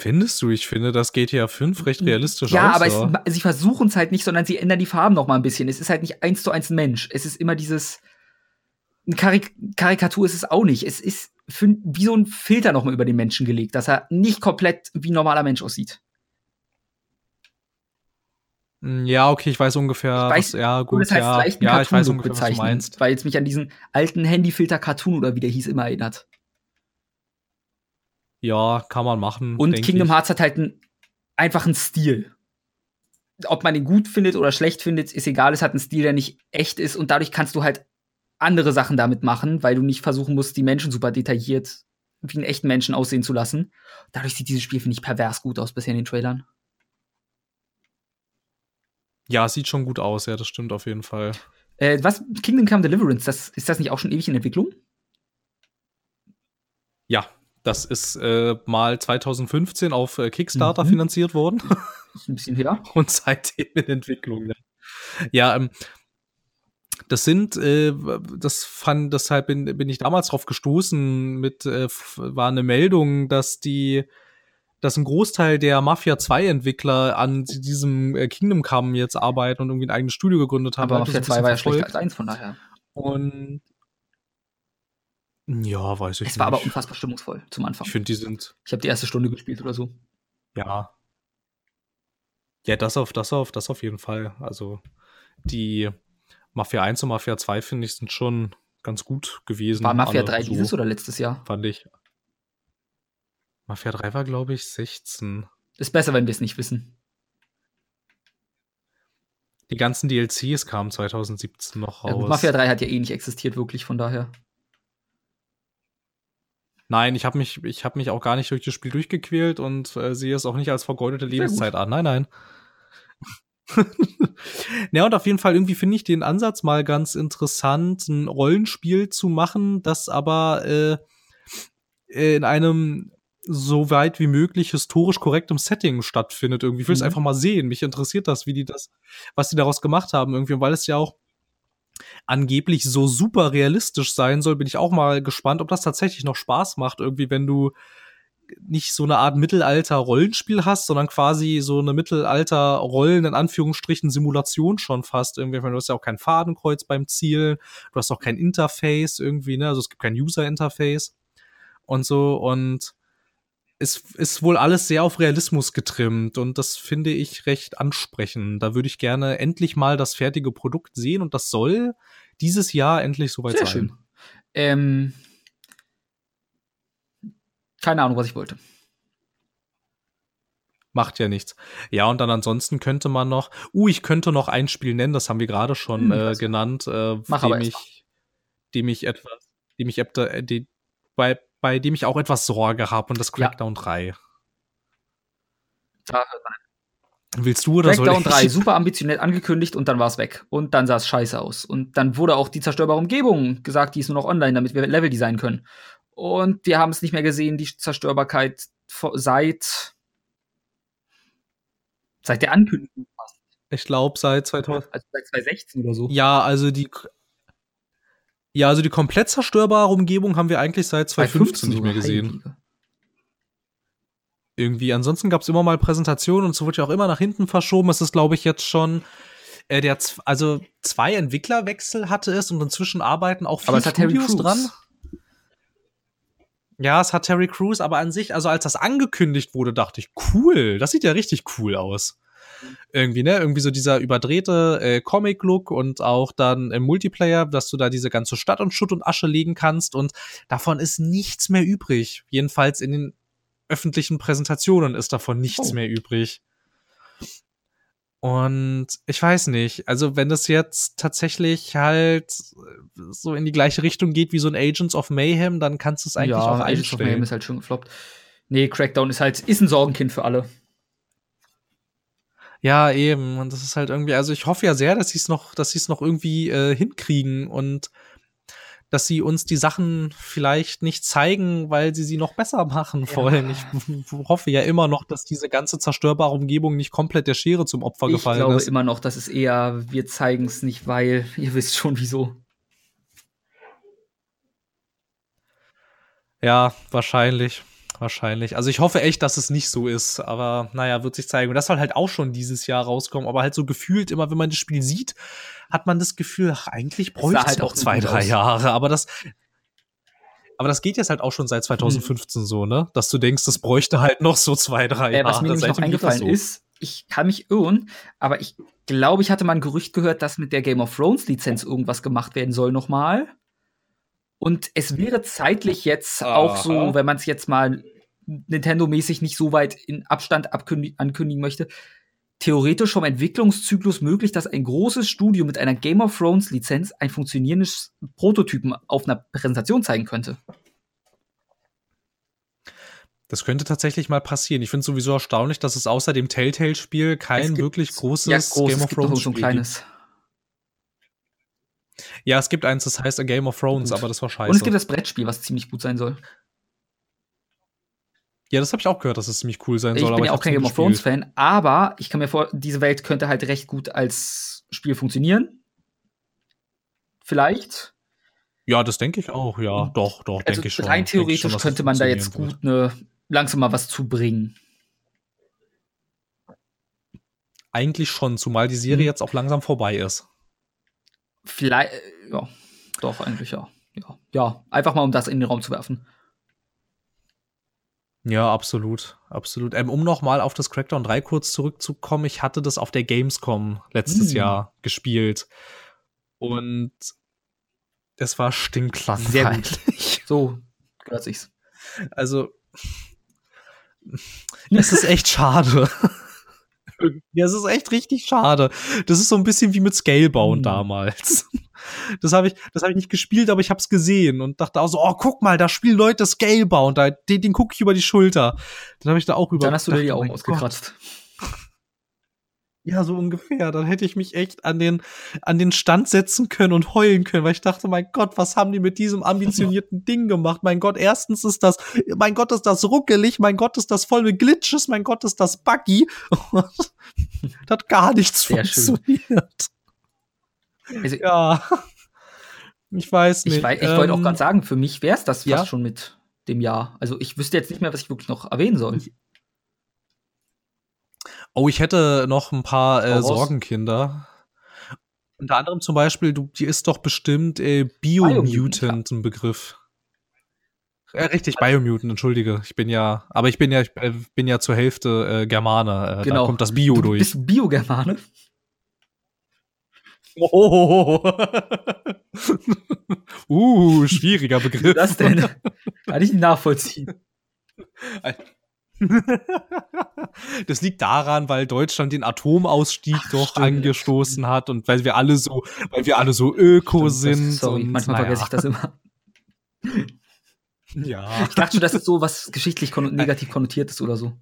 Findest du? Ich finde, das GTA 5 recht realistisch Ja, aber aussah. es, sie versuchen es halt nicht, sondern sie ändern die Farben noch mal ein bisschen. Es ist halt nicht eins zu eins ein Mensch. Es ist immer dieses, eine Karik Karikatur ist es auch nicht. Es ist wie so ein Filter nochmal über den Menschen gelegt, dass er nicht komplett wie ein normaler Mensch aussieht. Hm, ja, okay, ich weiß ungefähr. Ich weiß, was, ja, gut, das heißt ja, vielleicht ja, ich weiß ungefähr, was du meinst. Weil es mich an diesen alten Handyfilter Cartoon oder wie der hieß immer erinnert. Ja, kann man machen. Und Kingdom ich. Hearts hat halt einen einfachen Stil. Ob man ihn gut findet oder schlecht findet, ist egal. Es hat einen Stil, der nicht echt ist und dadurch kannst du halt andere Sachen damit machen, weil du nicht versuchen musst, die Menschen super detailliert wie einen echten Menschen aussehen zu lassen. Dadurch sieht dieses Spiel, finde ich, pervers gut aus bisher in den Trailern. Ja, sieht schon gut aus, ja, das stimmt auf jeden Fall. Äh, was, Kingdom Come Deliverance, das, ist das nicht auch schon ewig in Entwicklung? Ja, das ist äh, mal 2015 auf äh, Kickstarter mhm. finanziert worden. Ist ein bisschen her. Und seitdem in Entwicklung. Ja, ja ähm, das sind, äh, das fand, deshalb bin, bin ich damals drauf gestoßen, mit, äh, war eine Meldung, dass die, dass ein Großteil der Mafia 2 Entwickler an diesem äh, Kingdom Come jetzt arbeiten und irgendwie ein eigenes Studio gegründet haben. Aber Mafia 2 war ja schlechter als eins, von daher. Und ja, weiß ich es nicht. Es war aber unfassbar stimmungsvoll zum Anfang. Ich finde, die sind. Ich habe die erste Stunde gespielt oder so. Ja. Ja, das auf, das auf, das auf jeden Fall. Also die Mafia 1 und Mafia 2, finde ich, sind schon ganz gut gewesen. War Mafia 3 so, dieses oder letztes Jahr? Fand ich. Mafia 3 war, glaube ich, 16. Ist besser, wenn wir es nicht wissen. Die ganzen DLCs kamen 2017 noch raus. Ja, Mafia 3 hat ja eh nicht existiert, wirklich, von daher. Nein, ich habe mich, ich hab mich auch gar nicht durch das Spiel durchgequält und äh, sehe es auch nicht als vergeudete Lebenszeit an. Nein, nein. ja, und auf jeden Fall irgendwie finde ich den Ansatz mal ganz interessant, ein Rollenspiel zu machen, das aber äh, in einem so weit wie möglich historisch korrektem Setting stattfindet. Irgendwie ich will es mhm. einfach mal sehen. Mich interessiert das, wie die das, was die daraus gemacht haben irgendwie, weil es ja auch angeblich so super realistisch sein soll, bin ich auch mal gespannt, ob das tatsächlich noch Spaß macht, irgendwie, wenn du nicht so eine Art Mittelalter-Rollenspiel hast, sondern quasi so eine Mittelalter-Rollen, in Anführungsstrichen, Simulation schon fast. Irgendwie, du hast ja auch kein Fadenkreuz beim Zielen, du hast auch kein Interface irgendwie, ne? Also es gibt kein User-Interface und so und es ist wohl alles sehr auf Realismus getrimmt und das finde ich recht ansprechend. Da würde ich gerne endlich mal das fertige Produkt sehen und das soll dieses Jahr endlich soweit sehr sein. Schön. Ähm, keine Ahnung, was ich wollte. Macht ja nichts. Ja, und dann ansonsten könnte man noch, uh, ich könnte noch ein Spiel nennen, das haben wir gerade schon hm, äh, genannt, äh, Mach dem ich, dem ich etwas, dem ich äh, die, bei, dem ich auch etwas Sorge habe und das Crackdown ja. 3. Da Willst du oder Crackdown soll ich? 3, super ambitioniert angekündigt und dann war es weg. Und dann sah es scheiße aus. Und dann wurde auch die zerstörbare Umgebung gesagt, die ist nur noch online, damit wir Level designen können. Und wir haben es nicht mehr gesehen, die Zerstörbarkeit seit seit der Ankündigung fast. Ich glaube seit 2000 also seit 2016 oder so. Ja, also die ja, also die komplett zerstörbare Umgebung haben wir eigentlich seit 2015 nicht mehr gesehen. Heilige. Irgendwie. Ansonsten gab es immer mal Präsentationen und so wird ja auch immer nach hinten verschoben. Es ist, glaube ich, jetzt schon äh, der, also zwei Entwicklerwechsel hatte es und inzwischen arbeiten auch viele Studios dran. Ja, es hat Terry Crews, aber an sich, also als das angekündigt wurde, dachte ich, cool, das sieht ja richtig cool aus. Irgendwie, ne? Irgendwie so dieser überdrehte äh, Comic-Look und auch dann im Multiplayer, dass du da diese ganze Stadt und Schutt und Asche legen kannst und davon ist nichts mehr übrig. Jedenfalls in den öffentlichen Präsentationen ist davon nichts oh. mehr übrig. Und ich weiß nicht, also wenn das jetzt tatsächlich halt so in die gleiche Richtung geht wie so ein Agents of Mayhem, dann kannst du es eigentlich ja, auch einstellen. Agents of Mayhem ist halt schon gefloppt. Nee, Crackdown ist halt, ist ein Sorgenkind für alle. Ja, eben. Und das ist halt irgendwie, also ich hoffe ja sehr, dass sie es noch, dass sie es noch irgendwie äh, hinkriegen und dass sie uns die Sachen vielleicht nicht zeigen, weil sie sie noch besser machen ja. wollen. Ich hoffe ja immer noch, dass diese ganze zerstörbare Umgebung nicht komplett der Schere zum Opfer ich gefallen ist. Ich glaube immer noch, dass es eher, wir zeigen es nicht, weil ihr wisst schon wieso. Ja, wahrscheinlich. Wahrscheinlich. Also ich hoffe echt, dass es nicht so ist, aber naja, wird sich zeigen. Und das soll halt auch schon dieses Jahr rauskommen, aber halt so gefühlt immer, wenn man das Spiel sieht, hat man das Gefühl, ach, eigentlich bräuchte es halt auch zwei, drei aus. Jahre, aber das, aber das geht jetzt halt auch schon seit 2015 hm. so, ne? Dass du denkst, das bräuchte halt noch so zwei, drei Jahre. Äh, was mir nämlich noch eingefallen so. ist, ich kann mich irren, aber ich glaube, ich hatte mal ein Gerücht gehört, dass mit der Game of Thrones Lizenz irgendwas gemacht werden soll nochmal. Und es wäre zeitlich jetzt Aha. auch so, wenn man es jetzt mal Nintendo-mäßig nicht so weit in Abstand ankündigen möchte, theoretisch vom Entwicklungszyklus möglich, dass ein großes Studio mit einer Game of Thrones Lizenz ein funktionierendes Prototypen auf einer Präsentation zeigen könnte. Das könnte tatsächlich mal passieren. Ich finde sowieso erstaunlich, dass es außer dem Telltale-Spiel kein wirklich großes ja, groß, Game of Thrones Spiel gibt. Ja, es gibt eins, das heißt A Game of Thrones, gut. aber das war scheiße. Und es gibt das Brettspiel, was ziemlich gut sein soll. Ja, das habe ich auch gehört, dass es ziemlich cool sein ich soll. Ich bin ja auch kein Game of Thrones Fan, aber ich kann mir vor, diese Welt könnte halt recht gut als Spiel funktionieren. Vielleicht. Ja, das denke ich auch, ja. Mhm. Doch, doch, also denke ich schon. Rein theoretisch schon, könnte man da jetzt gut eine, langsam mal was zubringen. Eigentlich schon, zumal die Serie hm. jetzt auch langsam vorbei ist. Vielleicht, ja, doch, eigentlich ja. Ja, ja, einfach mal, um das in den Raum zu werfen. Ja, absolut, absolut. Ähm, um noch mal auf das Crackdown 3 kurz zurückzukommen, ich hatte das auf der Gamescom letztes hm. Jahr gespielt und es war stinklangweilig. Sehr gut. So gehört sich's. Also es ist echt schade. Ja, es ist echt richtig schade. Das ist so ein bisschen wie mit Scalebound hm. damals. Das habe ich, das habe ich nicht gespielt, aber ich habe es gesehen und dachte auch so, oh, guck mal, da spielen Leute Scalebound, da, den, den gucke ich über die Schulter. Dann habe ich da auch über. Dann hast du dir die Augen oh ausgekratzt. Ja, so ungefähr. Dann hätte ich mich echt an den, an den Stand setzen können und heulen können, weil ich dachte, mein Gott, was haben die mit diesem ambitionierten Ding gemacht? Mein Gott, erstens ist das, mein Gott, ist das ruckelig, mein Gott, ist das voll mit Glitches, mein Gott, ist das buggy. das hat gar nichts Sehr funktioniert. Also, ja. Ich weiß nicht. Ich, ich ähm, wollte auch gerade sagen, für mich wäre es das ja? fast schon mit dem Jahr. Also ich wüsste jetzt nicht mehr, was ich wirklich noch erwähnen soll. Oh, ich hätte noch ein paar äh, Sorgenkinder. Unter anderem zum Beispiel, du, die ist doch bestimmt äh, Biomutant ja. ein Begriff. Ja, richtig, Biomutant, entschuldige. Ich bin ja, aber ich bin ja, ich äh, bin ja zur Hälfte äh, Germane. Äh, genau. Da kommt das Bio du durch. Bist Biogermane? Oh. uh, schwieriger Begriff. Wie das denn? Kann ich nicht nachvollziehen. Das liegt daran, weil Deutschland den Atomausstieg Ach, doch stimmt. angestoßen hat und weil wir alle so, weil wir alle so öko stimmt, sind. sorry, und, manchmal naja. vergesse ich das immer. Ja. Ich dachte schon, dass es so was geschichtlich kon negativ konnotiert ist oder so.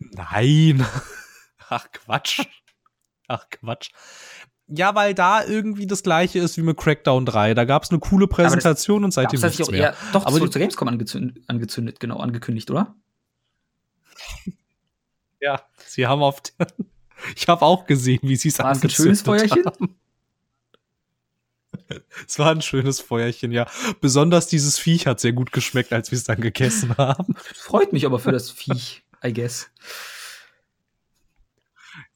Nein. Ach Quatsch. Ach Quatsch. Ja, weil da irgendwie das gleiche ist wie mit Crackdown 3. Da gab es eine coole Präsentation und seitdem nichts auch mehr. Eher, doch, aber das zur Gamescom angezündet, angezündet, genau, angekündigt, oder? Ja, sie haben auf Ich habe auch gesehen, wie sie es angezündet haben. ein schönes Feuerchen? Es war ein schönes Feuerchen, ja. Besonders dieses Viech hat sehr gut geschmeckt, als wir es dann gegessen haben. Freut mich aber für das Viech, I guess.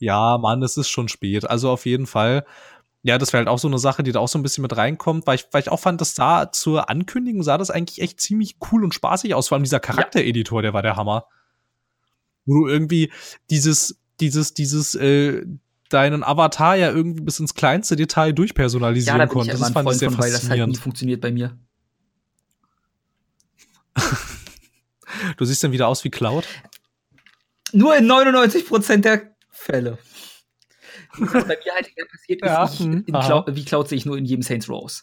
Ja, Mann, es ist schon spät. Also auf jeden Fall. Ja, das wäre halt auch so eine Sache, die da auch so ein bisschen mit reinkommt, weil ich, weil ich auch fand, dass da zur Ankündigung sah das eigentlich echt ziemlich cool und spaßig aus. Vor allem dieser Charaktereditor, der war der Hammer. Wo du irgendwie dieses, dieses, dieses, äh, deinen Avatar ja irgendwie bis ins kleinste Detail durchpersonalisieren ja, da konntest. Das fand ich sehr von, faszinierend. Weil das halt nie funktioniert bei mir. du siehst dann wieder aus wie Cloud? Nur in 99% der Fälle. Was bei mir halt passiert ist, ja, ich, hm, Cloud, wie Cloud sehe ich nur in jedem Saints Rose.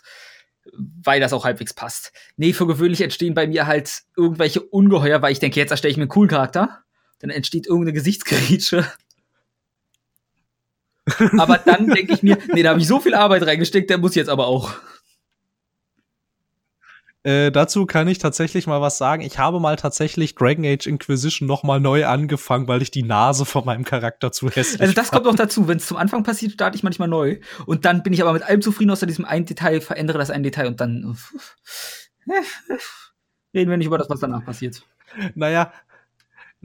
Weil das auch halbwegs passt. Nee, für gewöhnlich entstehen bei mir halt irgendwelche Ungeheuer, weil ich denke, jetzt erstelle ich mir einen coolen Charakter. Dann entsteht irgendeine Gesichtsgrätsche. aber dann denke ich mir, nee, da habe ich so viel Arbeit reingesteckt, der muss jetzt aber auch. Äh, dazu kann ich tatsächlich mal was sagen. Ich habe mal tatsächlich Dragon Age Inquisition noch mal neu angefangen, weil ich die Nase von meinem Charakter zu hässlich Also das fand. kommt auch dazu. Wenn es zum Anfang passiert, starte ich manchmal neu. Und dann bin ich aber mit allem zufrieden, außer diesem einen Detail, verändere das ein Detail und dann. Reden wir nicht über das, was danach passiert. Naja,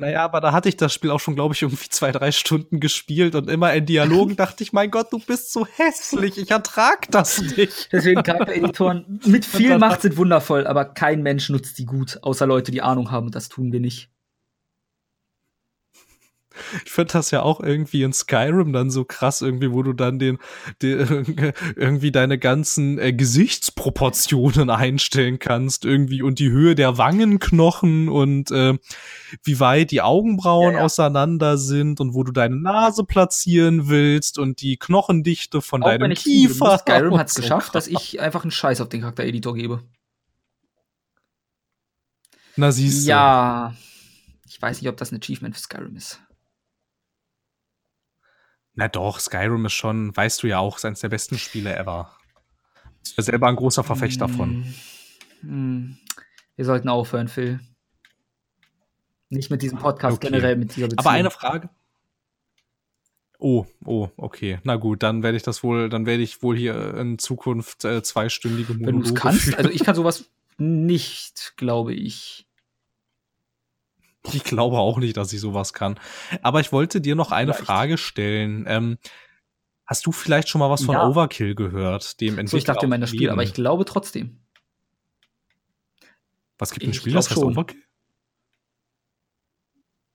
naja, aber da hatte ich das Spiel auch schon, glaube ich, irgendwie zwei, drei Stunden gespielt und immer in Dialogen dachte ich, mein Gott, du bist so hässlich, ich ertrag das nicht. Deswegen Charaktereditoren mit viel Macht sind wundervoll, aber kein Mensch nutzt die gut, außer Leute, die Ahnung haben und das tun wir nicht. Ich finde das ja auch irgendwie in Skyrim dann so krass, irgendwie, wo du dann den, den irgendwie deine ganzen äh, Gesichtsproportionen einstellen kannst, irgendwie und die Höhe der Wangenknochen und äh, wie weit die Augenbrauen ja, ja. auseinander sind und wo du deine Nase platzieren willst und die Knochendichte von auch deinem Kiefer. Skyrim hat es so geschafft, krass. dass ich einfach einen Scheiß auf den Charaktereditor gebe. Na siehst du. Ja. Ich weiß nicht, ob das ein Achievement für Skyrim ist. Na doch, Skyrim ist schon, weißt du ja auch, eines der besten Spiele ever. Ich bin selber ein großer Verfechter mm. von. Mm. Wir sollten aufhören, Phil. Nicht mit diesem Podcast, okay. generell mit dieser Beziehung. Aber eine Frage. Oh, oh, okay. Na gut, dann werde ich das wohl, dann werde ich wohl hier in Zukunft äh, zweistündige Monologe Wenn du es kannst, führen. also ich kann sowas nicht, glaube ich. Ich glaube auch nicht, dass ich sowas kann. Aber ich wollte dir noch eine vielleicht. Frage stellen. Ähm, hast du vielleicht schon mal was von ja. Overkill gehört? Dem Entwickler so, ich dachte immer in das Spiel, aber ich glaube trotzdem. Was gibt ein Spiel, das heißt schon. Overkill?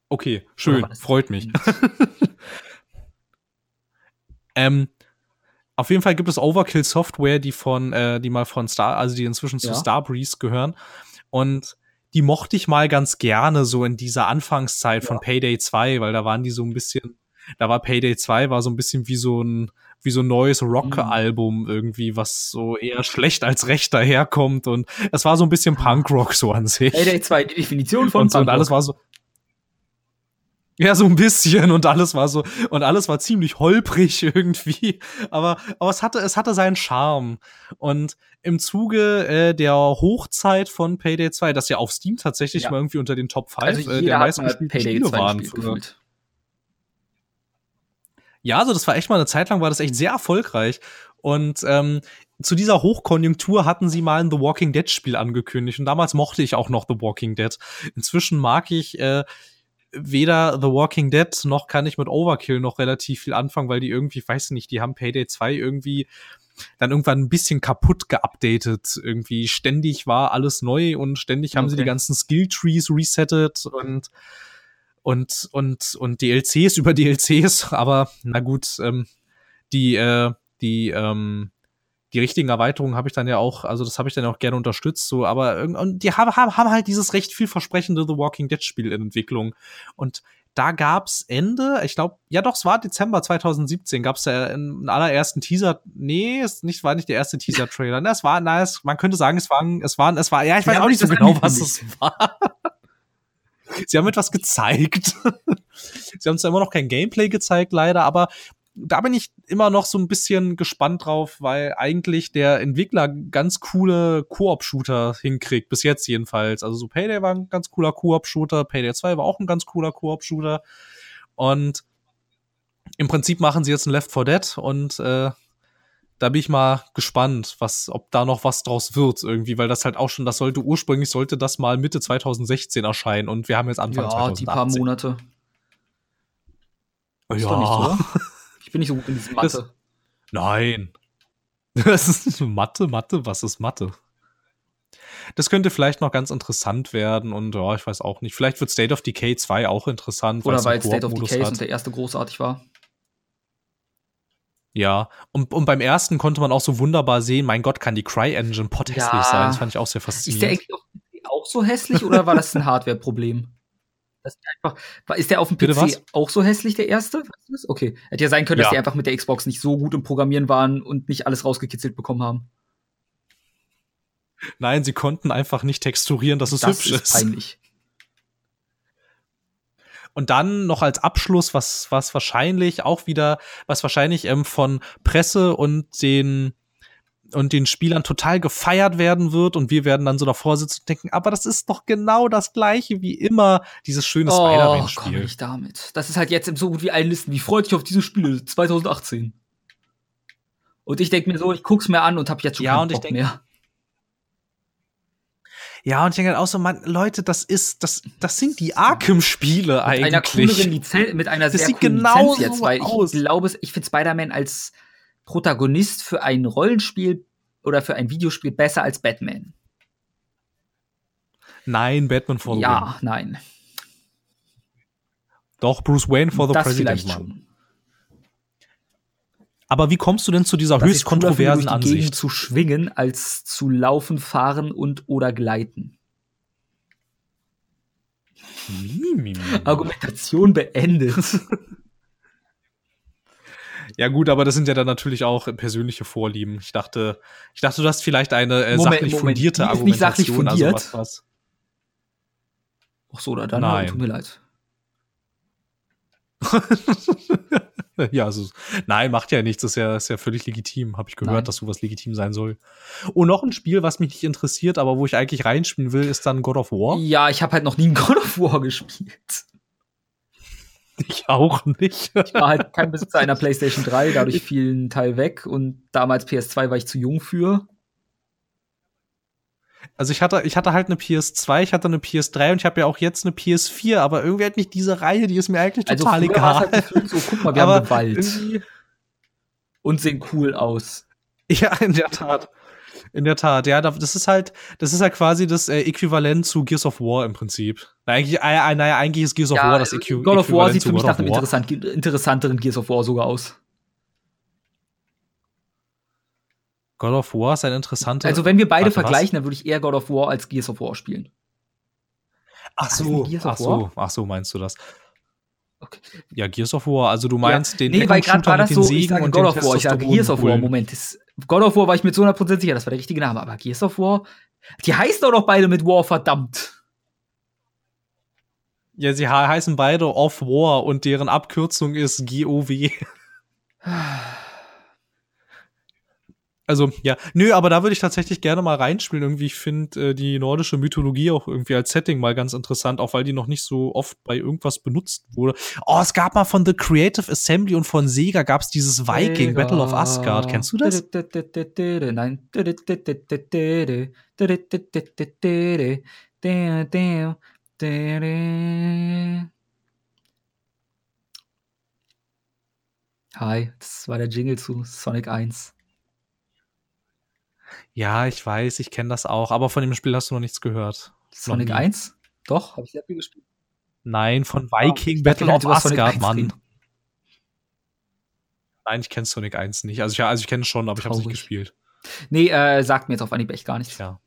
Okay, schön, freut mich. ähm, auf jeden Fall gibt es Overkill Software, die von, äh, die mal von Star, also die inzwischen ja. zu Starbreeze gehören. Und die mochte ich mal ganz gerne so in dieser Anfangszeit ja. von Payday 2, weil da waren die so ein bisschen, da war Payday 2 war so ein bisschen wie so ein wie so ein neues Rock-Album mhm. irgendwie, was so eher schlecht als recht daherkommt und es war so ein bisschen Punkrock so an sich. Payday 2, die Definition von und, und alles war so ja, so ein bisschen und alles war so und alles war ziemlich holprig irgendwie, aber aber es hatte es hatte seinen Charme. Und im Zuge äh, der Hochzeit von Payday 2, das ja auf Steam tatsächlich ja. mal irgendwie unter den Top 5 also äh, der meisten Spiele waren Ja, also das war echt mal eine Zeit lang war das echt sehr erfolgreich. Und ähm, zu dieser Hochkonjunktur hatten sie mal ein The Walking Dead Spiel angekündigt. Und damals mochte ich auch noch The Walking Dead. Inzwischen mag ich äh, weder The Walking Dead noch kann ich mit Overkill noch relativ viel anfangen, weil die irgendwie, weiß nicht, die haben Payday 2 irgendwie dann irgendwann ein bisschen kaputt geupdatet. Irgendwie ständig war alles neu und ständig haben okay. sie die ganzen Skill Trees resettet und und und und DLCs über DLCs, aber na gut, ähm, die äh, die ähm, die richtigen Erweiterungen habe ich dann ja auch, also das habe ich dann auch gerne unterstützt, so, aber und die haben, haben, haben halt dieses recht viel versprechende The Walking Dead Spiel in Entwicklung. Und da gab's Ende, ich glaube, ja doch, es war Dezember 2017, gab's ja einen allerersten Teaser, nee, es nicht, war nicht der erste Teaser-Trailer, ne, es war, na, es, man könnte sagen, es war, es war, es war, ja, ich weiß ja, auch nicht so genau, was es war. Sie haben etwas gezeigt. Sie haben zwar immer noch kein Gameplay gezeigt, leider, aber da bin ich immer noch so ein bisschen gespannt drauf, weil eigentlich der Entwickler ganz coole Koop-Shooter hinkriegt, bis jetzt jedenfalls. Also so Payday war ein ganz cooler Koop-Shooter, Payday 2 war auch ein ganz cooler Koop-Shooter. Und im Prinzip machen sie jetzt ein Left 4 Dead und äh, da bin ich mal gespannt, was, ob da noch was draus wird irgendwie, weil das halt auch schon, das sollte ursprünglich sollte das mal Mitte 2016 erscheinen und wir haben jetzt Anfang ja, 2018. Ja, die paar Monate. Ist ja. Doch nicht so, ich bin nicht so gut in diesem Mathe. Das, nein. Das ist Mathe, Mathe, was ist Mathe? Das könnte vielleicht noch ganz interessant werden und ja, ich weiß auch nicht. Vielleicht wird State of Decay 2 auch interessant. Oder weil State of Decay und der erste großartig war. Ja, und, und beim ersten konnte man auch so wunderbar sehen, mein Gott, kann die Cry-Engine pothässlich ja. sein. Das fand ich auch sehr faszinierend. Ist der eigentlich auch so hässlich oder war das ein Hardware-Problem? Das einfach, ist der auf dem PC auch so hässlich, der erste? Okay. Hätte ja sein können, dass ja. die einfach mit der Xbox nicht so gut im Programmieren waren und nicht alles rausgekitzelt bekommen haben. Nein, sie konnten einfach nicht texturieren, dass es das hübsch ist. ist. Peinlich. Und dann noch als Abschluss, was, was wahrscheinlich auch wieder, was wahrscheinlich ähm, von Presse und den und den Spielern total gefeiert werden wird und wir werden dann so davor sitzen und denken, aber das ist doch genau das gleiche wie immer, dieses schöne oh, Spider-Man-Spiel. komm ich damit. Das ist halt jetzt so gut wie allen Listen. Wie freut dich auf diese Spiele 2018? Und ich denke mir so, ich guck's mir an und hab jetzt schon ja, und Bock ich denk, mehr. Ja, und ich denke halt auch so, man, Leute, das ist, das, das sind die Arkham-Spiele eigentlich. Mit einer cooleren Lizenz, mit einer Das sehr sieht coolen genau Lizenz jetzt, so weil aus. ich glaube, ich finde Spider-Man als Protagonist für ein Rollenspiel oder für ein Videospiel besser als Batman. Nein, Batman for the win. Ja, nein. Doch, Bruce Wayne for the das President, vielleicht Mann. schon. Aber wie kommst du denn zu dieser Das höchst finde, kontroversen durch die Gegend Ansicht? zu schwingen, als zu laufen, fahren und oder gleiten. Argumentation beendet. Ja gut, aber das sind ja dann natürlich auch persönliche Vorlieben. Ich dachte, ich dachte, du hast vielleicht eine äh, Moment, sachlich Moment, fundierte die ist nicht sachlich Argumentation, fundiert. also was, was. Ach so, oder dann Nein. tut mir leid. ja, also nein, macht ja nichts, ist ja, ist ja völlig legitim. Habe ich gehört, Nein. dass sowas legitim sein soll. Und noch ein Spiel, was mich nicht interessiert, aber wo ich eigentlich reinspielen will, ist dann God of War. Ja, ich habe halt noch nie ein God of War gespielt. Ich auch nicht. Ich war halt kein Besitzer einer PlayStation 3, dadurch fiel ein Teil weg und damals PS2 war ich zu jung für. Also ich hatte, ich hatte halt eine PS2, ich hatte eine PS3 und ich habe ja auch jetzt eine PS4, aber irgendwie halt nicht diese Reihe, die ist mir eigentlich Also total war's egal. halt so, guck mal, wir aber haben Gewalt irgendwie- und sehen cool aus. Ja, in der Tat. In der Tat, ja, da- das ist halt, das ist halt quasi das äh, Äquivalent zu Gears of War im Prinzip. Eigentlich, äh, äh, naja, eigentlich ist Gears of War das Äqui God of War Äquivalent sieht für mich nach einem interessant, interessanteren Gears of War sogar aus. God of War ist ein interessanter. Also wenn wir beide Warte, was? vergleichen, dann würde ich eher God of War als Gears of War spielen. Ach so, ach so, ach so meinst du das? Okay. Ja, Gears of War, also du meinst den Nee, weil gerade war das so, ich sage und God of War, ich sage Gears of War. Moment. Das, God of War war ich mir zu 100% sicher, das war der richtige Name, aber Gears of War, die heißen doch noch beide mit War, verdammt. Ja, sie he- heißen beide Off War und deren Abkürzung ist GOW. Also, ja, nö, aber da würde ich tatsächlich gerne mal reinspielen. Irgendwie, ich finde äh, die nordische Mythologie auch irgendwie als Setting mal ganz interessant, auch weil die noch nicht so oft bei irgendwas benutzt wurde. Oh, es gab mal von The Creative Assembly und von Sega gab's dieses Viking Battle of Asgard. Kennst du das? Nein. Hi, das war der Jingle zu Sonic 1. Ja, ich weiß, ich kenne das auch, aber von dem Spiel hast du noch nichts gehört. Sonic nie. 1? Doch, habe ich sehr viel gespielt. Nein, von Viking Ich Battle of Asgard, 1 Mann. Nein, ich kenne Sonic 1 nicht. Also ich, also ich kenne es schon, aber ich habe es nicht Traurig. gespielt. Nee, äh, sagt mir jetzt auf Anhieb echt gar nichts. Tja,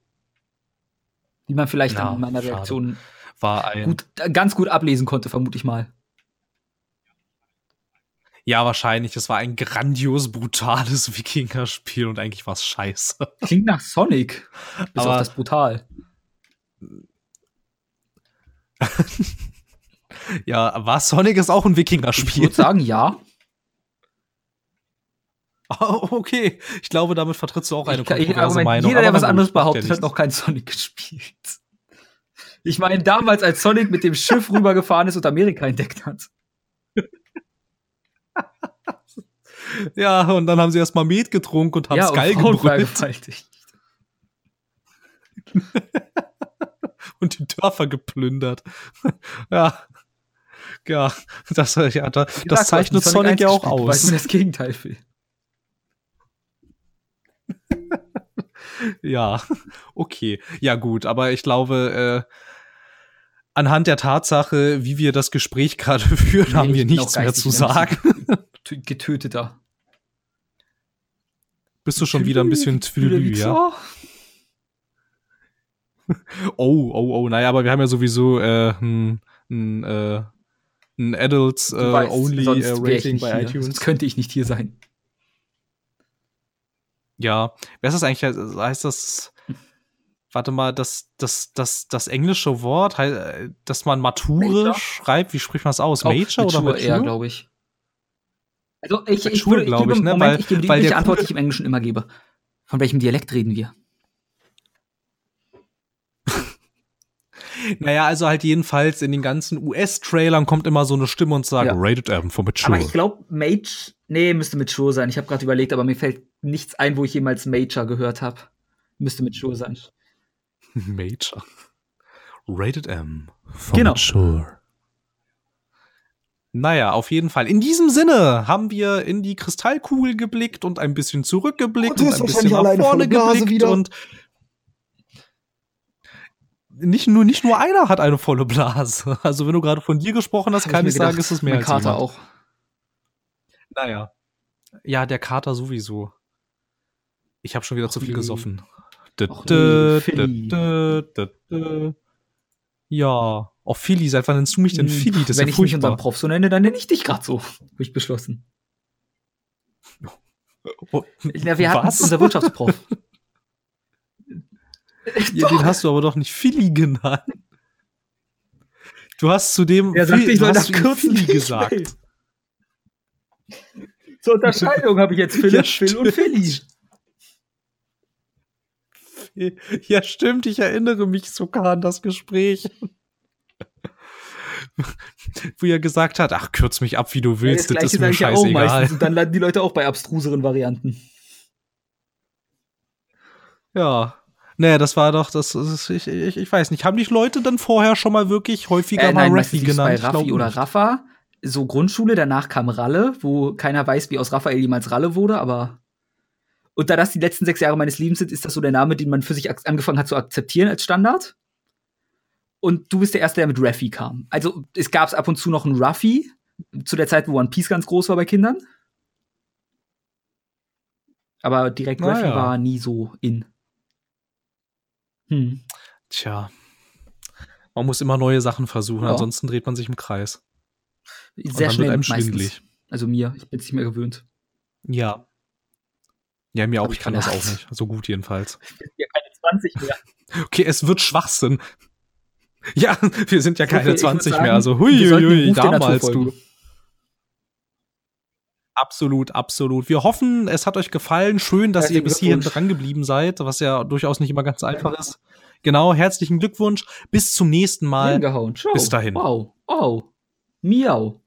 Wie man vielleicht Ja, an meiner. Reaktion war ein gut, äh, ganz gut ablesen konnte, vermute ich mal. Ja, wahrscheinlich. Es war ein grandios brutales Wikinger-Spiel und eigentlich war es scheiße. Klingt nach Sonic. Bis Aber- auf das brutal. ja, war Sonic ist auch ein Ich Wikinger-Spiel. würde sagen, ja. Oh, okay, ich glaube, damit vertrittst du auch eine Ich, ich, kontroverse Argument, Meinung. jeder, der was anderes behauptet, hat noch kein Sonic gespielt. Ich meine, damals, als Sonic mit dem Schiff rübergefahren ist und Amerika entdeckt hat. Ja, und dann haben sie erstmal Met getrunken und haben ja, Frauen gebrüllt vergewaltigt. und die Dörfer geplündert. ja. Ja, das, ja, da, gesagt, das du zeichnet Sonic 1 ja auch aus. mir das Gegenteil will. Ja, okay. Ja, gut, aber ich glaube, äh, anhand der Tatsache, wie wir das Gespräch gerade führen, haben Nee, wir ich bin nichts mehr zu ein sagen. Getöteter. Bist du schon wieder ein bisschen Twilü, ja? Oh, oh, oh, naja, aber wir haben ja sowieso äh, ein, ein, äh, ein Adults äh, Du weißt, Only sonst äh, wär ich Rating nicht bei hier. iTunes. Sonst könnte ich nicht hier sein. Ja, wer ist das eigentlich? Heißt das, warte mal, das, das, das, das englische Wort, hei- dass man Mature Major? schreibt, wie spricht man es aus? Major oder Mature Mature? eher, glaube ich. Also ich, ich, Mature, würde, ich, gebe, ich, ne? Moment, Weil- ich gebe die weil der Antwort, die ich im Englischen immer gebe. Von welchem Dialekt reden wir? Naja, also halt jedenfalls in den ganzen US-Trailern kommt immer so eine Stimme und sagt, Ja. Rated M for Mature. Aber ich glaube, Mage, nee, müsste Mature sein. Ich habe gerade überlegt, aber mir fällt nichts ein, wo ich jemals Major gehört habe. Müsste Mature sein. Major. Rated M. Genau. Mature. Naja, auf jeden Fall. In diesem Sinne haben wir in die Kristallkugel geblickt und ein bisschen zurückgeblickt Und und, ein bisschen nach vorne geblickt wieder. und nicht nur, nicht nur einer hat eine volle Blase. Also wenn du gerade von dir gesprochen hast, Hab kann mir ich sagen, gedacht, ist es mehr als Kater jemand. auch. Naja. Ja, der Kater sowieso. Ich habe schon wieder Och zu viel gesoffen. Philly. Ja. Oh, Philly, seit wann nennst du mich denn Hm, Philly? Das ist Wenn ja ich nicht unseren. Prof so nenne, dann nenne ich dich gerade so. Hab ich beschlossen. Oh, Ja, wir hatten Was? unser Wirtschaftsprof. ja, den hast du aber doch nicht Philly genannt. Du hast zu dem Er sagte, Phil- ich du hast zu Philly gesagt. Zur Unterscheidung habe ich jetzt Philipp, Ja, Phil und. Philly. Ja, stimmt, ich erinnere mich sogar an das Gespräch. Wo er gesagt hat, ach, kürz mich ab, wie du willst, das das, gleiche ist mir ja scheißegal. Und dann landen die Leute auch bei abstruseren Varianten. Ja. Nee, das war doch, das ist, ich, ich, ich weiß nicht, haben die Leute dann vorher schon mal wirklich häufiger Äh, mal nein, Raffi meistens lief's genannt? bei Raffi oder nicht. Rafa. So Grundschule, danach kam Ralle, wo keiner weiß, wie aus Raphael jemals Ralle wurde, aber und da das die letzten sechs Jahre meines Lebens sind, ist das so der Name, den man für sich angefangen hat zu akzeptieren als Standard. Und du bist der Erste, der mit Raffi kam. Also es gab ab und zu noch einen Ruffy, zu der Zeit, wo One Piece ganz groß war bei Kindern. Aber direkt Na Raffi ja. war nie so in. Hm. Tja. Man muss immer neue Sachen versuchen, Ja. ansonsten dreht man sich im Kreis. Und Sehr dann schnell wird einem meistens. Also mir, ich bin es nicht mehr gewöhnt. Ja. Ja, mir auch, Hab ich kann das auch nicht. So gut jedenfalls. Ja keine 20 mehr. Okay, es wird Schwachsinn. Ja, wir sind ja So keine ich würd 20 sagen, mehr. Also wir sollten den hui, Ruf der damals du. Absolut, absolut. Wir hoffen, es hat euch gefallen. Schön, dass ihr bis hierhin dran geblieben seid, was ja durchaus nicht immer ganz einfach ist. Genau, herzlichen Glückwunsch. Bis zum nächsten Mal. Bis dahin. Wow. Oh. Miau.